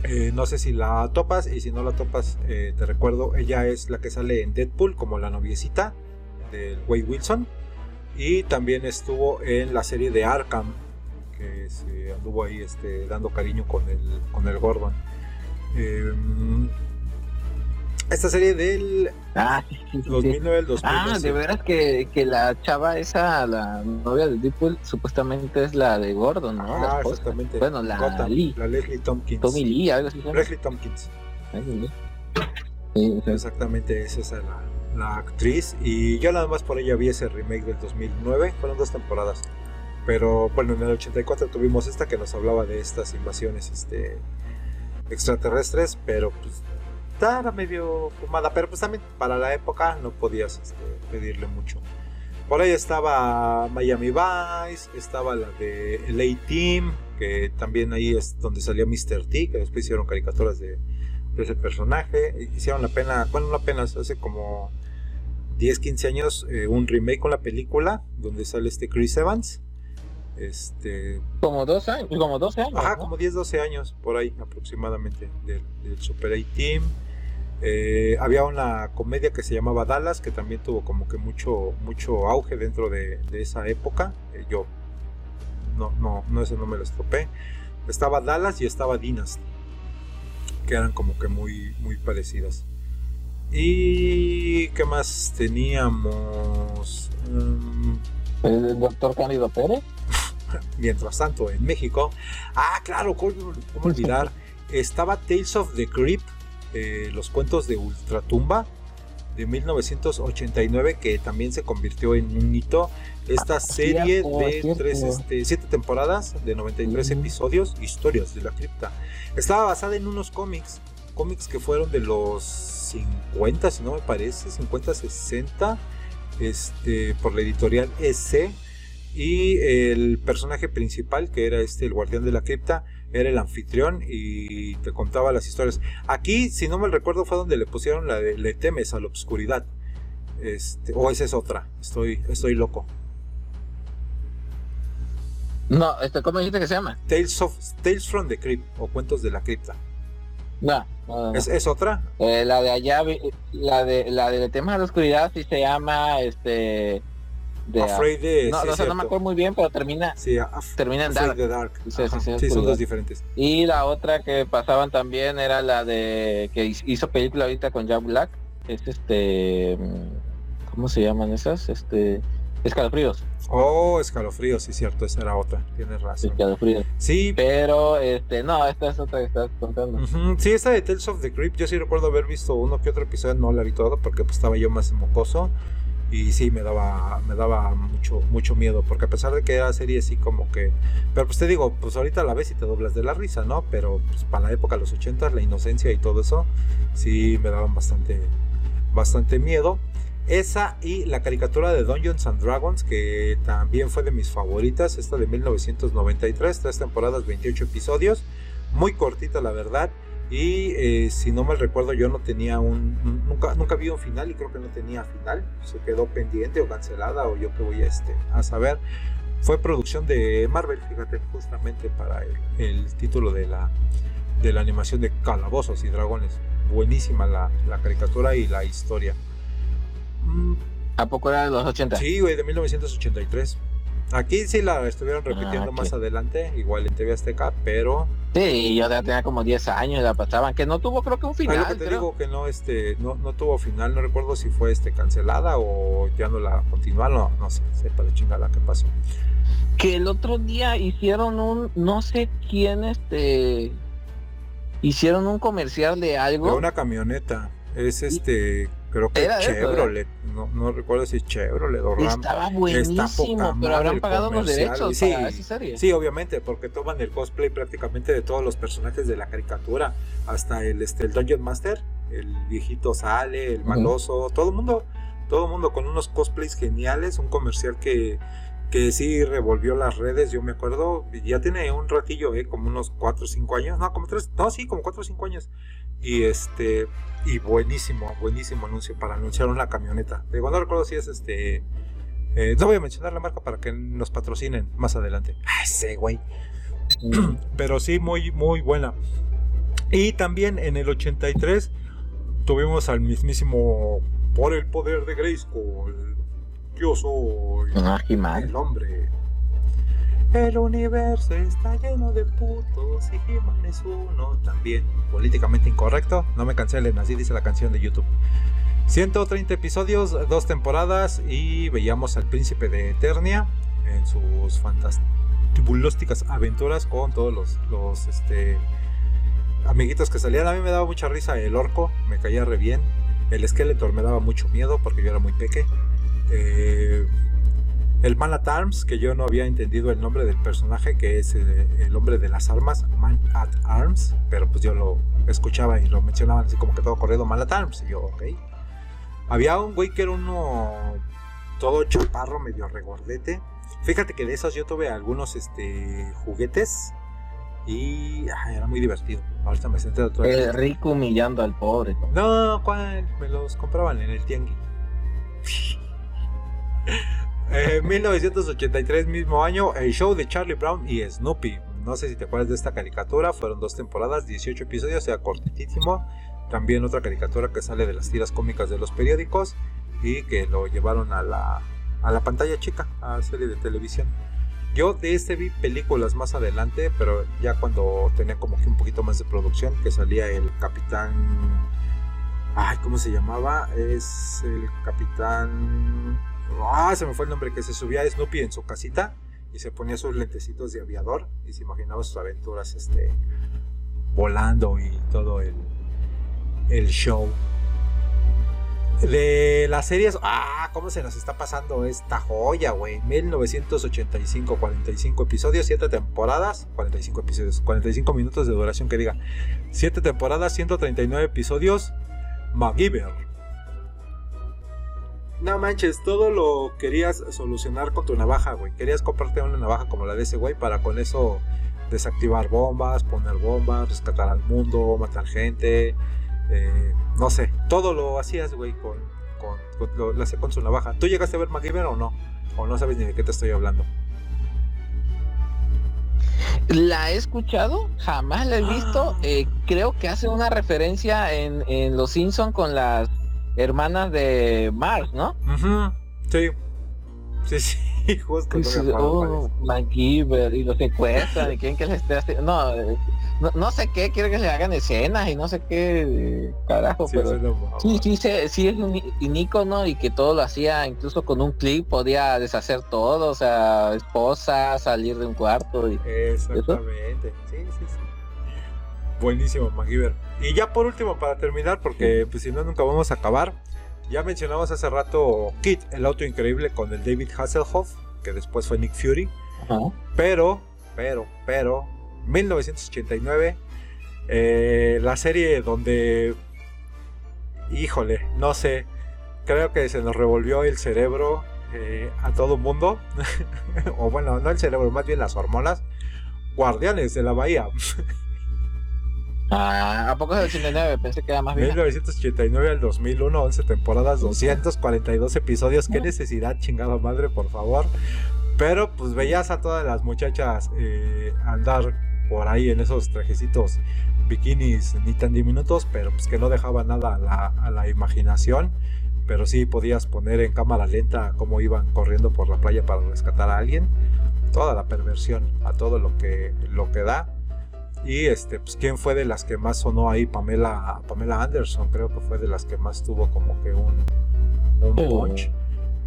eh, no sé si la topas y si no la topas, eh, te recuerdo, ella es la que sale en Deadpool como la noviecita del Wade Wilson. Y también estuvo en la serie de Arkham, que se anduvo ahí este, dando cariño con el, con el Gordon. Eh, esta serie del Ah, sí, sí, sí, sí. 2009 al 2012. Ah, de veras que, que la chava esa, la novia de Deadpool, supuestamente es la de Gordon, ¿no? La Ah, esposa. exactamente. Bueno, la Gotham, Lee. la Leslie Tompkins. Tommy Lee, algo así. Leslie Tompkins. Exactamente, es esa la, la actriz. Y yo nada más por ella vi ese remake del 2009. Fueron dos temporadas. Pero bueno, en el 84 tuvimos esta que nos hablaba de estas invasiones este, extraterrestres. Pero pues estaba medio fumada. Pero pues también para la época no podías este, pedirle mucho. Por ahí estaba Miami Vice, estaba la de LA Team, que también ahí es donde salía Mr. T, que después hicieron caricaturas de, de ese personaje. Hicieron la pena, bueno, no apenas, hace como 10, 15 años, eh, un remake con la película, donde sale este Chris Evans. Este, Como dos años, como 12 años. Ajá, ¿no? como 10, 12 años por ahí aproximadamente del, del Super A-Team. Eh, había una comedia que se llamaba Dallas, que también tuvo como que mucho, mucho auge dentro de, de esa época. Eh, yo no, no, no, ese no me lo estropé. Estaba Dallas y estaba Dynasty, que eran como que muy, muy parecidas. ¿Y qué más teníamos? Mm, El doctor Cándido Pérez. <laughs> Mientras tanto, en México, ah, claro, ¿cómo, cómo olvidar? <laughs> Estaba Tales of the Crypt, eh, los cuentos de Ultratumba de 1989, que también se convirtió en un hito. Esta serie cierto, de cierto. tres, este, siete temporadas, de 93 Ujú. episodios, historias de la cripta. Estaba basada en unos cómics, cómics que fueron de los 50, si no me parece, 50, 60, este, por la editorial EC. Y el personaje principal, que era este, el guardián de la cripta, era el anfitrión y te contaba las historias. Aquí, si no me recuerdo, fue donde le pusieron la de Le temes a la oscuridad. Este, o esa es otra, estoy, estoy loco. No, este, ¿cómo dijiste que se llama? Tales, of, Tales from the Crypt o Cuentos de la Cripta. No, no. ¿Es, es otra? Eh, la de allá, la de la de temas de la oscuridad sí se llama este de Afraid de. no, sí, o es sea, no me acuerdo muy bien, pero termina Sí, Af- termina en Dark. the Dark. Sí, sí, Ajá, sí, sí, son dos diferentes. Y la otra que pasaban también era la de que hizo película ahorita con Jack Black. Es este mm, ¿cómo se llaman esas? Este escalofríos. Oh, escalofrío, sí, cierto, esa era otra. Tienes razón. Escalofríos. Sí, Pero este, no, esta es otra que estás contando. Ujú, Sí, esa de Tales of the Crypt, yo sí recuerdo haber visto uno que otro episodio, no la vi todo porque pues, estaba yo más mocoso y sí me daba me daba mucho mucho miedo porque a pesar de que era serie así como que pero pues te digo, pues ahorita la ves y te doblas de la risa, ¿no? Pero pues para la época los 80 la inocencia y todo eso sí me daban bastante bastante miedo. Esa y la caricatura de Dungeons and Dragons, que también fue de mis favoritas, esta de 1993, tres temporadas, 28 episodios, muy cortita la verdad. Y eh, si no mal recuerdo, yo no tenía un. Nunca, nunca vi un final y creo que no tenía final. Se quedó pendiente o cancelada, o yo que voy a, este, a saber. Fue producción de Marvel, fíjate, justamente para el, el título de la, de la animación de Calabozos y Dragones. Buenísima la, la caricatura y la historia. Mm, ¿A poco era de los 80? Sí, güey, de 1983. Aquí sí la estuvieron repitiendo ok. más adelante, igual en TV Azteca, pero Sí, yo ya tenía como 10 años y la pasaban, que no tuvo creo que un final. que te creo. digo que no, este, no, no tuvo final, no recuerdo si fue este cancelada o ya no la continuaron, no, no sé, sepa de chingada qué pasó. Que el otro día hicieron un, no sé quién, este, hicieron un comercial de De algo. una camioneta, es este, creo que Era Chevrolet, no, no recuerdo si Chevrolet o Ram. Estaba Está buenísimo, poca pero habrán pagado los derechos sí. para esa serie. Sí, obviamente, porque toman el cosplay prácticamente de todos los personajes de la caricatura, hasta el, este, el Dungeon Master, el viejito sale, el maloso, todo el mundo, todo el mundo con unos cosplays geniales, un comercial que, que sí revolvió las redes, yo me acuerdo, ya tiene un ratillo, eh, como unos 4 o 5 años, no, como 3, no, sí, como 4 o 5 años, y este, y buenísimo, buenísimo anuncio para anunciar una camioneta, digo, no recuerdo si es este... eh, no voy a mencionar la marca para que nos patrocinen más adelante. Ah, ese güey. <clears throat> Pero sí, muy, muy buena. Y también en el 83 tuvimos al mismísimo Por el poder de Grayskull. Yo soy el hombre. El universo está lleno de putos y He-Man es uno también. Políticamente incorrecto, no me cancelen, así dice la canción de YouTube. 130 episodios, dos temporadas y veíamos al príncipe de Eternia en sus fantásticas aventuras con todos los, los este, amiguitos que salían. A mí me daba mucha risa el orco, me caía re bien. El Skeletor me daba mucho miedo porque yo era muy peque. Eh, el Man at Arms, que yo no había entendido el nombre del personaje, que es eh, el hombre de las armas, Man at Arms, pero pues yo lo escuchaba y lo mencionaban así como que todo corrido Man at Arms, y yo, ok. Había un güey que era uno todo chaparro, medio regordete. Fíjate que de esos yo tuve algunos este, juguetes y ay, era muy divertido. Ahorita me senté otro El rico humillando al pobre. no, ¿cuál? Me los compraban en el tianguis. Eh, 1983 mismo año, el show de Charlie Brown y Snoopy. No sé si te acuerdas de esta caricatura, fueron dos temporadas, 18 episodios, sea cortísimo. También otra caricatura que sale de las tiras cómicas de los periódicos y que lo llevaron a la, a la pantalla chica, a serie de televisión. Yo de este vi películas más adelante, pero ya cuando tenía como que un poquito más de producción, que salía el capitán... Ay, ¿cómo se llamaba? Es el capitán... Ah, se me fue el nombre, que se subía a Snoopy en su casita y se ponía sus lentecitos de aviador y se imaginaba sus aventuras este, volando y todo el, el show. De las series, ah, ¿cómo se nos está pasando esta joya, güey? 1985, 45 episodios, 7 temporadas, 45 episodios, 45 minutos de duración que diga. 7 temporadas, 139 episodios, MacGyver. No manches, todo lo querías solucionar con tu navaja, güey. Querías comprarte una navaja como la de ese güey para con eso desactivar bombas, poner bombas, rescatar al mundo, matar gente. eh, no sé, todo lo hacías, güey, con, con, con- lo, lo hacía con su navaja. ¿Tú llegaste a ver MacGyver o no? O no sabes ni de qué te estoy hablando. La he escuchado, jamás la he visto. Ah. eh, creo que hace una referencia en, en Los Simpson con las hermanas de Mars, ¿no? Ujú, Sí. Sí, sí, <laughs> justo. no me acuerdo cuál oh. MacGyver, y lo secuestran, y quieren que les esté haciendo. No, no, no sé qué, quieren que le hagan escenas y no sé qué, carajo, Sí, pero. Sí, sí, sí, sí es un, i- un ícono y que todo lo hacía, incluso con un clip podía deshacer todo, o sea, esposa, salir de un cuarto y Exactamente. Sí, sí, sí. Buenísimo, MacGyver. Y ya por último, para terminar, porque pues si no nunca vamos a acabar. Ya mencionamos hace rato Kit, el auto increíble con el David Hasselhoff, que después fue Nick Fury. Ajá. Pero, pero, pero, 1989, eh, la serie donde, híjole, no sé, creo que se nos revolvió el cerebro eh, a todo mundo, <laughs> o bueno, no el cerebro, más bien las hormonas, Guardianes de la Bahía, <laughs> Ah, ¿a poco es del 89? Pensé que era más bien. 1989 al 2001, 11 temporadas, 242 episodios, qué necesidad, chingada madre, por favor. Pero pues veías a todas las muchachas eh, andar por ahí en esos trajecitos bikinis ni tan diminutos, pero pues que no dejaba nada a la, a la imaginación. Pero sí podías poner en cámara lenta cómo iban corriendo por la playa para rescatar a alguien. Toda la perversión, a todo lo que, lo que da. Y este, pues quién fue de las que más sonó ahí, Pamela, Pamela Anderson, creo que fue de las que más tuvo como que un, un Sí. punch.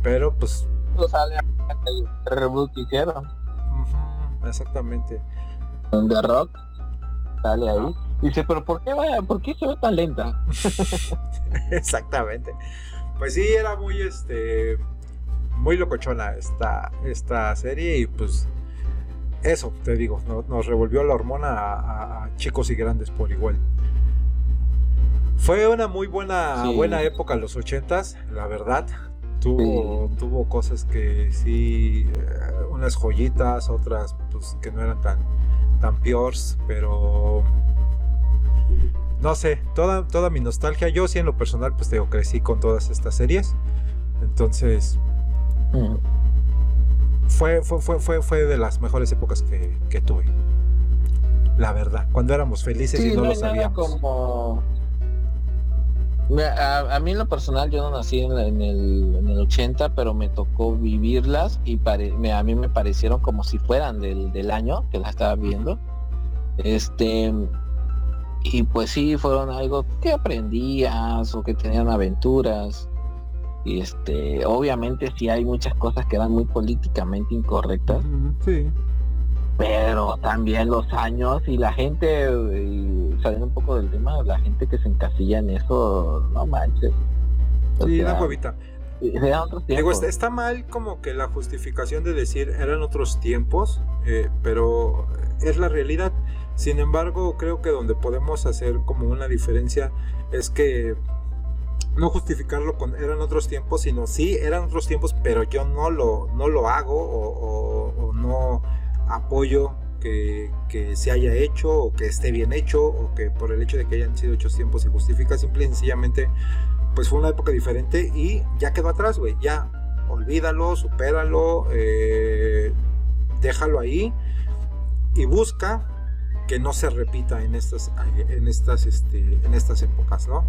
Pero pues No sale el reboot que hicieron. ujú, exactamente. donde Rock sale ahí. Dice, pero ¿por qué, vaya, ¿por qué se ve tan lenta? <laughs> Exactamente. Pues sí, era muy este muy locochona esta, esta serie y pues eso, te digo, no- nos revolvió la hormona a, a- a chicos y grandes por igual. Fue una muy buena, Sí. buena época los ochentas, la verdad. Tuvo, tuvo cosas que sí, eh, unas joyitas, otras pues que no eran tan, tan peores, pero no sé, toda, toda mi nostalgia, yo sí en lo personal pues te digo, crecí con todas estas series. Entonces, Mm. Fue, fue, fue, fue, fue de las mejores épocas que, que tuve. La verdad, cuando éramos felices y no, lo sabíamos. como... A, a mí en lo personal yo no nací en, en el, en el 80, pero me tocó vivirlas y pare- me- a mí me parecieron como si fueran del, del año que las estaba viendo. Este y pues sí fueron algo que aprendías o que tenían aventuras. Y este, obviamente sí hay muchas cosas que eran muy políticamente incorrectas. Sí. pero también los años y la gente y saliendo un poco del tema la gente que se encasilla en eso no manches O Sí, sea, una huevita. Digo, está, está mal como que la justificación de decir eran otros tiempos, eh, pero es la realidad. Sin embargo, creo que donde podemos hacer como una diferencia es que no justificarlo con eran otros tiempos, sino sí eran otros tiempos, pero yo no lo, no lo hago o, no apoyo que, que se haya hecho o que esté bien hecho o que por el hecho de que hayan sido otros tiempos se justifica simple y sencillamente pues fue una época diferente y ya quedó atrás, güey. Ya, olvídalo, supéralo, eh, déjalo ahí y busca que no se repita en estas, en estas, este, en estas épocas, ¿no?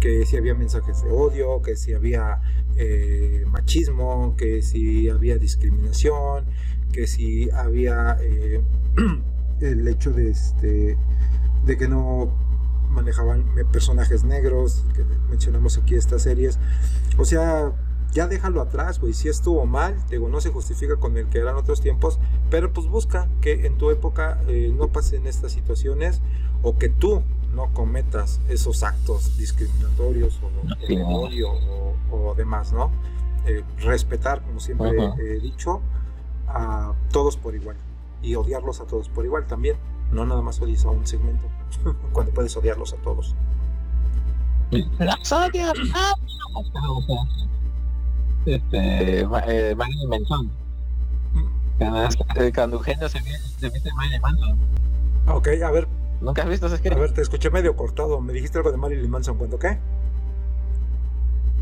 Que si había mensajes de odio, que si había eh, machismo, que si había discriminación, que si había eh, <clears throat> el hecho de, este, de que no manejaban personajes negros, que mencionamos aquí estas series. O sea, ya déjalo atrás, güey. Si estuvo mal, te digo, no se justifica con el que eran otros tiempos, pero pues busca que en tu época eh, no pasen estas situaciones o que tú no cometas esos actos discriminatorios o, Sí. o de odio o, o demás, ¿no? Eh, respetar, como siempre he dicho, a todos por igual y odiarlos a todos por igual también. No nada más odies a un segmento, cuando puedes odiarlos a todos. Este, eh, Marilyn Manson. Cuando, eh, cuando Eugenio se se viste de Marilyn Manson. Ok, a ver, ¿Nunca has visto ese a ver, te escuché medio cortado. Me dijiste algo de Marilyn Manson, ¿cuándo qué?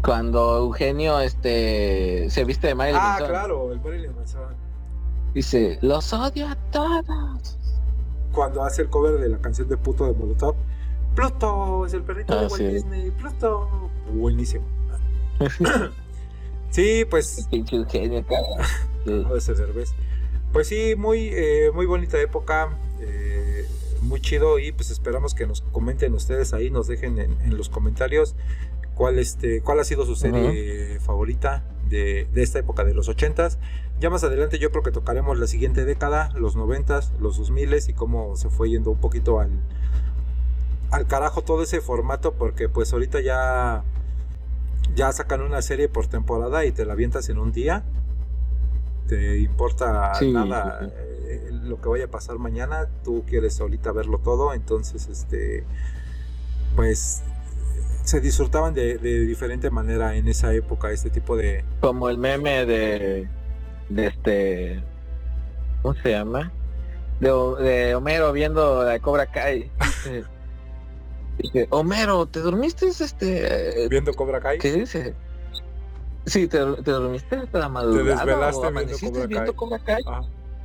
Cuando Eugenio este se viste de Marilyn Ah, Manson. claro, el Marilyn Manson. Dice, los odio a todos. Cuando hace el cover de la canción de Puto de Molotov. Pluto es el perrito Ah, de Walt sí. Disney. Pluto. Buenísimo. <clears throat> <clears throat> Sí, pues Pinche genio, cara. <laughs> Sí. Derbez. Pues sí, muy, eh, muy bonita época, eh, muy chido y pues esperamos que nos comenten ustedes ahí, nos dejen en, en los comentarios cuál, este, cuál ha sido su serie favorita de, de esta época de los 80s. Ya más adelante yo creo que tocaremos la siguiente década, los 90s, los 2000s y cómo se fue yendo un poquito al, al carajo todo ese formato porque pues ahorita ya, ya sacan una serie por temporada y te la avientas en un día te importa Sí, nada sí, sí. eh, lo que vaya a pasar mañana, tú quieres ahorita verlo todo, entonces este pues se disfrutaban de, de diferente manera en esa época este tipo de Como el meme de, de este, ¿cómo se llama? De, de Homero viendo la Cobra Kai. <laughs> Dice, Homero, ¿te dormiste este? viendo Cobra Kai. ¿Qué dice? Sí, te, te dormiste hasta la madrugada. desvelaste o viendo amaneciste Cobra viendo Kai. Cobra Kai.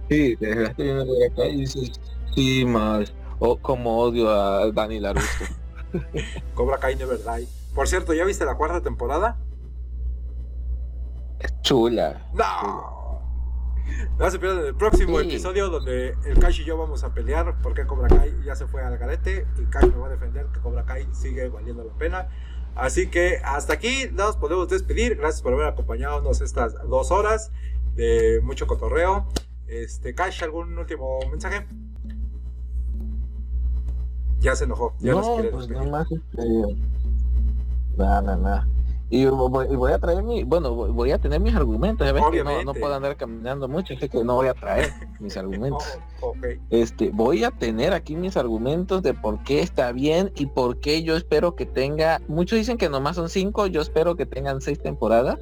Sí, te desvelaste viendo Cobra Kai y dices, sí, más. O como odio a Dani Laruso. <laughs> Cobra Kai Never Die. Por cierto, ¿ya viste la cuarta temporada? Es chula. No. <laughs> No se pierdan el próximo Sí. episodio donde el Cash y yo vamos a pelear porque Cobra Kai ya se fue al garete y Cash me va a defender que Cobra Kai sigue valiendo la pena. Así que hasta aquí nos podemos despedir. Gracias por haber acompañado estas dos horas de mucho cotorreo. Este, Cash, ¿algún último mensaje? Ya se enojó. Ya nos no, quiere pues despedir. nada más este, nada. Y voy, y voy a traer mi, bueno, voy a tener mis argumentos, ya ves que no, puedo andar caminando mucho, así que no voy a traer mis <laughs> argumentos. Oh. Este, voy a tener aquí mis argumentos de por qué está bien y por qué yo espero que tenga, muchos dicen que nomás son cinco, yo espero que tengan seis temporadas,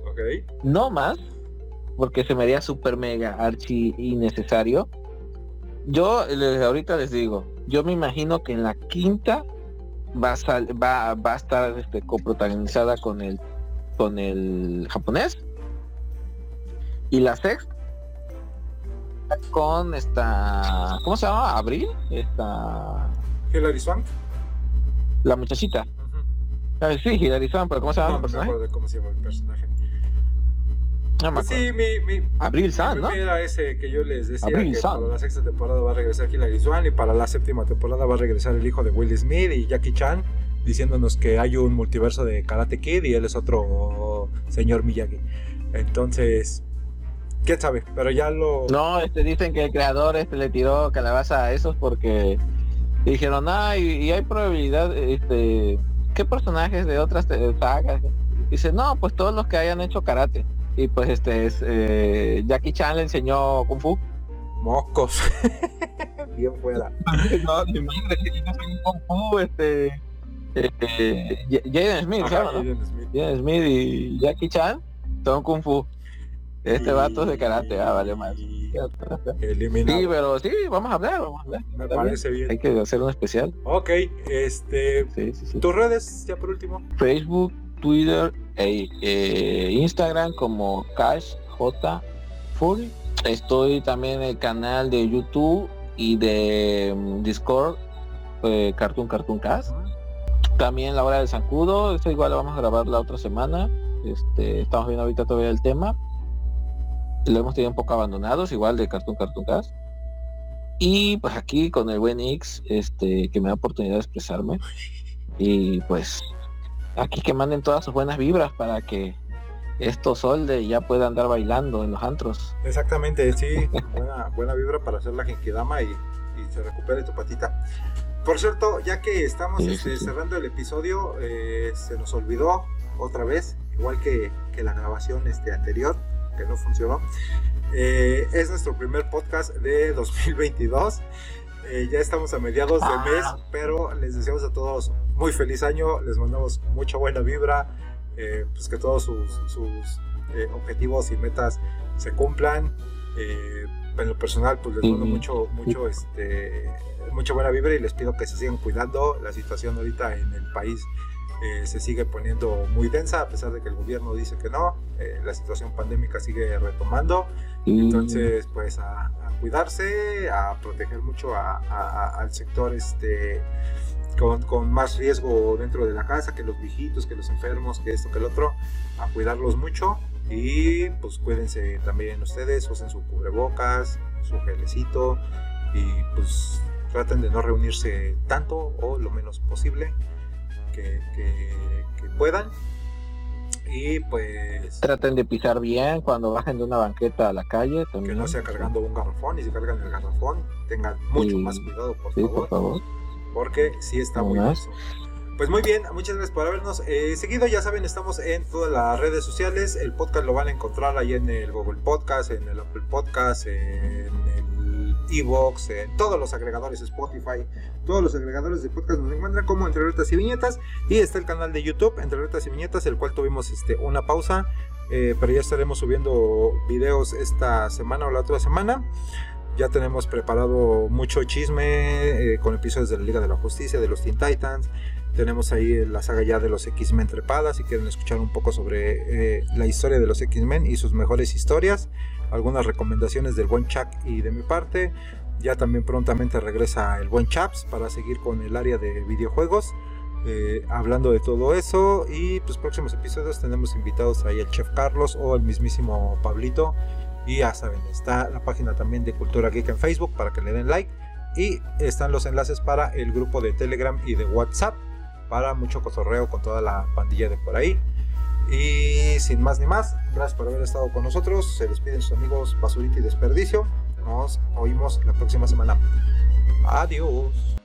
no más, porque se me haría súper mega archi innecesario. Yo les- ahorita les digo, yo me imagino que en la quinta va a, sal- va, va a estar este, coprotagonizada con el con el japonés y la sexta con esta ¿cómo se llama? Abril esta Hilary Swank. la muchachita Ujú. Ah, sí Hilary Swank, pero ¿cómo se llama No, el no me personaje? acuerdo cómo se llama el personaje. No me acuerdo. sí, mi, mi, Abril San, ¿no? Era ese que yo les decía Abril que San. para la sexta temporada va a regresar Hilary Swan y para la séptima temporada va a regresar el hijo de Will Smith y Jackie Chan diciéndonos que hay un multiverso de Karate Kid y él es otro señor Miyagi. Entonces, quién sabe, pero ya lo No, este dicen que el creador este le tiró calabaza a esos porque dijeron, ah, y, y hay probabilidad, este, ¿qué personajes de otras te- sagas? Dice, no, pues todos los que hayan hecho karate. Y pues este es eh, Jackie Chan le enseñó Kung Fu. mocos. <laughs> Bien fuera. <laughs> no, mi madre, no soy Kung Fu, este, J- Jaden Smith, ¿se Ajá? Jaden Smith. Jaden Smith y Jackie Chan son Kung Fu. Este Y- vato es de karate, ah, vale más. y- Sí, Eliminado. pero sí, vamos a hablar, vamos a hablar. Me Está parece bien. Hay que hacer un especial. Ok, este, Sí, sí, sí. tus redes ya por último. Facebook, Twitter e eh, Instagram como Cash J Full. Estoy también en el canal de YouTube y de mm, Discord eh, Cartoon Cartoon Cast. También la hora del zancudo, eso igual lo vamos a grabar la otra semana. Este, estamos viendo ahorita todavía el tema. Lo hemos tenido un poco abandonados, igual de Cartoon Cartoon Cast. Y pues aquí con el buen X, este, que me da oportunidad de expresarme. Y pues aquí que manden todas sus buenas vibras para que estos solde ya pueda andar bailando en los antros. Exactamente, sí, <laughs> buena, buena vibra para hacer la genkidama y, y se recupere tu patita. Por cierto, ya que estamos este, cerrando el episodio, eh, se nos olvidó otra vez, igual que, que la grabación este, anterior, que no funcionó. Eh, es nuestro primer podcast de <laughs> 2022. Eh, ya estamos a mediados de Ah. mes, pero les deseamos a todos muy feliz año, les mandamos mucha buena vibra, eh, pues que todos sus, sus, eh, objetivos y metas se cumplan. En lo personal, pues les mando mucho, mucho, este, mucha buena vibra y les pido que se sigan cuidando. La situación ahorita en el país eh, se sigue poniendo muy densa, a pesar de que el gobierno dice que no. Eh, la situación pandémica sigue retomando. Entonces, pues a, a cuidarse, a proteger mucho a- a- al sector este con, con más riesgo dentro de la casa, que los viejitos, que los enfermos, que esto, que el otro, a cuidarlos mucho Y pues cuídense también ustedes, usen su cubrebocas, su gelecito y pues traten de no reunirse tanto o lo menos posible que, que- que puedan. Y pues Traten de pisar bien cuando bajen de una banqueta a la calle. que También. no sea cargando un garrafón y si cargan el garrafón tengan mucho Sí. más cuidado por Sí, favor. por favor. porque sí está muy más. Pues muy bien, muchas gracias por habernos eh, seguido. Ya saben, estamos en todas las redes sociales. El podcast lo van a encontrar ahí en el Google Podcast, en el Apple Podcast, en el Evox, en todos los agregadores Spotify. Todos los agregadores de podcast nos encuentran como Entre Retas y Viñetas. Y está el canal de YouTube, Entre Retas y Viñetas, el cual tuvimos este, una pausa. eh, pero ya estaremos subiendo videos esta semana o la otra semana. Ya tenemos preparado mucho chisme eh, con episodios de la Liga de la Justicia, de los Teen Titans. Tenemos ahí la saga ya de los X-Men trepadas. Si quieren escuchar un poco sobre eh, la historia de los X-Men y sus mejores historias. Algunas recomendaciones del buen Chuck y de mi parte. Ya también prontamente regresa el buen Chaps para seguir con el área de videojuegos. eh, hablando de todo eso. Y pues próximos episodios tenemos invitados ahí el Chef Carlos o el mismísimo Pablito. Y ya saben, está la página también de Cultura Geek en Facebook para que le den like. Y están los enlaces para el grupo de Telegram y de WhatsApp para mucho cotorreo con toda la pandilla de por ahí. Y sin más ni más, gracias por haber estado con nosotros. Se despiden sus amigos Basurita y Desperdicio. Nos oímos la próxima semana. Adiós.